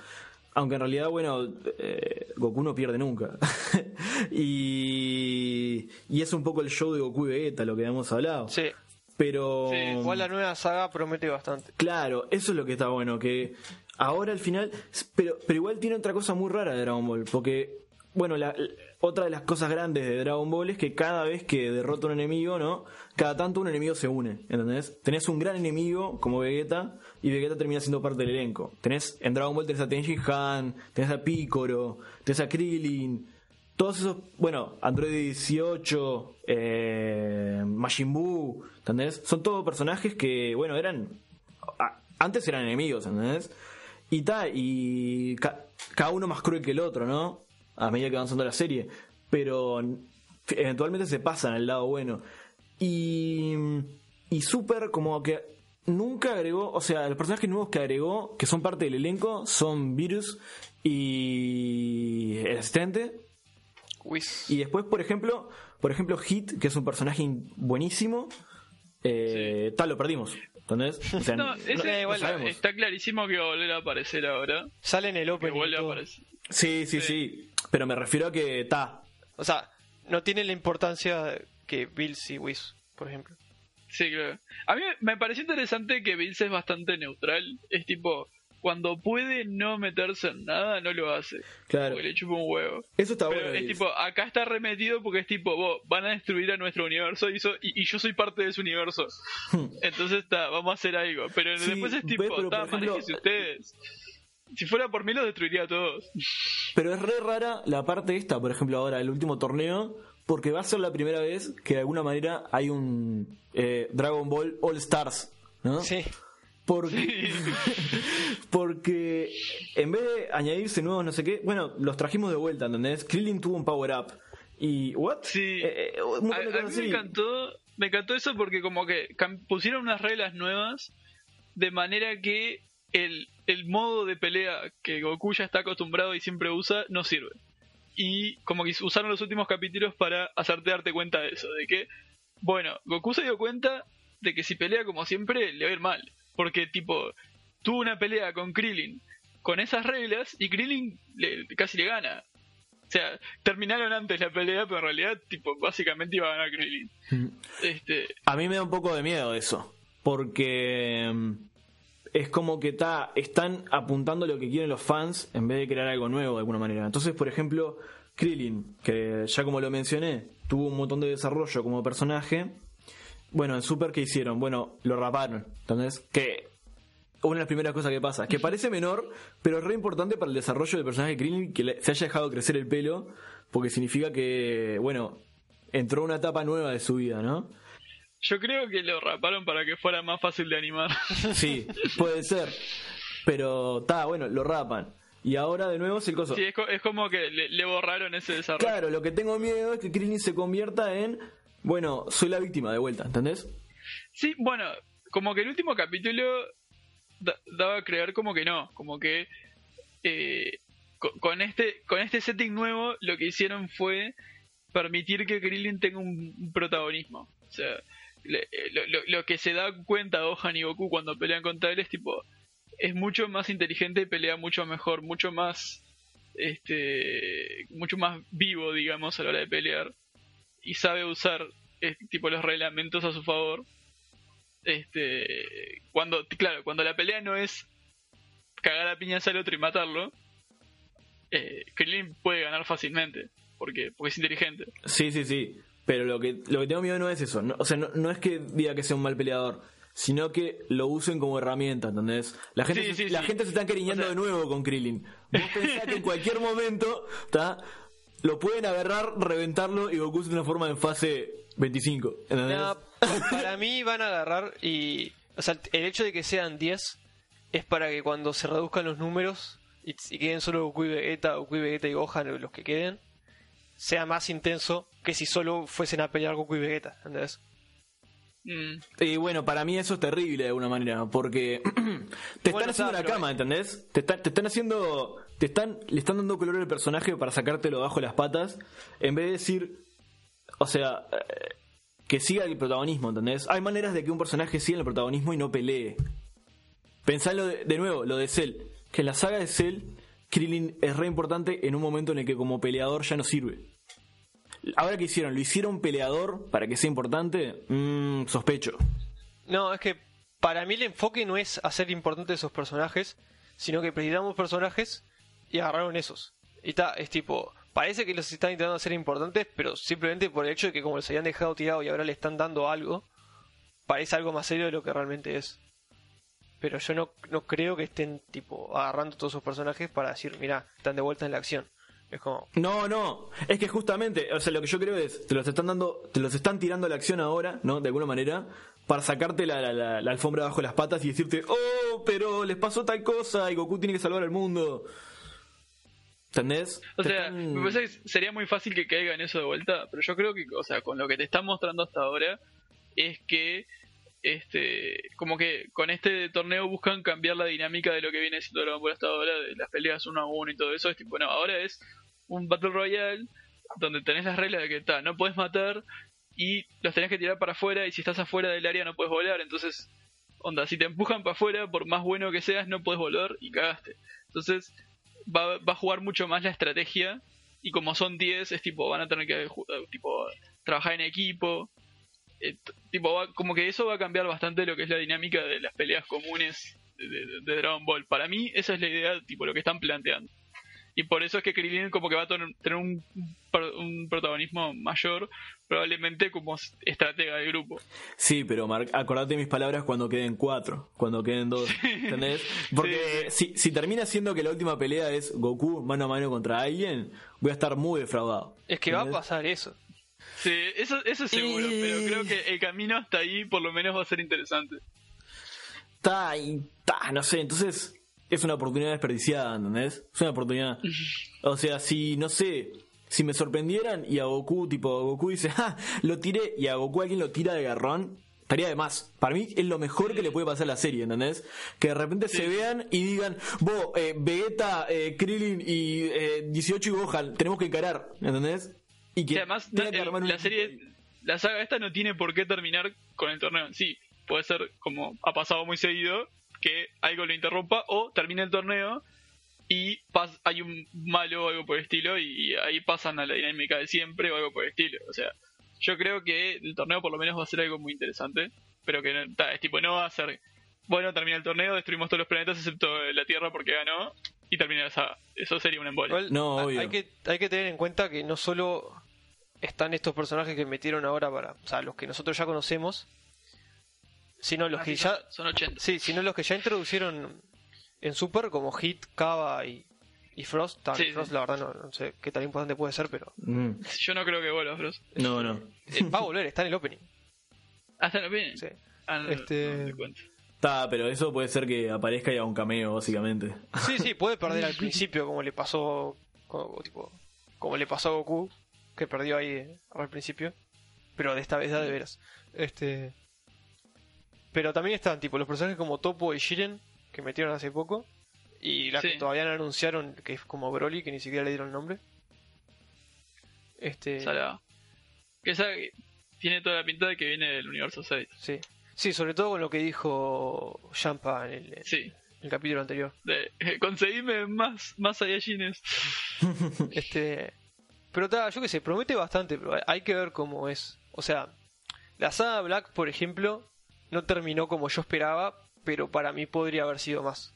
Aunque en realidad, bueno, eh, Goku no pierde nunca. (laughs) y, y es un poco el show de Goku y Vegeta, lo que habíamos hablado. Sí, Pero. Sí, igual la nueva saga promete bastante. Claro, eso es lo que está bueno, que ahora al final, pero, pero igual tiene otra cosa muy rara de Dragon Ball, porque, bueno, la- otra de las cosas grandes de Dragon Ball es que cada vez que derrota un enemigo, ¿no? Cada tanto un enemigo se une, ¿entendés? Tenés un gran enemigo como Vegeta y Vegeta termina siendo parte del elenco. Tenés, en Dragon Ball tenés a Tenji Han, tenés a Piccolo, tenés a Krillin, todos esos, bueno, Android 18, eh, Majin Buu, ¿entendés? Son todos personajes que, bueno, eran. antes eran enemigos, ¿entendés? Y tal, y ca- cada uno más cruel que el otro, ¿no? A medida que va avanzando la serie. Pero eventualmente se pasan al lado bueno. Y. Y Super, como que nunca agregó, o sea, los personajes nuevos que agregó, que son parte del elenco, son Virus y el asistente. Whis. Y después, por ejemplo, por ejemplo, Hit, que es un personaje buenísimo, eh, tal, lo perdimos. ¿Entendés? O sea, No, ese- no igual sabemos. Está clarísimo que va a volver a aparecer ahora. Sale en el Que opening. y vuelve a aparecer. Sí, sí, sí. Pero me refiero a que está. O sea, no tiene la importancia que Bills y Whis, por ejemplo. Sí, claro. A mí me pareció interesante que Vince es bastante neutral. Es tipo, cuando puede no meterse en nada, no lo hace. Claro. Porque le chupa un huevo. Eso está Pero bueno. es Bills. tipo, acá está remetido porque es tipo, vos, van a destruir a nuestro universo y, so- y, y yo soy parte de ese universo. Entonces está, vamos a hacer algo. Pero Sí, después es tipo, pero, está, ejemplo, ustedes. Si fuera por mí los destruiría a todos. Pero es re rara la parte esta, por ejemplo, ahora, el último torneo, porque va a ser la primera vez que de alguna manera hay un eh, Dragon Ball All Stars, ¿no? Sí. Porque, (laughs) porque en vez de añadirse nuevos no sé qué, bueno, los trajimos de vuelta, ¿entendés? Krillin tuvo un power up. Y, ¿what? Sí. Eh, eh, A, a mí me encantó, me encantó eso porque como que pusieron unas reglas nuevas de manera que el, el modo de pelea que Goku ya está acostumbrado y siempre usa no sirve. Y como que usaron los últimos capítulos para hacerte darte cuenta de eso, de que, bueno, Goku se dio cuenta de que si pelea como siempre le va a ir mal. Porque tipo, tuvo una pelea con Krillin con esas reglas y Krillin le- casi le gana. O sea, terminaron antes la pelea, pero en realidad, tipo, básicamente iba a ganar Krillin. Mm. Este, A mí me da un poco de miedo eso, porque mm, es como que está están apuntando lo que quieren los fans en vez de crear algo nuevo de alguna manera. Entonces, por ejemplo, Krillin, que ya como lo mencioné, tuvo un montón de desarrollo como personaje. Bueno, en Super, ¿qué hicieron? Bueno, lo raparon. Entonces, que una de las primeras cosas que pasa, que parece menor, pero es re importante para el desarrollo del personaje de Krillin que se haya dejado crecer el pelo, porque significa que, bueno, entró una etapa nueva de su vida, ¿no? Yo creo que lo raparon para que fuera más fácil de animar. (laughs) Sí, puede ser. Pero está, bueno, lo rapan. Y ahora de nuevo es el coso. sí, es, co- es como que le, le borraron ese desarrollo. Claro, lo que tengo miedo es que Krillin se convierta en. Bueno, soy la víctima de vuelta, ¿entendés? Sí, bueno, como que el último capítulo da- daba a creer como que no, como que eh, co- con este con este setting nuevo lo que hicieron fue permitir que Krillin tenga un, un protagonismo. O sea, lo, lo- lo que se da cuenta Gohan y Goku cuando pelean contra él es tipo es mucho más inteligente y pelea mucho mejor, mucho más este mucho más vivo, digamos, a la hora de pelear. Y sabe usar eh, tipo los reglamentos a su favor. Este cuando claro cuando la pelea no es cagar a piñas al otro y matarlo eh, Krillin puede ganar fácilmente porque porque es inteligente. Sí, sí, sí. Pero lo que, lo que tengo miedo no es eso. No- o sea, no, no es que diga que sea un mal peleador, sino que lo usen como herramienta, ¿entendés? La gente, Sí, se, sí, la sí. gente se está encariñando O sea- de nuevo con Krillin. Vos pensás que en cualquier momento, ¿tá? Lo pueden agarrar, reventarlo y Goku se transforma en fase 25, ¿entendés? No, para mí van a agarrar y. O sea, el hecho de que sean 10 es para que cuando se reduzcan los números y, y queden solo Goku y Vegeta, Goku y Vegeta y Gohan, los que queden, sea más intenso que si solo fuesen a pelear Goku y Vegeta, ¿entendés? Mm, Y bueno, para mí eso es terrible de alguna manera, porque (clears throat) te están Bueno, haciendo está, la cama, ¿entendés? Te, están- te están haciendo, te están, le están dando color al personaje para sacártelo debajo de las patas, en vez de decir, o sea, eh, que siga el protagonismo, ¿entendés? Hay maneras de que un personaje siga el protagonismo y no pelee. Pensalo de, de nuevo, lo de Cell, que en la saga de Cell, Krillin es re importante en un momento en el que como peleador ya no sirve. Ahora que hicieron, lo hicieron peleador para que sea importante, Mm, sospecho. No, es que para mí el enfoque no es hacer importantes esos personajes, sino que precisamos personajes y agarraron esos. Y ta, es tipo, parece que los están intentando hacer importantes, pero simplemente por el hecho de que como los habían dejado tirados y ahora le están dando algo, parece algo más serio de lo que realmente es. Pero yo no, no creo que estén tipo agarrando todos esos personajes para decir, mira, están de vuelta en la acción. Es como, No, no, es que justamente, o sea, lo que yo creo es, te los están dando, te los están tirando a la acción ahora, ¿no? De alguna manera, para sacarte la, la- la- la alfombra bajo las patas y decirte, oh, pero les pasó tal cosa y Goku tiene que salvar al mundo. ¿Entendés? O sea, están- me parece que sería muy fácil que caiga en eso de vuelta, pero yo creo que, o sea, con lo que te están mostrando hasta ahora, es que, este, como que con este torneo buscan cambiar la dinámica de lo que viene siendo Dragon Ball hasta ahora, de las peleas uno a uno y todo eso. Es tipo, no, ahora es un Battle Royale donde tenés las reglas de que está, no puedes matar y los tenés que tirar para afuera y si estás afuera del área no puedes volar, entonces, onda, si te empujan para afuera, por más bueno que seas, no puedes volar y cagaste. Entonces, va, va a jugar mucho más la estrategia y como son 10 es tipo van a tener que eh, tipo trabajar en equipo. Eh, tipo va- como que eso va a cambiar bastante lo que es la dinámica de las peleas comunes de, de- de Dragon Ball. Para mí esa es la idea tipo lo que están planteando y por eso es que Krillin como que va a tener un, un protagonismo mayor probablemente como estratega del grupo Sí, pero Mark, acordate mis palabras cuando queden cuatro, cuando queden dos, (laughs) ¿entendés? Porque Si, si termina siendo que la última pelea es Goku mano a mano contra alguien, voy a estar muy defraudado. es que va a pasar eso. sí eso eso es seguro Y- pero creo que el camino hasta ahí por lo menos va a ser interesante Ta, y ta, no sé, entonces es una oportunidad desperdiciada, ¿entendés? Es una oportunidad. O sea, si, no sé, si me sorprendieran y a Goku, tipo, Goku dice, (laughs) ¡ja! Lo tiré y a Goku alguien lo tira de garrón, estaría de más. Para mí es lo mejor que le puede pasar a la serie, ¿entendés? Que de repente se vean y digan, vos, eh, Vegeta, eh, Krillin y eh, 18 y Gohan, tenemos que encarar, ¿entendés? Y que además, tenga no, que el- armar un la serie, la saga esta no tiene por qué terminar con el torneo en sí. Puede ser como ha pasado muy seguido, que algo lo interrumpa o termina el torneo y pas- hay un malo o algo por el estilo y ahí pasan a la dinámica de siempre o algo por el estilo. O sea, yo creo que el torneo por lo menos va a ser algo muy interesante, pero que no- ta, es tipo no va a ser bueno, termina el torneo, destruimos todos los planetas excepto la Tierra porque ganó y termina la saga. Eso sería un embole. No, obvio. Hay que, hay que tener en cuenta que no solo están estos personajes que metieron ahora para, o sea, los que nosotros ya conocemos, sino los que Así ya, son, son 80. sí, sino los que ya introducieron en Super como Hit, Kava y, y Frost. Ta, Sí, sí. Frost, la verdad no, no sé qué tan importante puede ser, pero Mm, Yo no creo que vuelva, Bros. No, no. eh, va a volver, está en el opening. Hasta no viene. Sí. Ah, no, Este- no. Ta, pero eso puede ser que aparezca y haga un cameo, básicamente. Sí, sí, puede perder al (laughs) principio como le pasó como, tipo, como le pasó a Goku, que perdió ahí eh, al principio, pero de esta vez da de veras. Este pero también están tipo los personajes como Topo y Shiren que metieron hace poco y las Sí. que todavía no anunciaron que es como Broly que ni siquiera le dieron nombre. Este Salada. Que esa tiene toda la pinta de que viene del universo 6. sí. Sí, sobre todo con lo que dijo Champa en el, en Sí. el capítulo anterior. De, conseguime más, más Saiyajines. (laughs) Este. Pero ta, yo que sé, promete bastante, pero hay- hay que ver cómo es. O sea, la saga Black, por ejemplo, no terminó como yo esperaba, pero para mí podría haber sido más.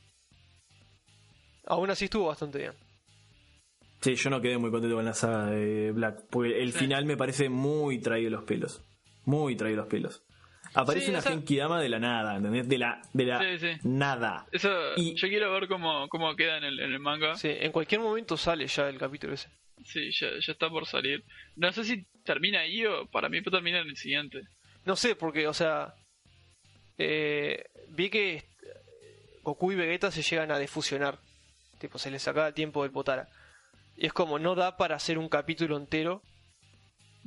Aún así estuvo bastante bien. Sí, yo no quedé muy contento con la saga de Black, porque el Sí. final me parece muy traído los pelos. Muy traído los pelos. Aparece Sí, una o sea- Genkidama de la nada, ¿entendés? De la, de la Sí, sí. nada. Eso, Y- yo quiero ver cómo, cómo queda en el, en el manga. Sí, en cualquier momento sale ya el capítulo ese. Sí, ya, ya está por salir. No sé si termina ahí o para mí termina en el siguiente. No sé, porque, o sea, eh, vi que Goku y Vegeta se llegan a defusionar. Tipo, se les sacaba el tiempo del Potara. Y es como, no da para hacer un capítulo entero.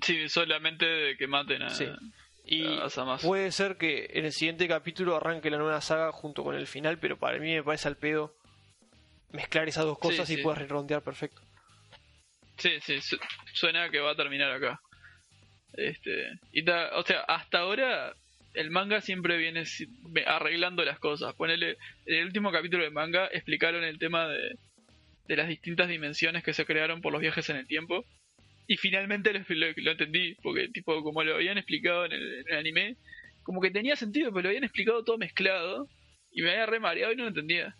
Sí, solamente de que maten a, Sí. Y a puede ser que en el siguiente capítulo arranque la nueva saga junto con el final, pero para mí me parece al pedo mezclar esas dos cosas Sí, y sí. puedes redondear perfecto. Sí, sí, su- suena que va a terminar acá. Este, y ta- o sea, hasta ahora el manga siempre viene arreglando las cosas. Ponele, en el último capítulo del manga explicaron el tema de, de las distintas dimensiones que se crearon por los viajes en el tiempo. Y finalmente lo, lo- lo entendí, porque tipo como lo habían explicado en el, en el anime, como que tenía sentido, pero lo habían explicado todo mezclado. Y me había re mareado y no lo entendía.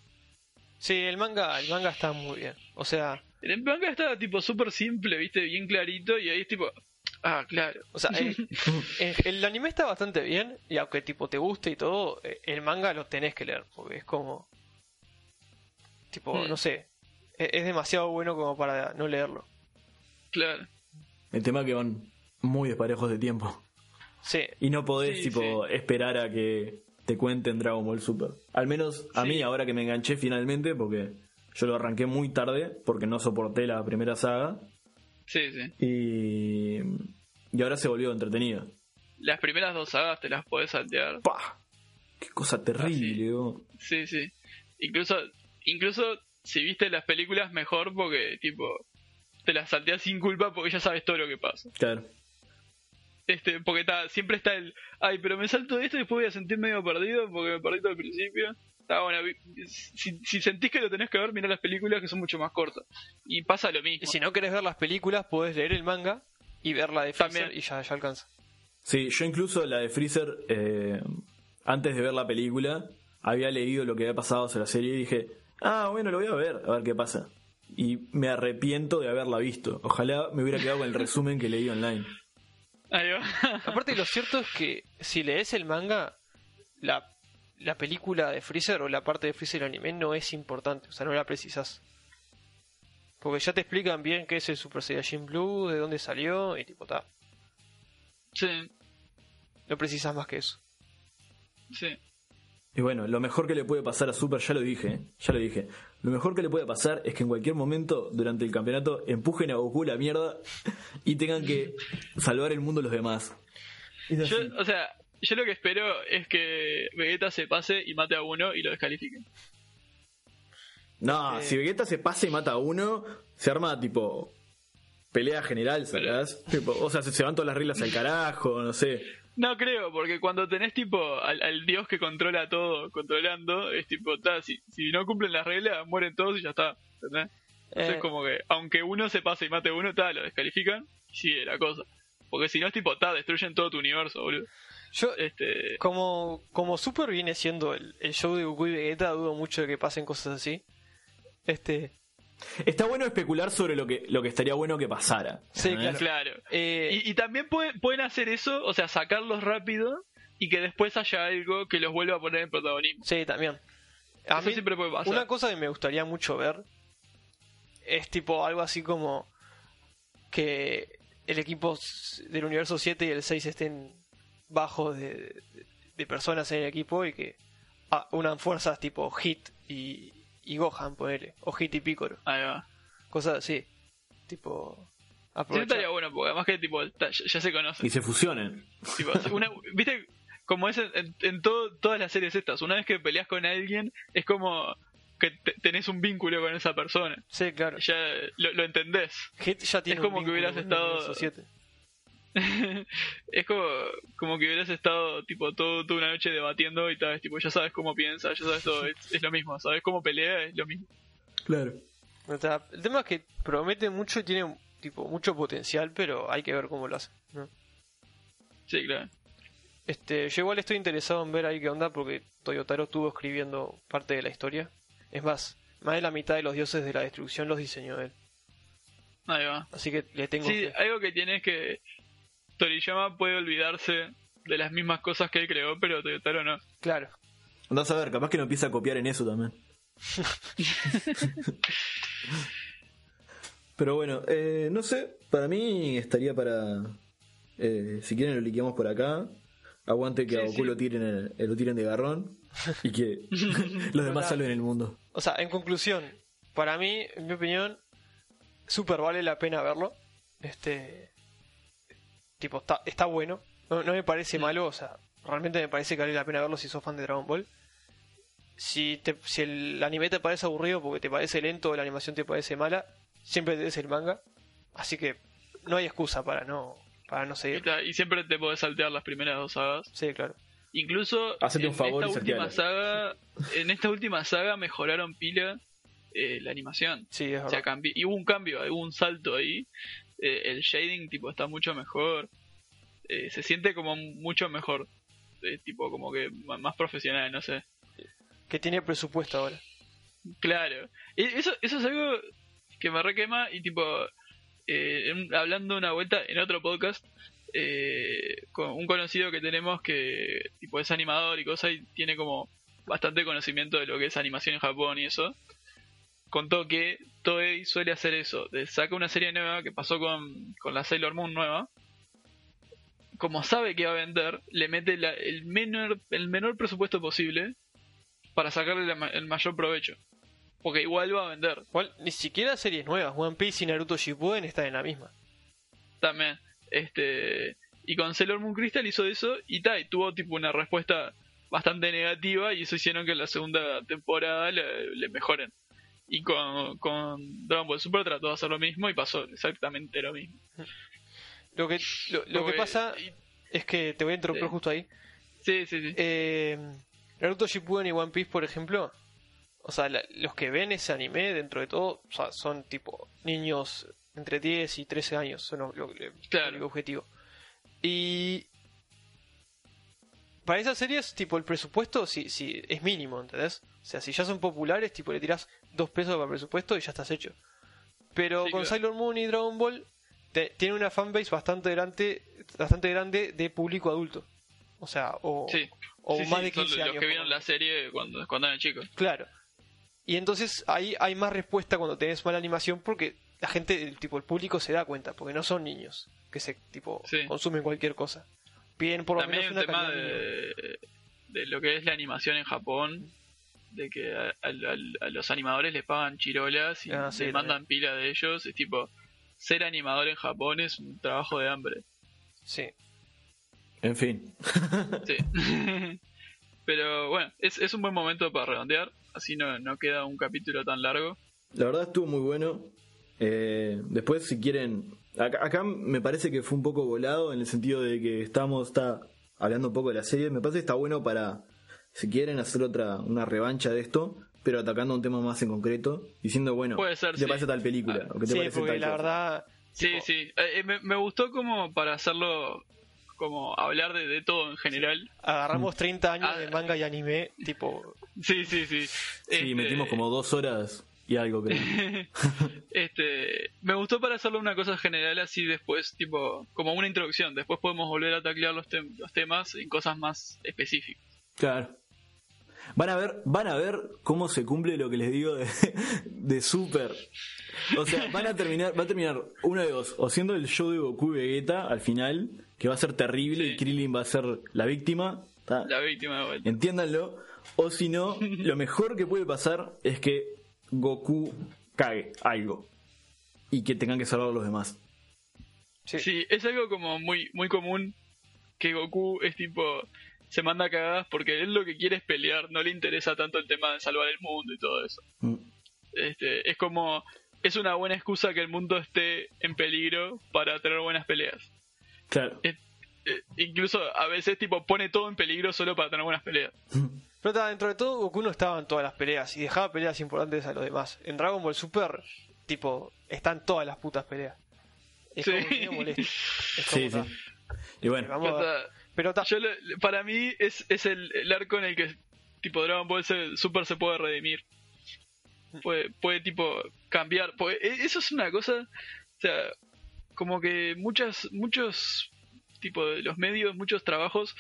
Sí, el manga, el manga está muy bien. O sea, En el manga estaba tipo súper simple, viste, bien clarito, y ahí es tipo, ah, claro. O sea, eh, (laughs) el anime está bastante bien y aunque tipo te guste y todo, eh, el manga lo tenés que leer porque es como tipo, Mm. no sé, e- es, demasiado bueno como para no leerlo. Claro. El tema que van muy desparejos de tiempo. Sí, Y no podés, Sí, tipo, esperar a que te cuenten Dragon Ball Super. Al menos a Sí. mí, ahora que me enganché finalmente, porque yo lo arranqué muy tarde, porque no soporté la primera saga. Sí, sí. Y, y ahora se volvió entretenido. Las primeras dos sagas te las podés saltear. ¡Pah! ¡Qué cosa terrible! oh. Sí, sí. Incluso, incluso si viste las películas mejor porque tipo te las salteas sin culpa porque ya sabes todo lo que pasa. Claro. Este, porque está, siempre está el, ay, pero me salto esto y después voy a sentir medio perdido porque me perdí todo al principio. Está bueno, si sentís que lo tenés que ver, mirá las películas que son mucho más cortas. Y pasa lo mismo. y si no querés ver las películas, podés leer el manga y ver la de Freezer También. y ya, ya alcanza. Sí, yo incluso la de Freezer, eh, antes de ver la película, había leído lo que había pasado sobre la serie y dije, ah, bueno, lo voy a ver, a ver qué pasa. Y me arrepiento de haberla visto. Ojalá me hubiera quedado con el resumen que leí online. Ahí va. Aparte, lo cierto es que si lees el manga, la, la película de Freezer o la parte de Freezer del anime no es importante, o sea, no la precisas. Porque ya te explican bien qué es el Super Saiyajin Blue, de dónde salió, y tipo, ta, sí, no precisas más que eso. sí. Y bueno, lo mejor que le puede pasar a Super, ya lo dije, ¿eh? ya lo dije. Lo mejor que le puede pasar es que en cualquier momento durante el campeonato empujen a Goku la mierda (laughs) y tengan que salvar el mundo los demás. Yo, o sea, yo lo que espero es que Vegeta se pase y mate a uno y lo descalifique. No, Eh. si Vegeta se pasa y mata a uno, se arma tipo pelea general, ¿sabes? O sea, se, se van todas las reglas al carajo, no sé. No creo, porque cuando tenés tipo al, al dios que controla todo controlando, es tipo, ta, si, si no cumplen las reglas, mueren todos y ya está. ¿entendés? Entonces Eh, como que, aunque uno se pase y mate a uno, ta, lo descalifican y sigue la cosa. Porque si no es tipo, ta, destruyen todo tu universo, boludo. Yo, Este, como, como Super viene siendo el, el show de Goku y Vegeta, dudo mucho de que pasen cosas así. Este, Está bueno especular sobre lo que, lo que estaría bueno que pasara. Sí, claro. eh, Y, y también pueden, pueden hacer eso, o sea, sacarlos rápido y que después haya algo que los vuelva a poner en protagonismo. Sí, también. A Eso siempre puede pasar. Una cosa que me gustaría mucho ver es tipo algo así como que el equipo del universo 7 y el 6 estén bajos de, de- personas en el equipo y que ah, unan fuerzas tipo Hit y, y Gohan, ponele, o Hit y Piccolo, Ahí va. cosas así. Tipo, Sí, estaría bueno, porque además que tipo, ya, ya se conocen. Y se fusionen. Tipo, una- ¿Viste? Como es en, en- todo- todas las series estas, una vez que peleas con alguien, es como que te- tenés un vínculo con esa persona. Sí, claro. Ya lo, lo entendés. Hit ya tiene como un que hubieras vínculo con el estado- universo 7. (laughs) es como, como que hubieras estado tipo todo, toda una noche debatiendo y tal, tipo, ya sabes cómo piensa, ya sabes todo, es, es lo mismo, sabes cómo pelea, es lo mismo. Claro. O sea, el tema es que promete mucho y tiene tipo mucho potencial, pero hay que ver cómo lo hace. ¿no? Sí, claro. Este, yo igual estoy interesado en ver ahí qué onda porque Toyotaro estuvo escribiendo parte de la historia. Es más, más de la mitad de los dioses de la destrucción los diseñó él. Ahí va. Así que le tengo Sí, fe. algo que tiene es que Toriyama puede olvidarse de las mismas cosas que él creó, pero Toyotaro no. Claro. Andás a ver, capaz que no empieza a copiar en eso también. (laughs) Pero bueno, eh, no sé, para mí estaría para... eh, si quieren lo liqueamos por acá. Aguante que a Goku sí. lo tiren, eh, lo tiren de garrón y que (laughs) (laughs) los demás salven el mundo. O sea, en conclusión, para mí, en mi opinión, super vale la pena verlo. Este. Tipo, está, está bueno. No, no me parece malo, o sea, realmente me parece que vale la pena verlo si sos fan de Dragon Ball. Si, te, si el anime te parece aburrido porque te parece lento o la animación te parece mala, siempre tenés el manga. Así que no hay excusa para no, para no Y, seguir. y siempre te podés saltear las primeras dos sagas. Sí, claro. Incluso Hacete en un favor esta última saga, en esta última saga mejoraron pila eh, la animación. Sí, es O sea, y hubo un cambio, hubo un salto ahí. Eh, el shading tipo está mucho mejor. Eh, se siente como mucho mejor. Eh, tipo como que más profesional, no sé. Que tiene presupuesto ahora. Claro. E- Eso, eso es algo que me requema y tipo, en- hablando una vuelta en otro podcast, con un conocido que tenemos que tipo es animador y cosas y tiene como bastante conocimiento de lo que es animación en Japón y eso, contó que Toei suele hacer eso, saca una serie nueva que pasó con, con la Sailor Moon nueva, como sabe que va a vender, le mete la- el, menor, el menor presupuesto posible para sacarle la el mayor provecho. Porque igual va a vender Igual, ni siquiera series nuevas. One Piece y Naruto Shippuden están en la misma. también. Este, y con Sailor Moon Crystal hizo eso y tal, y tuvo tipo una respuesta bastante negativa y eso hicieron que en la segunda temporada le, le mejoren. Y con, con Dragon Ball Super trató de hacer lo mismo y pasó exactamente lo mismo. Lo que, lo, lo que pasa y- es que te voy a interrumpir Sí. justo ahí. Sí, sí, sí. Eh, Naruto Shippuden y One Piece, por ejemplo, o sea, la- los que ven ese anime, dentro de todo, o sea, son tipo niños entre 10 y 13 años, son lo, lo- el Claro. único objetivo. Y para esas series, tipo, el presupuesto sí, sí, es mínimo, ¿entendés? O sea, si ya son populares, tipo, le tirás dos pesos para presupuesto y ya estás hecho. Pero Sí, con claro. Sailor Moon y Dragon Ball, te- tiene una fanbase bastante grande, bastante grande de público adulto. O sea, o, Sí. o Sí, más sí, de son 15 los años. que vieron la serie cuando, cuando eran chicos. Claro. Y entonces ahí hay más respuesta cuando tenés mala animación porque la gente, el tipo, el público se da cuenta, porque no son niños que se tipo consumen cualquier cosa. Piden por lo menos un una tema de, de lo que es la animación en Japón, de que a, a- a los animadores les pagan chirolas y Ah, sí, les también. mandan pila de ellos. Es tipo, ser animador en Japón es un trabajo de hambre. Sí. En fin. Sí. (laughs) Pero bueno, es, es un buen momento para redondear, así no, no queda un capítulo tan largo. La verdad estuvo muy bueno. Eh, después, si quieren. Acá, acá me parece que fue un poco volado en el sentido de que estamos está hablando un poco de la serie. Me parece que está bueno para, si quieren, hacer otra una revancha de esto, pero atacando un tema más en concreto, diciendo, bueno, Puede ser, ¿qué te sí. parece tal película? Ah, ¿O qué te Sí, parece porque tal la cosa? verdad. Sí, tipo, sí. Eh, eh, me, me gustó como para hacerlo, como hablar de, de todo en general. Agarramos 30 años Ah. de manga y anime, tipo. Sí, sí, sí. Sí, Este, metimos como dos horas y algo, creo. (laughs) este, me gustó para hacerlo una cosa general así después, tipo, como una introducción. Después podemos volver a taclear los, tem- los temas en cosas más específicas. Claro. Van a ver, van a ver cómo se cumple lo que les digo de, (laughs) de Super. O sea, van a terminar, va a terminar uno de dos, o siendo el show de Goku y Vegeta al final, que va a ser terrible Sí. y Krillin va a ser la víctima. ¿tá? La víctima de vuelta. Entiéndanlo. O si no, (laughs) lo mejor que puede pasar es que Goku cague algo. Y que tengan que salvar a los demás. Sí. Sí, es algo como muy, muy común que Goku es tipo, se manda cagadas porque él lo que quiere es pelear, no le interesa tanto el tema de salvar el mundo y todo eso. Mm. Este, es como, es una buena excusa que el mundo esté en peligro para tener buenas peleas. Claro. Eh, incluso a veces tipo pone todo en peligro solo para tener buenas peleas. Pero ta, dentro de todo, Goku no estaba en todas las peleas y dejaba peleas importantes a los demás. En Dragon Ball Super, tipo, están todas las putas peleas. Es Sí. como medio molesto. (laughs) Es Sí, como, sí. Y bueno, vamos a Pero yo para mí es, es el, el arco en el que tipo Dragon Ball Super se puede redimir. Puede, puede tipo cambiar. puede- e- eso es una cosa, o sea, como que muchas, muchos tipo de los medios, muchos trabajos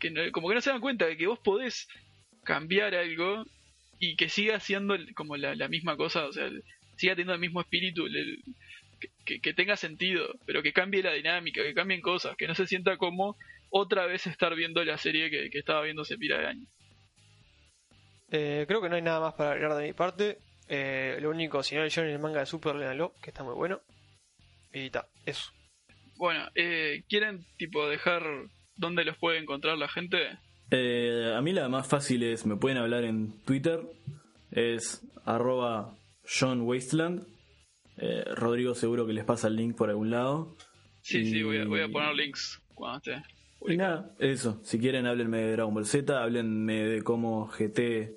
que no- como que no se dan cuenta de que vos podés cambiar algo y que siga siendo como la, la misma cosa, o sea, siga teniendo el mismo espíritu, que- que tenga sentido, pero que cambie la dinámica, que cambien cosas, que no se sienta como otra vez estar viendo la serie que, que estaba viendo hace pila de años. Eh, creo que no hay nada más para agregar de mi parte. Eh, lo único, si no leyeron el manga de Super, léanlo, que está muy bueno. Y ta, eso. Bueno, eh, ¿quieren tipo dejar dónde los puede encontrar la gente? Eh, a mí la más fácil es, me pueden hablar en Twitter, es arroba John Wasteland. Eh, Rodrigo seguro que les pasa el link por algún lado. Sí, sí, voy a, voy a Y- poner links cuando esté. Y nada, eso. Si quieren, háblenme de Dragon Ball Z, háblenme de cómo GT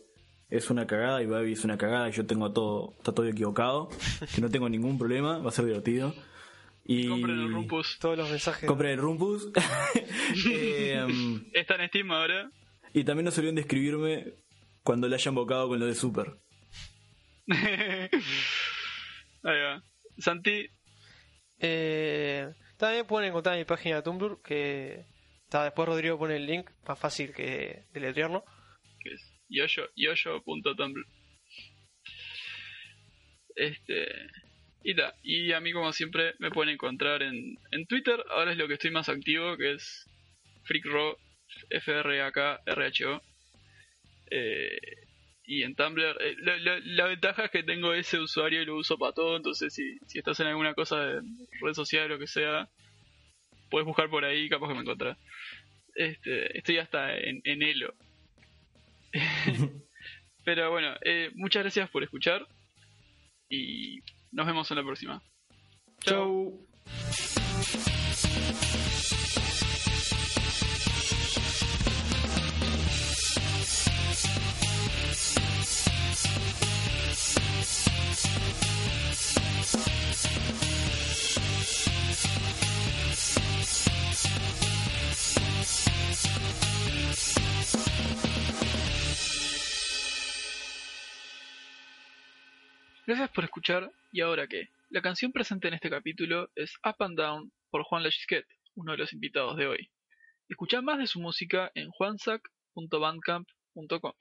es una cagada y Baby es una cagada y yo tengo todo, está todo equivocado. que no tengo ningún problema, va a ser divertido. Y Compren el Rumpus. Todos los mensajes. Compren el Rumpus. (laughs) (laughs) Eh, Está en Steam ahora. y también no se olviden de escribirme cuando le hayan bocado con lo de Super. (laughs) Ahí va. Santi, Eh, también pueden encontrar mi página de Tumblr, que después Rodrigo pone el link, más fácil que deletrearlo. que es yoyo, yoyo.tumblr. Este. Y ta, y a mí como siempre me pueden encontrar en, en Twitter, ahora es lo que estoy más activo, que es FreakRo, F-R-A-K-R-H-O. Eh, y en Tumblr, eh, la ventaja es que tengo ese usuario y lo uso para todo, entonces si, si estás en alguna cosa de red social o lo que sea, puedes buscar por ahí, capaz que me encontrás. Este, estoy hasta en, en Elo. (laughs) (laughs) Pero bueno, eh, muchas gracias por escuchar y nos vemos en la próxima. Chau. Gracias por escuchar y ahora qué. La canción presente en este capítulo es Up and Down por Juan Lachisquet, uno de los invitados de hoy. Escucha más de su música en juansac.bandcamp.com.